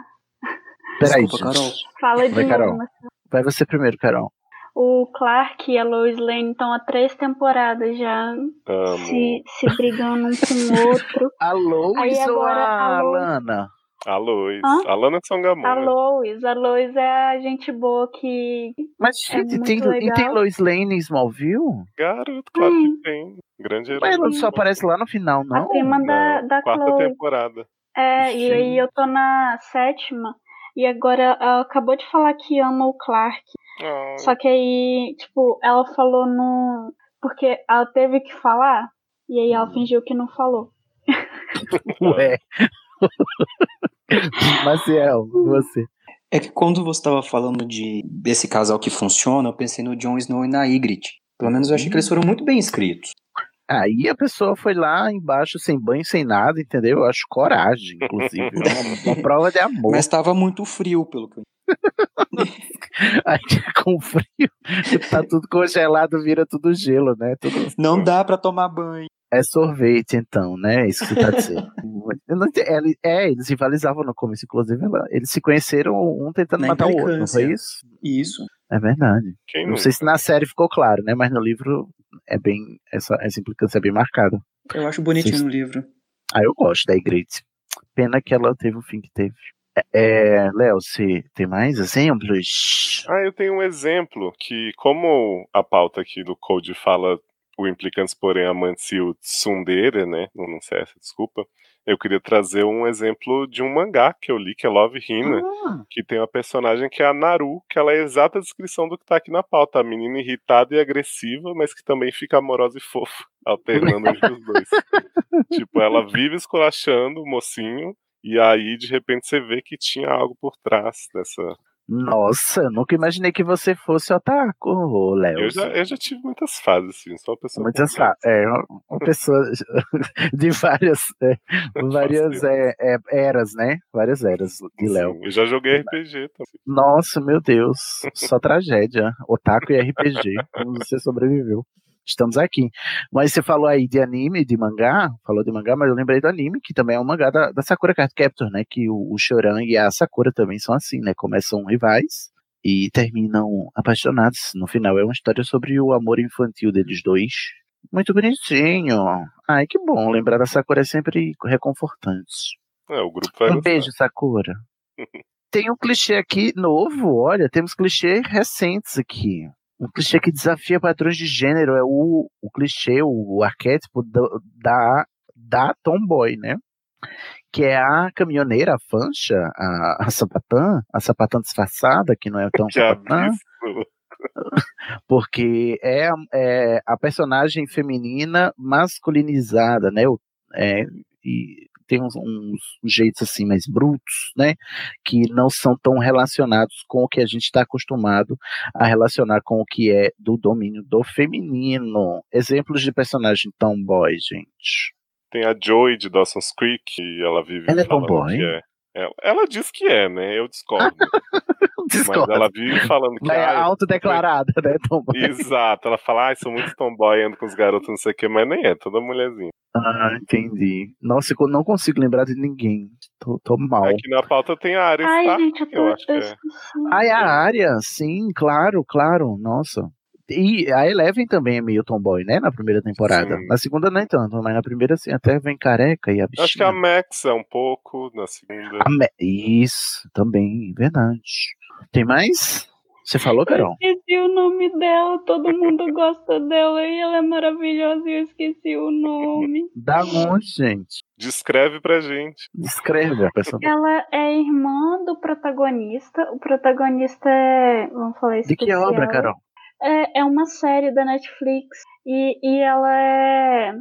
Peraí, Desculpa. Carol. Fala de Vai, novo, Carol. Vai você primeiro, Carol. O Clark e a Lois Lane estão há três temporadas já Amo. se, se brigando um com o outro. A Lois Aí agora a a Lana? A Lois. Hã? A Lana Sangamon. A? Lois, a Lois é a gente boa que Mas, é gente, muito tem, e legal. tem Lois Lane em Smallville? Garoto, claro Hum. que tem. Grande herói. Mas ela só aparece lá no final, a não? prima da, Não, da quarta Chloe. temporada. É, e aí eu tô na sétima. E agora ela acabou de falar que ama o Clark. Só que aí, tipo, ela falou no. Porque ela teve que falar. E aí Hum. ela fingiu que não falou. Ué. Maciel, você. É que quando você estava falando de desse casal que funciona, eu pensei no Jon Snow e na Ygritte. Pelo menos eu achei que eles foram muito bem escritos. Aí a pessoa foi lá embaixo sem banho, sem nada, entendeu? Eu acho coragem, inclusive. É uma, uma prova de amor. Mas estava muito frio, pelo que eu Aí com frio, tá tudo congelado, vira tudo gelo, né? Tudo... Não dá pra tomar banho. É sorvete, então, né? É isso que você tá dizendo. É, eles rivalizavam no começo, inclusive. Eles se conheceram um tentando Na matar o outro, não foi isso? Isso. É verdade. Quem não nunca? sei se na série ficou claro, né? Mas no livro bem. Essa, essa implicância é bem marcada. Eu acho bonitinho Sim. no livro. Ah, eu gosto da Ygritte. Pena que ela teve o fim que teve. É, Léo, você tem mais exemplos? Ah, eu tenho um exemplo que, como a pauta aqui do Code fala o implicantes, porém amantes e o tsundere, né? Não, não sei essa, desculpa. Eu queria trazer um exemplo de um mangá que eu li, que é Love Hina, Ah, que tem uma personagem que é a Naru, que ela é a exata descrição do que tá aqui na pauta. A menina irritada e agressiva, mas que também fica amorosa e fofa, alternando entre os dois. tipo, ela vive esculachando o mocinho, e aí, de repente, você vê que tinha algo por trás dessa, Nossa, eu nunca imaginei que você fosse otaku, Léo. Eu já, eu já tive muitas fases, assim, sou uma pessoa. Muitas complexa. fa- é, uma- pessoa de várias, é, várias é, é, eras, né? Várias eras de Léo. Eu já joguei RPG também. Nossa, meu Deus, só tragédia. Otaku e RPG, como você sobreviveu. Estamos aqui. Mas você falou aí de anime, de mangá, falou de mangá, mas eu lembrei do anime, que também é um mangá da, da Sakura Card Captor, né? Que o, o Choran e a Sakura também são assim, né? Começam rivais e terminam apaixonados. No final é uma história sobre o amor infantil deles dois. Muito bonitinho. Ai, que bom. Lembrar da Sakura é sempre reconfortante. É, o grupo vai Um gostar. beijo, Sakura. Tem um clichê aqui novo, olha, temos clichês recentes aqui. Um clichê que desafia padrões de gênero é o, o clichê, o, arquétipo do- da, da tomboy, né? Que é a caminhoneira, a fancha, a, a sapatã, a sapatã disfarçada, que não é tão Que sapatã, porque é, a- é a personagem feminina masculinizada, né? O- é, e tem uns, uns jeitos assim mais brutos, né? Que não são tão relacionados com o que a gente está acostumado a relacionar com o que é do domínio do feminino. Exemplos de personagem tomboy, gente. Tem a Joy de Dawson's Creek, que ela vive Ela é tomboy? é. Ela, ela diz que é, né? Eu discordo. Discordo. Mas ela vive falando que é ah, eu- autodeclarada, né, tomboy? Exato, ela fala, ai, sou muito tomboy, ando com os garotos, não sei o que, mas nem é, toda mulherzinha. Ah, entendi. Nossa, eu não consigo lembrar de ninguém. Tô, tô mal. Aqui na pauta tem a área Ai, Stark, gente, eu que eu tô. acho que é. Ah, é a área, sim, claro, claro, nossa. E a Eleven também é meio tomboy, né, na primeira temporada. Sim. Na segunda nem tanto, mas na primeira, assim, até vem careca e a bichinha. Acho que a Max é um pouco, na segunda. A Me- Isso, também, verdade. Tem mais? Você falou, Eu Carol? esqueci o nome dela, todo mundo gosta dela e ela é maravilhosa e eu esqueci o nome. Da onde, gente? Descreve pra gente. Descreve a personagem. Ela é irmã do protagonista. O protagonista é. Vamos falar De que obra, Carol? É, é uma série da Netflix. E, e ela é.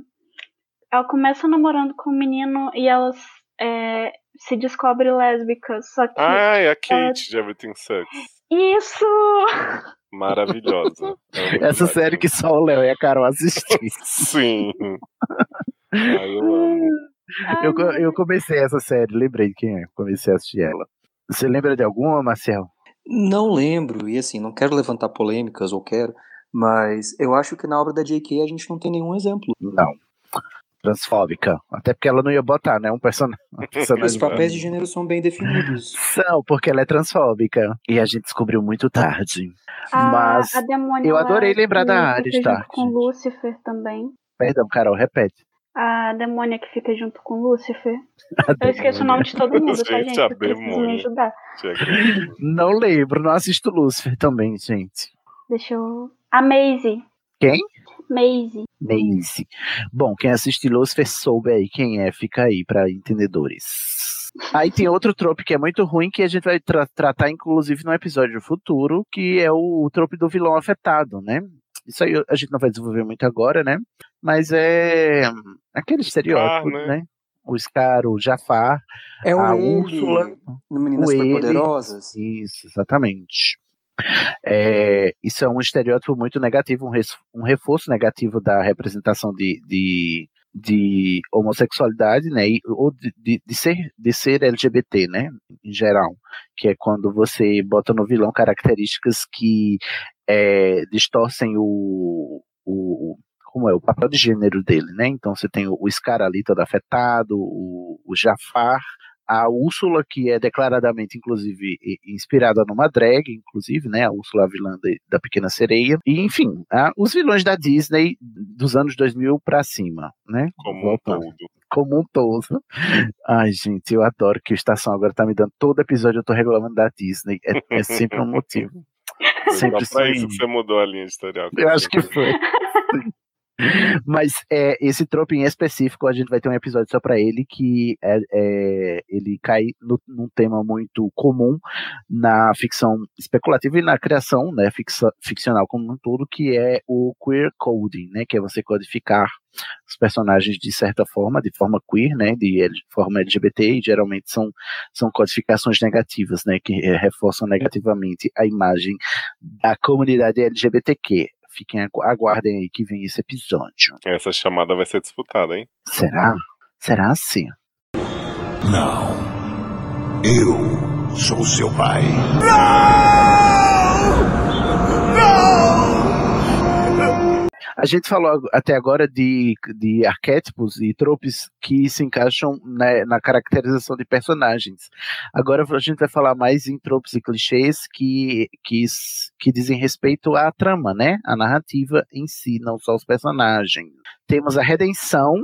Ela começa namorando com um menino e ela é, se descobre lésbica. Só que. Ah, é a Kate ela- de Everything Sucks. Isso! Maravilhosa. É Essa série que só o Léo e a Carol assistem. Sim. Ai, eu amo. Eu, eu comecei essa série, lembrei de quem é, comecei a assistir ela. Você lembra de alguma, Marcel? Não lembro, e assim, não quero levantar polêmicas, ou quero, mas eu acho que na obra da J.K. a gente não tem nenhum exemplo. Não. Transfóbica. Até porque ela não ia botar, né? Um person... personagem. Os papéis de gênero são bem definidos. São, porque ela é transfóbica. E a gente descobriu muito tarde. A, Mas a eu adorei lembrar da Ares, junto tá? com Lúcifer também. Perdão, Carol, repete. A demônia que fica junto com Lúcifer. Eu esqueço o nome de todo mundo, tá, Gente, precisam me ajudar. Não lembro, não assisto Lucifer também, gente. Deixa eu. A Maisie. Quem? Maisie. Maze. Bom, quem assiste Lucifer soube aí quem é, fica aí pra entendedores. Aí tem outro trope que é muito ruim que a gente vai tra- tratar inclusive no episódio futuro, que é o, o trope do vilão afetado, né? Isso aí a gente não vai desenvolver muito agora, né? Mas é aquele estereótipo, né? né? O Scar, o Jafar, É o a ele Úrsula, no Meninas. Superpoderosas. Isso, exatamente. É, isso é um estereótipo muito negativo, um, res- um reforço negativo da representação de, de, de homossexualidade, né? e- ou de, de, de ser, de ser LGBT, né? Em geral. Que é quando você bota no vilão características que é, distorcem o, o, como é, o papel de gênero dele, né? Então você tem o, o Scar ali todo afetado, o, o Jafar, a Úrsula, que é declaradamente, inclusive, inspirada numa drag, inclusive, né? A Úrsula, a vilã de- da Pequena Sereia. E, enfim, ah, os vilões da Disney dos anos 2000 pra cima, né? Como um todo. Como um todo. Ai, gente, eu adoro que o Estação agora tá me dando todo episódio, eu tô reclamando da Disney. É, é sempre um motivo. Sempre Só pra sim. isso que você mudou a linha editorial. Eu acho que foi. Mas é, esse trope em específico, a gente vai ter um episódio só pra ele, que é, é- ele cai no, num tema muito comum na ficção especulativa e na criação né, fixa- ficcional como um todo, que é o queer coding, né, que é você codificar os personagens de certa forma, de forma queer, né, de forma LGBT, e geralmente são, são codificações negativas, né, que eh, reforçam negativamente a imagem da comunidade LGBTQ. Fiquem, agu- aguardem aí que vem esse episódio. Essa chamada vai ser disputada, hein? Será? Será assim? Não. Eu sou seu pai. A gente falou até agora de, de arquétipos e tropes que se encaixam né, na caracterização de personagens. Agora a gente vai falar mais em tropes e clichês que, que, que dizem respeito à trama, né? A narrativa em si, não só os personagens. Temos a redenção,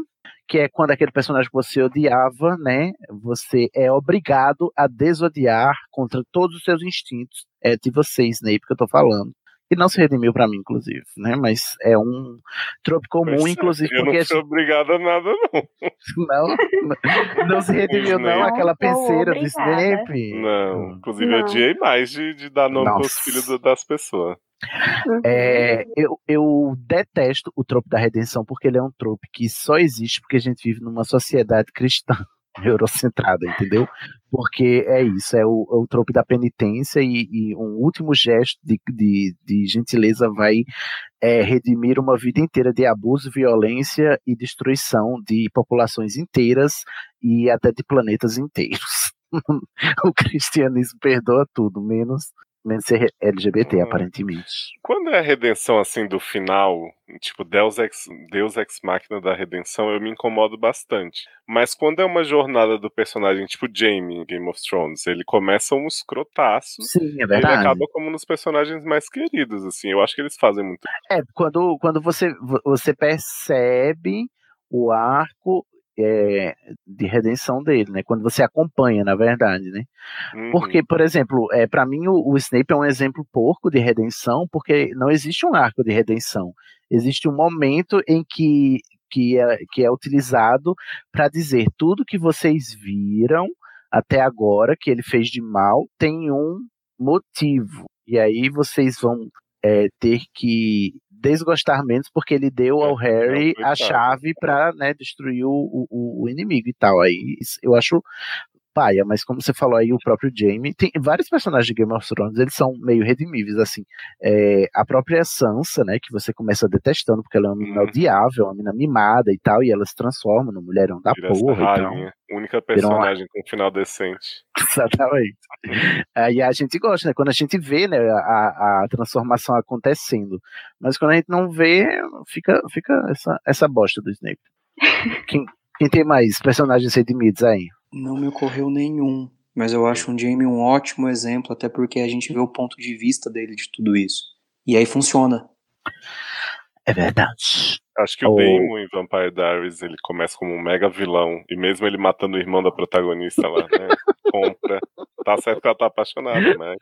que é quando aquele personagem que você odiava, né? Você é obrigado a desodiar contra todos os seus instintos. É de você, Snape, que eu tô falando. E não se redimiu pra mim, inclusive, né? Mas é um trope comum, Mas, inclusive, eu porque não fui obrigado a nada, não. não, não se redimiu, não, Snape. aquela Não sou penseira do. Snape. Não, inclusive Não. eu odiei mais de, de dar nome pros Nossa. filhos da- das pessoas. É, eu, eu detesto o trope da redenção porque ele é um trope que só existe porque a gente vive numa sociedade cristã eurocentrada, entendeu? Porque é isso, é o, é o trope da penitência e, e um último gesto de, de, de gentileza vai é, redimir uma vida inteira de abuso, violência e destruição de populações inteiras e até de planetas inteiros. o cristianismo perdoa tudo, menos, menos ser LGBT, aparentemente. Quando é a redenção assim do final, tipo Deus ex, Deus ex máquina da redenção, eu me incomodo bastante. Mas quando é uma jornada do personagem tipo Jaime em Game of Thrones, ele começa um escrotaço. Sim, é Ele verdade. acaba como nos personagens mais queridos, assim. Eu acho que eles fazem muito. É, quando, quando você, você percebe o arco é, de redenção dele, né? Quando você acompanha, na verdade, né? Uhum. Porque, por exemplo, é, para mim o, o Snape é um exemplo porco de redenção, porque não existe um arco de redenção. Existe um momento em que, que é, que é utilizado para dizer tudo que vocês viram até agora que ele fez de mal tem um motivo. E aí vocês vão é, ter que desgostar menos porque ele deu ao Harry a chave para né, destruir o, o, o, inimigo e tal. Aí eu acho paia, mas como você falou aí, o próprio Jaime, tem vários personagens de Game of Thrones, eles são meio redimíveis, assim, é, a própria Sansa, né, que você começa detestando, porque ela é uma menina odiável, uma menina mimada e tal, e ela se transforma no mulherão da Vira porra, então, então, única personagem com um final decente. Exatamente. Aí a gente gosta, né? Quando a gente vê né, a, a transformação acontecendo. Mas quando a gente não vê, fica, fica essa, essa bosta do Snape. Quem, quem tem mais personagens redimidos aí? Não me ocorreu nenhum. Mas eu acho um Jamie um ótimo exemplo, até porque a gente vê o ponto de vista dele de tudo isso. E aí funciona. É verdade. Acho que o Daemon em Vampire Diaries ele começa como um mega vilão. E mesmo ele matando o irmão da protagonista lá, né? compra. Tá certo que ela tá apaixonada, né?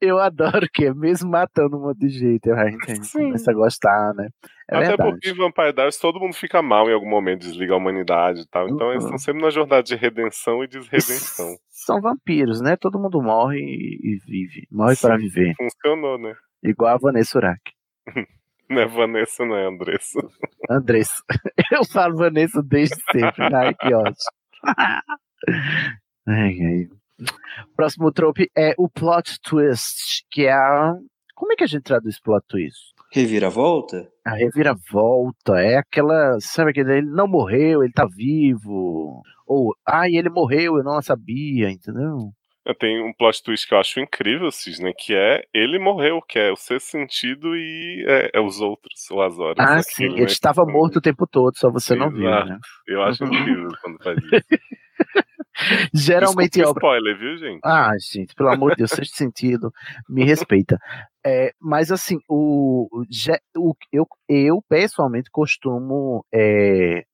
Eu adoro que é mesmo matando um monte de jeito, a gente começa a gostar, né? É Até verdade. porque em Vampire Diaries todo mundo fica mal em algum momento, desliga a humanidade e tal. Então eles Uhum. estão sempre na jornada de redenção e desredenção. São vampiros, né? Todo mundo morre e e vive. Morre para viver. Funcionou, né? Igual a Vanessa Urach. Não é Vanessa, não é Andressa. Andressa. Eu falo Vanessa desde sempre. Ai, que ótimo. Ai, ai. Próximo trope é o plot twist, que é a. Como é que a gente traduz plot twist? Reviravolta? A reviravolta é aquela. Sabe aquele. Ele não morreu, ele tá vivo. Ou, ai, ele morreu, eu não sabia, entendeu? Tenho um plot twist que eu acho incrível, Cisne, que é ele morreu, que é o ser sentido e é, é os outros, o Azores. Ah, aquilo, sim, né, ele estava que- morto o tempo todo, só você não viu, Exato. né? Eu acho Uhum. incrível quando faz isso. Geralmente Desculpa obra. spoiler, viu, gente? Ah, gente, pelo amor de Deus, sexto sentido, me respeita. É, mas assim, o, o- eu, eu pessoalmente costumo é,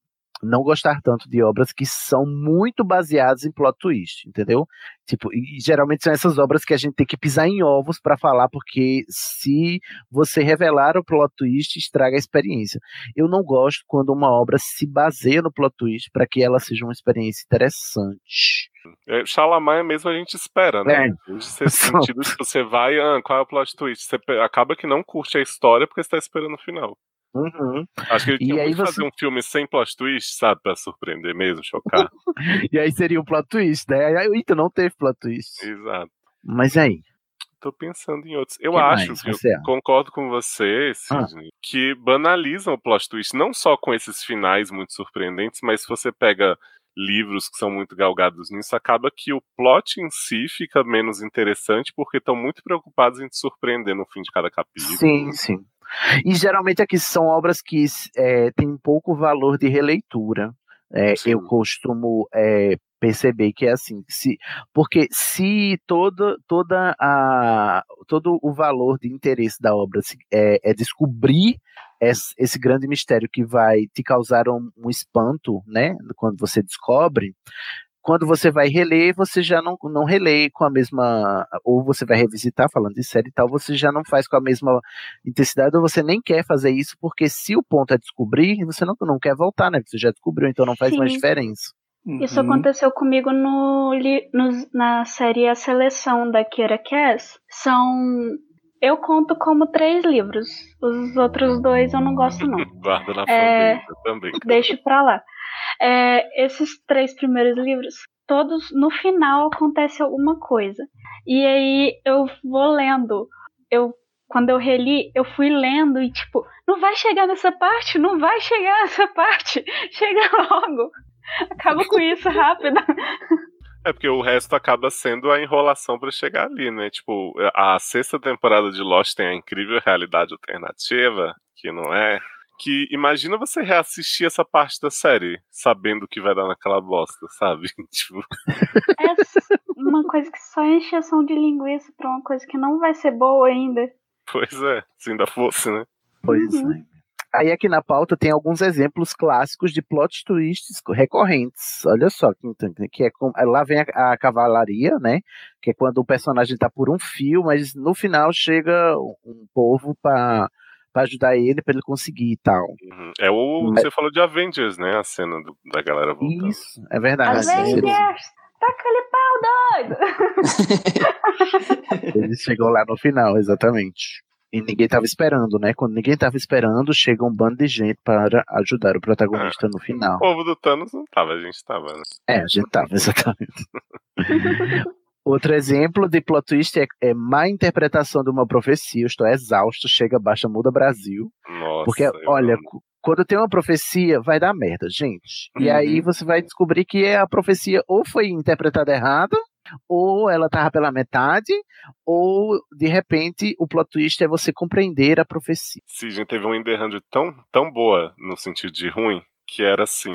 não gostar tanto de obras que são muito baseadas em plot twist, entendeu? Tipo, e geralmente são essas obras que a gente tem que pisar em ovos para falar, porque se você revelar o plot twist, estraga a experiência. Eu não gosto quando uma obra se baseia no plot twist para que ela seja uma experiência interessante. É, Xalamaia mesmo a gente espera, né? É. Sentido, se você vai, ah, qual é o plot twist? Você acaba que não curte a história porque você tá esperando o final. Uhum. Acho que ele tinha você- fazer um filme sem plot twist, sabe? Pra surpreender mesmo, chocar. E aí seria um plot twist, né? Aí, Eita, não teve plot twist. Exato. Mas aí, Tô pensando em outros. Eu Que acho que eu acha? concordo com você, Ah. Sidney, que banalizam o plot twist, não só com esses finais muito surpreendentes, mas se você pega livros que são muito galgados nisso, acaba que o plot em si fica menos interessante porque estão muito preocupados em te surpreender no fim de cada capítulo. sim, sim. E geralmente aqui são obras que é, têm pouco valor de releitura. É, eu costumo é, perceber que é assim, se, porque se toda, toda a, todo o valor de interesse da obra é, é descobrir esse, esse grande mistério que vai te causar um, um espanto, né, quando você descobre, quando você vai reler, você já não, não relê com a mesma. Ou você vai revisitar, falando de série e tal, você já não faz com a mesma intensidade, ou você nem quer fazer isso, porque se o ponto é descobrir, você não, não quer voltar, né? Você já descobriu, então não faz mais Sim. diferença. Isso Uhum. aconteceu comigo no, nos- na série A Seleção da Kira Cass. São. Eu conto como três livros. Os outros dois eu não gosto, não. Guarda na É, também. Deixo pra lá. É, esses três primeiros livros, todos no final acontece alguma coisa. E aí eu vou lendo. Eu quando eu reli, eu fui lendo e tipo, não vai chegar nessa parte, não vai chegar nessa parte. Chega logo. Acaba com isso rápido. É porque o resto acaba sendo a enrolação pra chegar ali, né? Tipo, a sexta temporada de Lost tem a incrível realidade alternativa, que não é. Que imagina você reassistir essa parte da série, sabendo o que vai dar naquela bosta, sabe? tipo, É uma coisa que só é encheção de linguiça pra uma coisa que não vai ser boa ainda. pois é, se ainda fosse, né? Pois Uhum. é. Aí aqui na pauta tem alguns exemplos clássicos de plot twists recorrentes. Olha só, que, que é com- lá vem a, a cavalaria, né? Que é quando o personagem tá por um fio, mas no final chega um povo para pra ajudar ele, pra ele conseguir e tal. Uhum. É o Mas- você falou de Avengers, né? A cena do- da galera voltando. Isso, é verdade. Avengers! Taca ele pau, doido! Ele chegou lá no final, exatamente. E ninguém tava esperando, né? Quando ninguém tava esperando, chega um bando de gente para ajudar o protagonista no final. O povo do Thanos não tava, a gente tava, né? É, a gente tava, exatamente. Outro exemplo de plot twist é, é má interpretação de uma profecia. Eu estou exausto, chega, baixa, muda Brasil. Nossa. Porque, olha, amo. quando tem uma profecia, vai dar merda, gente. E Uhum. aí você vai descobrir que a profecia ou foi interpretada errada, ou ela tava pela metade, ou de repente o plot twist é você compreender a profecia. Sim, a gente teve uma Enderhand tão, tão boa no sentido de ruim, que era assim.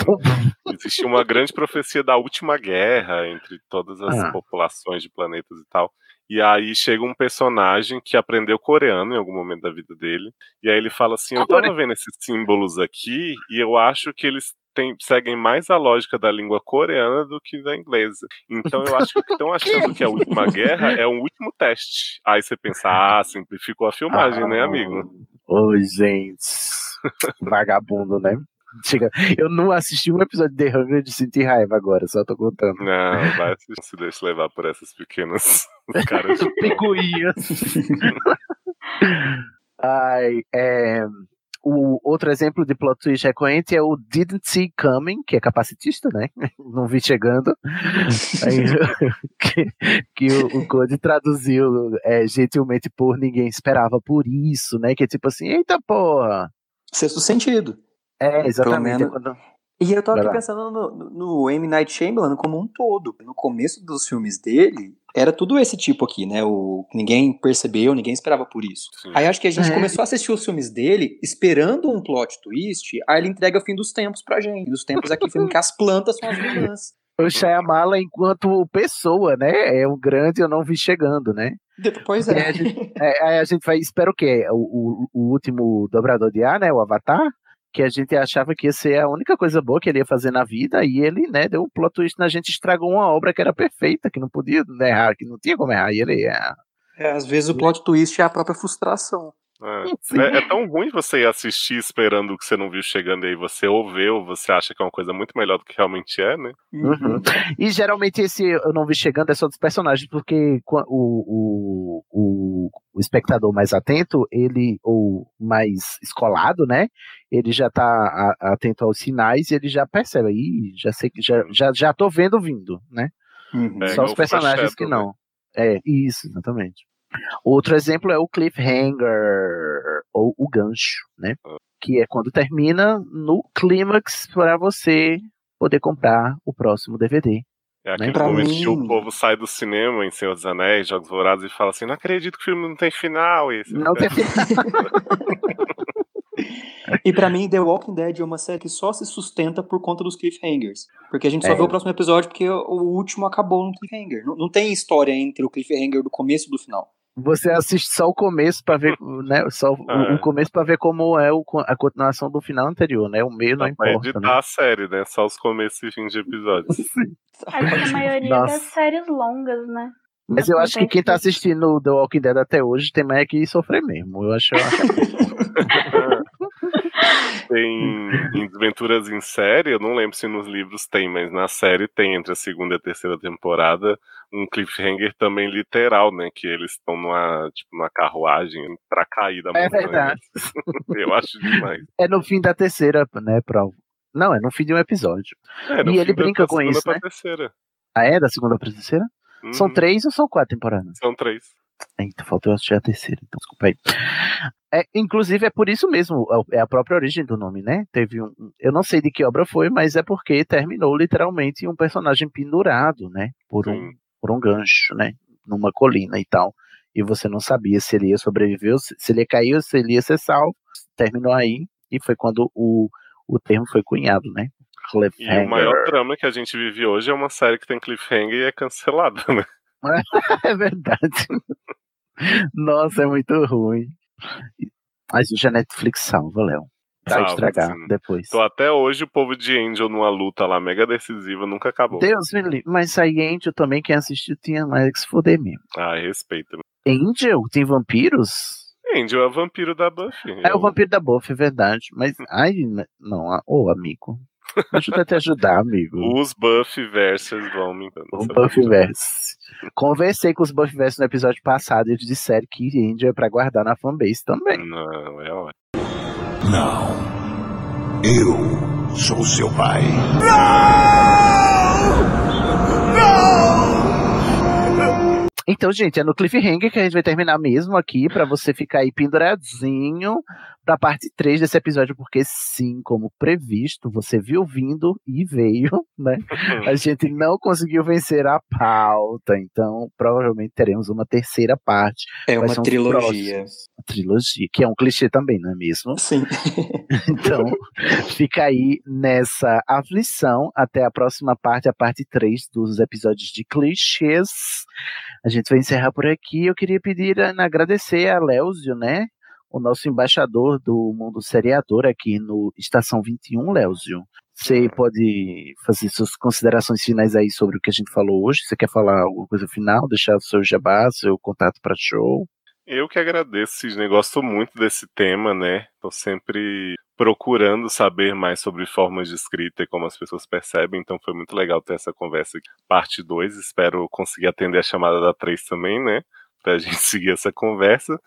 Existia uma grande profecia da última guerra entre todas as Ah. populações de planetas e tal. E aí chega um personagem que aprendeu coreano em algum momento da vida dele. E aí ele fala assim: Eu tava vendo esses símbolos aqui e eu acho que eles têm- seguem mais a lógica da língua coreana do que da inglesa. Então eu acho que o que estão achando que é a última guerra é um último teste. Aí você pensa, ah, simplificou a filmagem, né, amigo? Oi, gente. Vagabundo, né? Chega, eu não assisti um episódio de The Hunger de sentir raiva agora, só tô contando. Não, vai assistir, se deixa levar por essas pequenas caras de Picuinhas. Ai, é, o outro exemplo de plot twist recorrente é o Didn't See Coming, que é capacitista, né? Não vi chegando. Aí, que que o, o Code traduziu é, gentilmente por ninguém esperava por isso, né? Que é tipo assim, eita porra. Sexto sentido. É, exatamente. menos- quando- E eu tava aqui pensando no, no M. Night Shyamalan como um todo. No começo dos filmes dele, era tudo esse tipo aqui, né? O ninguém percebeu, ninguém esperava por isso. Aí acho que a gente É. começou a assistir os filmes dele esperando um plot twist, aí ele entrega o fim dos tempos pra gente. Os tempos aqui, filme que as plantas são as vilãs. O Shyamala, enquanto pessoa, né? É um grande eu não vi chegando, né? Pois E aí a gente, é, aí a gente vai, espera o quê? O, o, o último dobrador de ar, né? O Avatar, que a gente achava que ia ser a única coisa boa que ele ia fazer na vida, e ele, né, deu um plot twist na gente, estragou uma obra que era perfeita, que não podia errar, que não tinha como errar, e ele é. É, às vezes o plot twist é a própria frustração. É. É, é tão ruim você ir assistir esperando o que você não viu chegando e aí você ouviu, você acha que é uma coisa muito melhor do que realmente é, né? Uhum. E geralmente esse eu não vi chegando é só dos personagens, porque o, o, o, o espectador mais atento, ele, ou mais escolado, né? Ele já tá a- atento aos sinais e ele já percebe. Ih, já sei que já, já, já tô vendo vindo, né? É, só os personagens que não. É, isso, exatamente. Outro exemplo é o cliffhanger, ou o gancho, né? Que é quando termina no clímax para você poder comprar o próximo DVD. É aquele Pra momento mim- que o povo sai do cinema em Senhor dos Anéis, Jogos Vorazes, e fala assim: não acredito que o filme não tem final. E Não tem E pra mim, The Walking Dead é uma série que só se sustenta por conta dos cliffhangers. Porque a gente só É. vê o próximo episódio porque o último acabou no cliffhanger. Não, não tem história entre o cliffhanger do começo e do final. Você assiste só o começo para ver, né? Só o- É. o começo para ver como é o, a continuação do final anterior, né? O meio não Pra importa, editar né? a série, né? Só os começos e fins de episódios. Acho que a maioria Nossa. das séries longas, né? Mas eu acho que quem tá assistindo The Walking Dead até hoje tem mais que sofrer mesmo. Eu acho. eu acho- Tem em Desventuras em série, eu não lembro se nos livros tem, mas na série tem entre a segunda e a terceira temporada um cliffhanger também literal, né? Que eles estão numa, tipo, numa carruagem pra cair da É montanha. verdade. Eu acho demais. É no fim da terceira, né, prova. Não, é no fim de um episódio. É, e ele brinca da com segunda isso, pra né? terceira. Ah, é? Da segunda pra terceira? São Uhum. três ou são quatro temporadas? São três. Eita, faltou eu assistir a terceira, então desculpa aí. É, inclusive é por isso mesmo, é a própria origem do nome, né? Teve um. Eu não sei de que obra foi, mas é porque terminou literalmente um personagem pendurado, né? Por um, por um gancho, né? Numa colina e tal. E você não sabia se ele ia sobreviver, se ele ia cair se ele ia ser salvo. Terminou aí, e foi quando o, o termo foi cunhado, né? E o maior drama que a gente vive hoje é uma série que tem cliffhanger e é cancelada, né? é verdade. Nossa, é muito ruim. Mas hoje a Netflix salva, Léo. Vai Salva, estragar sim. depois. Até hoje o povo de Angel numa luta lá mega decisiva nunca acabou. Deus me livre. Mas aí Angel também, quem assistiu, tinha mais que se foder mesmo. Ah, respeita. Angel? Tem vampiros? Angel é o vampiro da Buffy. É o vampiro da Buffy, é verdade. Mas, ai, não, ah, ô amigo. Ajuda a te ajudar, amigo. Os Buffyverses vão me dando. O Buffyverse. Conversei com os Buffyverse no episódio passado e eles disseram que Angel é pra guardar na fanbase também. Não, é ótimo. Não. Eu sou seu pai. Então, gente, é no cliffhanger que a gente vai terminar mesmo aqui, para você ficar aí penduradinho pra parte 3 desse episódio, porque sim, como previsto, você viu vindo e veio, né? A gente não conseguiu vencer a pauta, então provavelmente teremos uma terceira parte. É uma trilogia. Uma trilogia, que é um clichê também, não é mesmo? Sim. então, fica aí nessa aflição até a próxima parte, a parte 3 dos episódios de clichês. A gente vai encerrar por aqui. Eu queria pedir, agradecer a Léozio, né? O nosso embaixador do mundo seriador aqui no Estação 21, Léozio. Você pode fazer suas considerações finais aí sobre o que a gente falou hoje? Você quer falar alguma coisa final? Deixar o seu jabá, seu contato para show? Eu que agradeço, Sidney. Gosto muito desse tema, né? Tô sempre procurando saber mais sobre formas de escrita e como as pessoas percebem, então foi muito legal ter essa conversa aqui. Parte 2, espero conseguir atender a chamada da 3 também, né? Pra gente seguir essa conversa.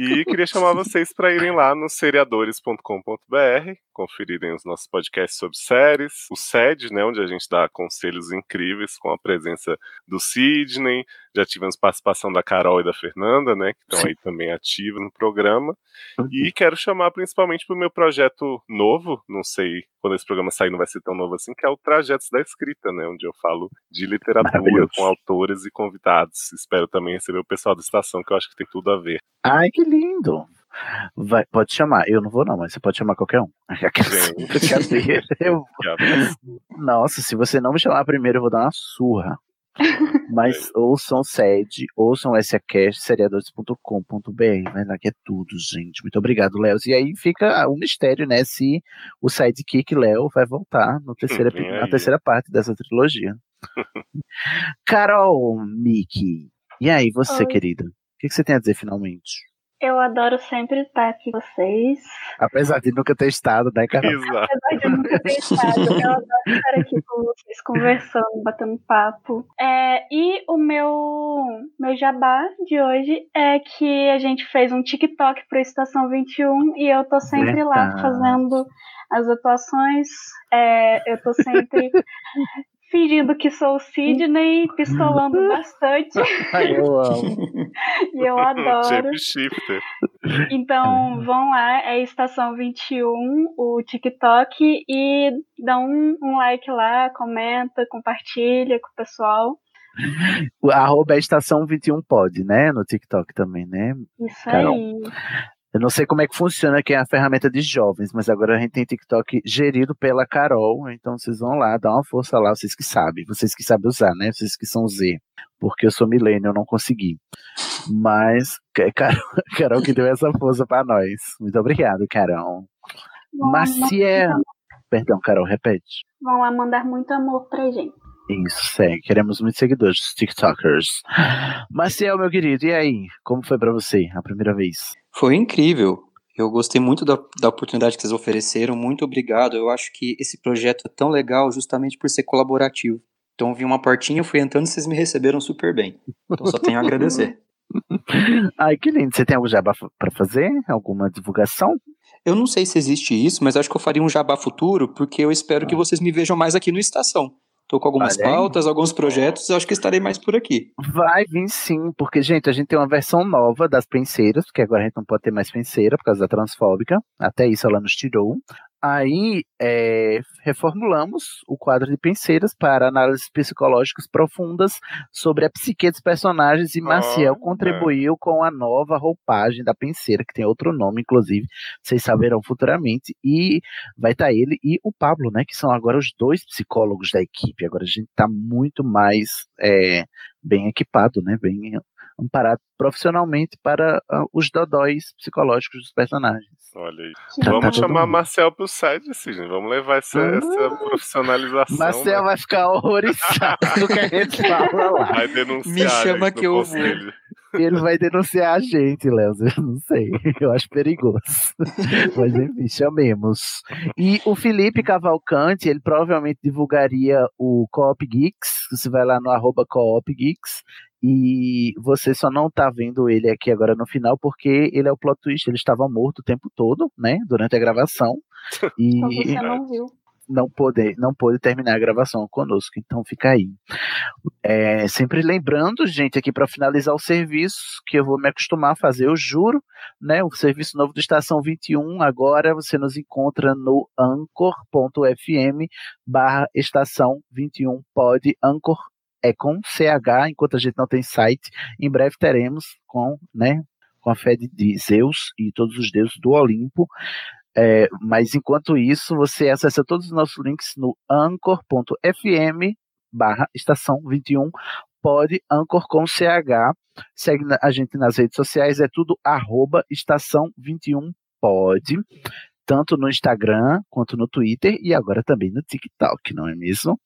E queria chamar vocês para irem lá no seriadores.com.br, conferirem os nossos podcasts sobre séries, o SED, né, onde a gente dá conselhos incríveis com a presença do Sidney, já tivemos participação da Carol e da Fernanda, né, que estão aí também ativas no programa. E quero chamar principalmente para o meu projeto novo, não sei quando esse programa sair não vai ser tão novo assim, que é o Trajetos da Escrita, né, onde eu falo de literatura com autores e convidados. Espero também receber o pessoal da estação, que eu acho que tem tudo a ver. Ai, que lindo! Vai, pode chamar. Eu não vou, não, mas você pode chamar qualquer um. Brincadeira. Eu... Nossa, se você não me chamar primeiro, eu vou dar uma surra. Mas ouçam sede, ouçam SACast, seriadores.com.br, mas aqui é tudo, gente. Muito obrigado, Léo. E aí fica o mistério, né? Se o sidekick Léo vai voltar no terceira, na terceira parte dessa trilogia. Carol, Miki, e aí, você, Oi. querida? O que, que você tem a dizer finalmente? Eu adoro sempre estar aqui com vocês. Apesar de nunca ter estado, né, Carol? Exato. Apesar de nunca ter estado, eu adoro estar aqui com vocês, conversando, batendo papo. É, e o meu, meu jabá de hoje é que a gente fez um TikTok para Estação 21 e eu tô sempre Verdade. lá fazendo as atuações. É, eu tô sempre fingindo que sou o Sidney, pistolando bastante. eu amo. e eu adoro. shifter. Então vão lá, é Estação 21, o TikTok, e dá um, um like lá, comenta, compartilha com o pessoal. O arroba é estação 21 pode, né? No TikTok também, né? Isso Carol. aí. Eu não sei como é que funciona, que é a ferramenta de jovens, mas agora a gente tem TikTok gerido pela Carol, então vocês vão lá, dá uma força lá, vocês que sabem, vocês que sabem usar, né? Vocês que são Z, porque eu sou milênio, eu não consegui. Mas Carol, Carol que deu essa força para nós. Muito obrigado, Carol. Maciel. Perdão, Carol, repete. Vão lá mandar muito amor pra gente. Isso, segue. Queremos muitos seguidores, TikTokers. Maciel, meu querido, e aí? Como foi para você a primeira vez? Foi incrível. Eu gostei muito da, da oportunidade que vocês ofereceram. Muito obrigado. Eu acho que esse projeto é tão legal justamente por ser colaborativo. Então, vi uma portinha, fui entrando e vocês me receberam super bem. Então, só tenho a agradecer. Ai, que lindo. Você tem algum jabá para fazer? Alguma divulgação? Eu não sei se existe isso, mas acho que eu faria um jabá futuro, porque eu espero que ah. vocês me vejam mais aqui no Estação. Tô com algumas Valeu. pautas, alguns projetos, acho que estarei mais por aqui. Vai vir sim, porque, gente, a gente tem uma versão nova das penseiras, porque agora a gente não pode ter mais penseira por causa da transfóbica. Até isso ela nos tirou. Aí é, reformulamos o quadro de penseiras para análises psicológicas profundas sobre a psique dos personagens e Maciel oh, contribuiu é. com a nova roupagem da penseira, que tem outro nome, inclusive, vocês saberão futuramente. E vai estar tá ele e o Pablo, né? Que são agora os dois psicólogos da equipe. Agora a gente está muito mais é, bem equipado, né? Bem amparado profissionalmente para uh, os dodóis psicológicos dos personagens. Olha aí. Tá, Vamos tá chamar mundo. Marcel pro site, Sidney. Vamos levar essa, uh, essa profissionalização. Marcel né? vai ficar horrorizado do que a gente fala lá. Vai denunciar. Me chama que eu vou. ele vai denunciar a gente, Léo. Eu não sei. Eu acho perigoso. Mas enfim, chamemos. E o Felipe Cavalcante, ele provavelmente divulgaria o Coop Geeks. Você vai lá no arroba Coop Geeks. E você só não tá vendo ele aqui agora no final porque ele é o plot twist. Ele estava morto o tempo todo, né? Durante a gravação. E Então você não viu. não pôde, não pôde terminar a gravação conosco, então fica aí. É, sempre lembrando, gente, aqui para finalizar o serviço, que eu vou me acostumar a fazer, eu juro, né? O serviço novo do Estação 21, agora você nos encontra no anchor.fm barra estação 21 pod, Anchor é com CH, enquanto a gente não tem site, em breve teremos com, né, com a fé de- Zeus e todos os deuses do Olimpo. É, mas enquanto isso, você acessa todos os nossos links no anchor.fm barra estação 21 pode Anchor com CH. Segue a gente nas redes sociais, é tudo arroba estação 21 pode, tanto no Instagram quanto no Twitter e agora também no TikTok, não é mesmo?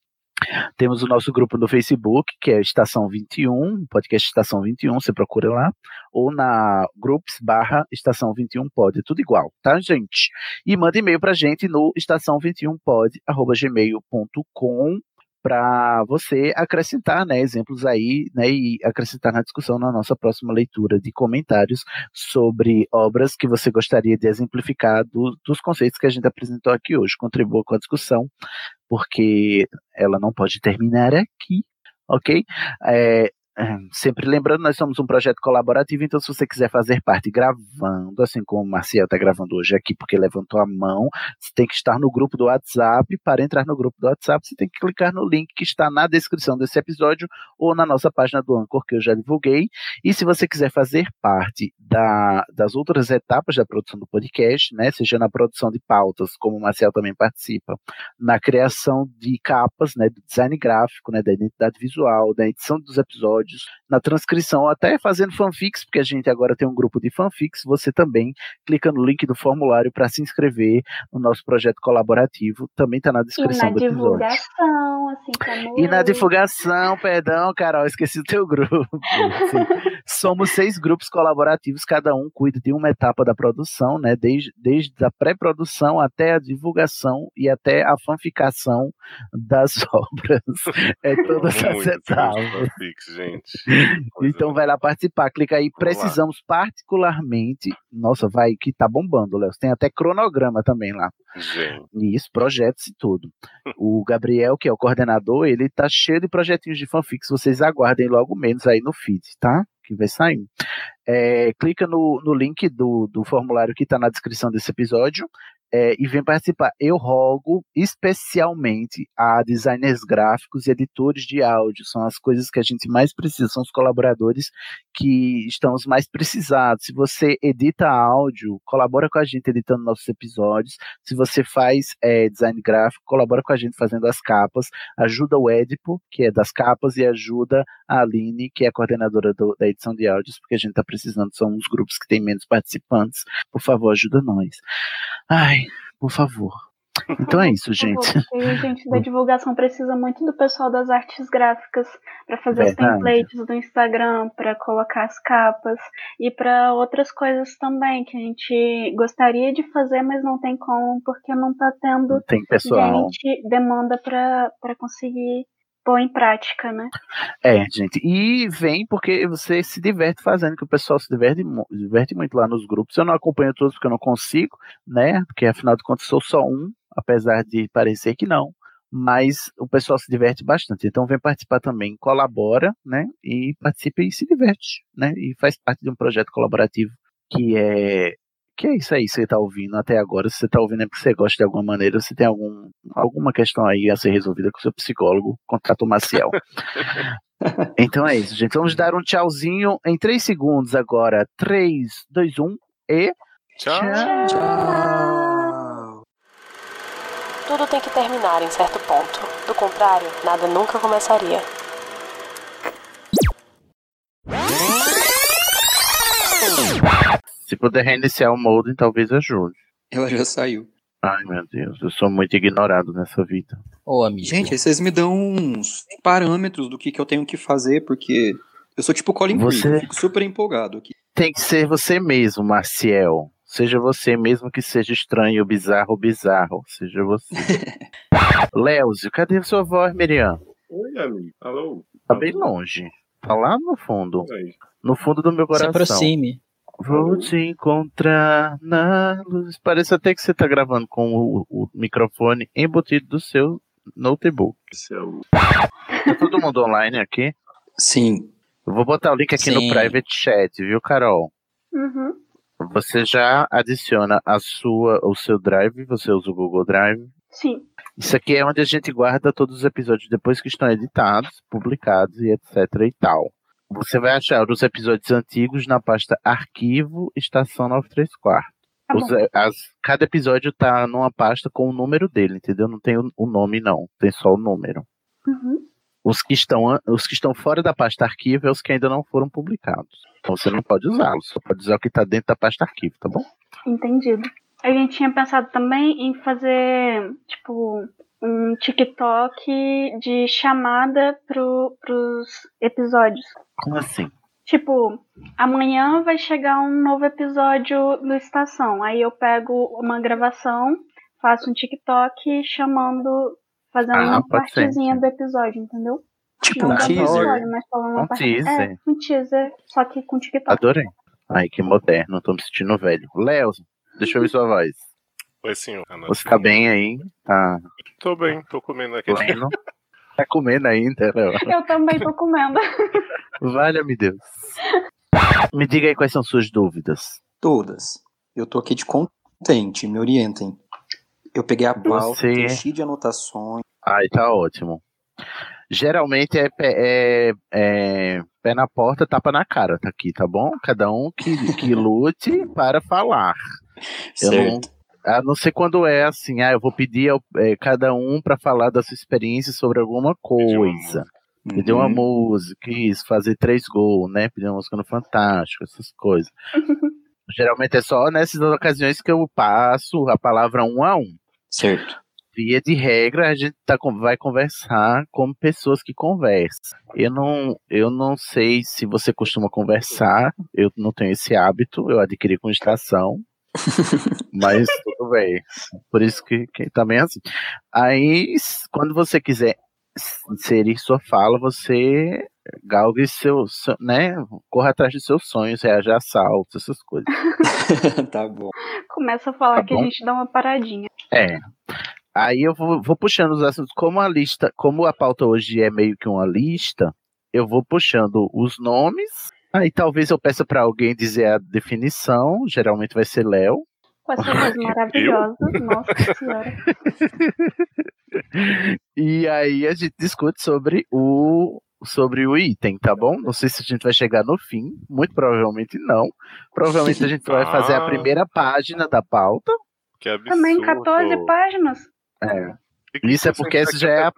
Temos o nosso grupo no Facebook, que é Estação 21, podcast Estação 21, você procura lá, ou na groups barra Estação 21 pod, é tudo igual, tá, gente? E manda e-mail pra gente no estação21pod, arroba gmail.com, para você acrescentar, né, exemplos aí, né, e acrescentar na discussão na nossa próxima leitura de comentários sobre obras que você gostaria de exemplificar do- dos conceitos que a gente apresentou aqui hoje. Contribua com a discussão, porque ela não pode terminar aqui, ok? É, sempre lembrando, nós somos um projeto colaborativo, então se você quiser fazer parte gravando, assim como o Marcial está gravando hoje aqui, porque levantou a mão, você tem que estar no grupo do WhatsApp. Para entrar no grupo do WhatsApp, você tem que clicar no link que está na descrição desse episódio ou na nossa página do Anchor, que eu já divulguei. E se você quiser fazer parte da- das outras etapas da produção do podcast, né, seja na produção de pautas, como o Marcel também participa, na criação de capas, né, do design gráfico, né, da identidade visual, da edição dos episódios, na transcrição, até fazendo fanfics, porque a gente agora tem um grupo de fanfics, você também clica no link do formulário para se inscrever no nosso projeto colaborativo, também está na E descrição na do episódio. divulgação, assim como E na divulgação, perdão, Carol, esqueci o teu grupo. Somos seis grupos colaborativos, cada um cuida de uma etapa da produção, né? Desde, desde a pré-produção até a divulgação e até a fanficação das obras. É todas as Muito, etapas. Gente. Então vai lá participar, clica aí. Vamos lá. Precisamos particularmente. Nossa, vai que tá bombando, Léo. Tem até cronograma também lá. Gente. Isso, projetos e tudo. O Gabriel, que é o coordenador, ele tá cheio de projetinhos de fanfics. Vocês aguardem logo menos aí no feed, tá? Que vai sair. É, clica no, no link do, do formulário que está na descrição desse episódio é, e vem participar. Eu rogo especialmente a designers gráficos e editores de áudio. São as coisas que a gente mais precisa, são os colaboradores que estão os mais precisados. Se você edita áudio, colabora com a gente editando nossos episódios. Se você faz é, design gráfico, colabora com a gente fazendo as capas. Ajuda o Edipo, que é das capas, e ajuda a Aline, que é a coordenadora do- da edição de áudios, porque a gente está precisando, são uns grupos que têm menos participantes. Por favor, ajuda nós. Ai, por favor. Então é isso, gente. E a gente da divulgação precisa muito do pessoal das artes gráficas para fazer Verdade. os templates do Instagram, para colocar as capas e para outras coisas também que a gente gostaria de fazer, mas não tem como porque não tá tendo Tem pessoal. gente demanda para conseguir pôr em prática, né? É, gente. E vem porque você se diverte fazendo, que o pessoal se diverte, diverte muito lá nos grupos. Eu não acompanho todos porque eu não consigo, né? Porque afinal de contas sou só um, apesar de parecer que não. Mas o pessoal se diverte bastante. Então vem participar também, colabora, né? E participa e se diverte, né? E faz parte de um projeto colaborativo que é que é isso aí que você está ouvindo até agora. Se você está ouvindo é porque você gosta de alguma maneira, se tem algum, alguma questão aí a ser resolvida com o seu psicólogo, contato o Maciel. então é isso, gente. Vamos dar um tchauzinho em 3 segundos agora. 3, 2, 1 e. Tchau. Tudo tem que terminar em certo ponto. Do contrário, nada nunca começaria. Se puder reiniciar o modem, talvez ajude. Ela já saiu. Ai, meu Deus, eu sou muito ignorado nessa vida. Ô, amigo. Gente, aí vocês me dão uns parâmetros do que, que eu tenho que fazer, porque Eu sou tipo Colin Você- Creed, fico super empolgado aqui. Tem que ser você mesmo, Marciel. Seja você mesmo que seja estranho, bizarro, bizarro. Seja você. Léozio, cadê sua voz, Miriam? Oi, amigo. Alô? Tá bem longe. Tá lá no fundo. Aí. No fundo do meu Se coração. aproxime. Vou te encontrar na luz. Parece até que você tá gravando com o, o microfone embutido do seu notebook. O. Tá todo mundo online aqui? Sim. Eu vou botar o link aqui Sim. no private chat, viu, Carol? Uhum. Você já adiciona a sua, o seu Drive, você usa o Google Drive. Sim. Isso aqui é onde a gente guarda todos os episódios depois que estão editados, publicados e etc e tal. Você vai achar os episódios antigos na pasta Arquivo Estação 934. Tá Os, eh, as, cada episódio tá numa pasta com o número dele, entendeu? Não tem o, o nome, não. Tem só o número. Uhum. Os que, estão, os que estão fora da pasta arquivo é os que ainda não foram publicados. Então você não pode usá-los, só pode usar o que está dentro da pasta arquivo, tá bom? Entendido. A gente tinha pensado também em fazer, tipo, um TikTok de chamada pro, pros episódios. Como assim? Tipo, amanhã vai chegar um novo episódio do Estação. Aí eu pego uma gravação, faço um TikTok chamando, fazendo Ah, uma ser, partezinha sim. do episódio, entendeu? Tipo Não um teaser. spoiler, mas falando uma Um parte- teaser. É, um teaser, só que com TikTok. Adorei. Ai, que moderno, tô me sentindo velho. Léo, deixa eu ouvir sua voz. Oi, senhor. Ana. Você tá bem aí? Tá Tô bem, tô comendo aqui. pleno? Tá comendo ainda, Léo? Eu também tô comendo. Valha-me Deus. Me diga aí quais são suas dúvidas. Todas. Eu tô aqui de contente, me orientem. Eu peguei a pauta, Você- enchi de anotações. Ai, tá ótimo. Geralmente é, pé- é- é pé na porta, tapa na cara, tá aqui, tá bom? Cada um que, que lute para falar. Eu não, Certo. A não ser quando é assim, ah, eu vou pedir ao- é, cada um para falar da sua experiência sobre alguma coisa. Pedir uma Uhum. música, isso, fazer três gols, né? Pedir uma música no Fantástico, essas coisas. Geralmente é só nessas ocasiões que eu passo a palavra um a um. Certo. Via de regra, a gente tá, vai conversar como pessoas que conversam. Eu não, eu não sei se você costuma conversar, eu não tenho esse hábito, eu adquiri com estação. Mas tudo bem. Por isso que, que também é assim. Aí, quando você quiser inserir sua fala, você galgue seu, seu- né? Corra atrás de seus sonhos, reage a assaltos, essas coisas. tá bom. Começa a falar Tá que a bom. gente dá uma paradinha. É. Aí eu vou, vou puxando os assuntos. Como a lista, como a pauta hoje é meio que uma lista, eu vou puxando os nomes. Aí talvez eu peça para alguém dizer a definição. Geralmente vai ser Léo. Com essa voz maravilhosa. Nossa senhora. E aí a gente discute sobre o sobre o item, tá bom? Não sei se a gente vai chegar no fim, muito provavelmente não. Provavelmente a gente vai fazer a Ah. primeira página da pauta. Que absurdo. Também 14 páginas. É. Que que Isso é porque essa aqui já é a,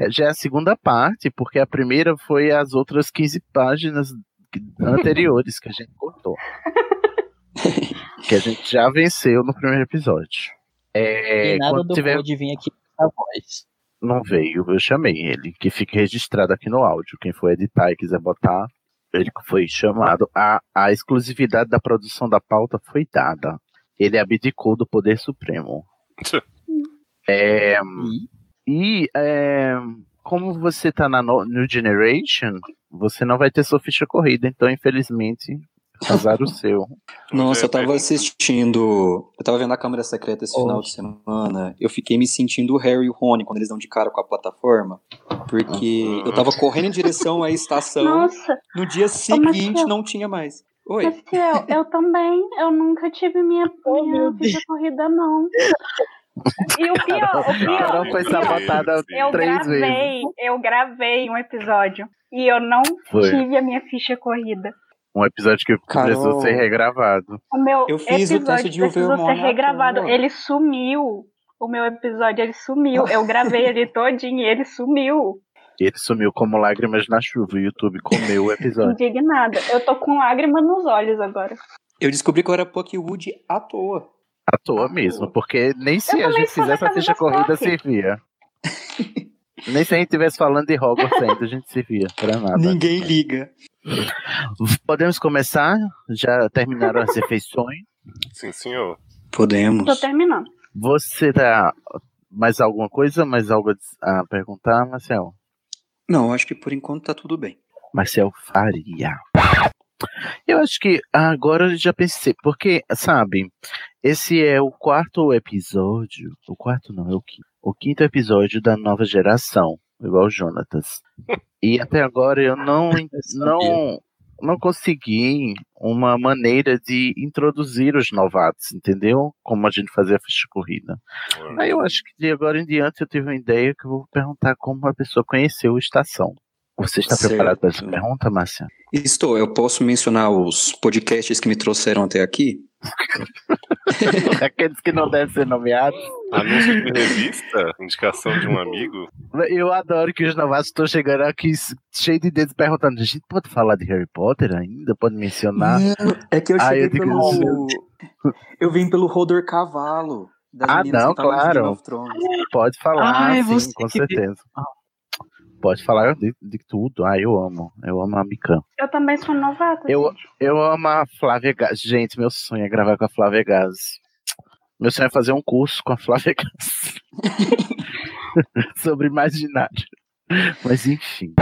é, já é a segunda parte, porque a primeira foi as outras 15 páginas anteriores que a gente cortou. que a gente já venceu no primeiro episódio. É, e nada quando do tiver, Code vir aqui a voz. não veio, eu chamei ele, que fica registrado aqui no áudio. Quem for editar e quiser botar, ele foi chamado. A, a exclusividade da produção da pauta foi dada. Ele abdicou do poder supremo. É, e é, como você tá na no- New Generation, você não vai ter sua ficha corrida, então infelizmente azar o seu. Nossa, eu tava assistindo. Eu tava vendo a câmera secreta esse Oh. final de semana. Eu fiquei me sentindo o Harry e o Rony quando eles dão de cara com a plataforma. Porque eu tava correndo em direção à estação. Nossa. No dia seguinte não tinha mais. Oi. Maciel, eu também. Eu nunca tive minha, minha ficha corrida, não. E o pior, o pior. Carol foi o sabotada eu três gravei, vezes. eu gravei um episódio e eu não Foi. tive a minha ficha corrida. Um episódio que Carol. precisou ser regravado. O meu Eu fiz o episódio teste de precisou ser regravado. Ele sumiu. O meu episódio, ele sumiu. Eu gravei ele todinho e ele sumiu. Ele sumiu como lágrimas na chuva. O YouTube comeu o episódio. Indignada. Eu tô com lágrimas nos olhos agora. Eu descobri que eu era Pokéwood à toa. À toa mesmo, porque nem se a gente fizesse a ficha corrida servia. Nem se a gente estivesse falando de Hogwarts ainda, a gente se via pra nada. Ninguém liga. Podemos começar? Já terminaram as refeições? Sim, senhor. Podemos. Tô terminando. Você tá. Mais alguma coisa? Mais algo a perguntar, Marcel? Não, acho que por enquanto tá tudo bem. Marcel Faria. Eu acho que agora eu já pensei, porque, sabe, esse é o quarto episódio. O quarto não, é o quinto. O quinto episódio da nova geração, igual o Jonatas. E até agora eu não, não, não consegui uma maneira de introduzir os novatos, entendeu? Como a gente fazia a ficha corrida. Aí eu acho que de agora em diante eu tive uma ideia que eu vou perguntar como a pessoa conheceu a estação. Você está Certo. preparado para essa pergunta, Márcia? Estou, eu posso mencionar os podcasts que me trouxeram até aqui? Aqueles que não devem ser nomeados. Anúncio de revista? Indicação de um amigo? Eu adoro que os novatos estão chegando aqui cheio de dedos perguntando: a gente pode falar de Harry Potter ainda? Pode mencionar? Não, é que eu cheguei eu digo, pelo. Eu vim pelo Rodor Cavalo. Das Ah, não, de claro. Game of Thrones. Pode falar, Ah, é sim, você com que- certeza. Pode falar de, de tudo. Ah, eu amo. Eu amo a Mikan. Eu também sou novata. Eu, gente. eu amo a Flávia Gás. Gente, meu sonho é gravar com a Flávia Gás. Meu sonho é fazer um curso com a Flávia Gás. Sobre imaginário. Mas enfim.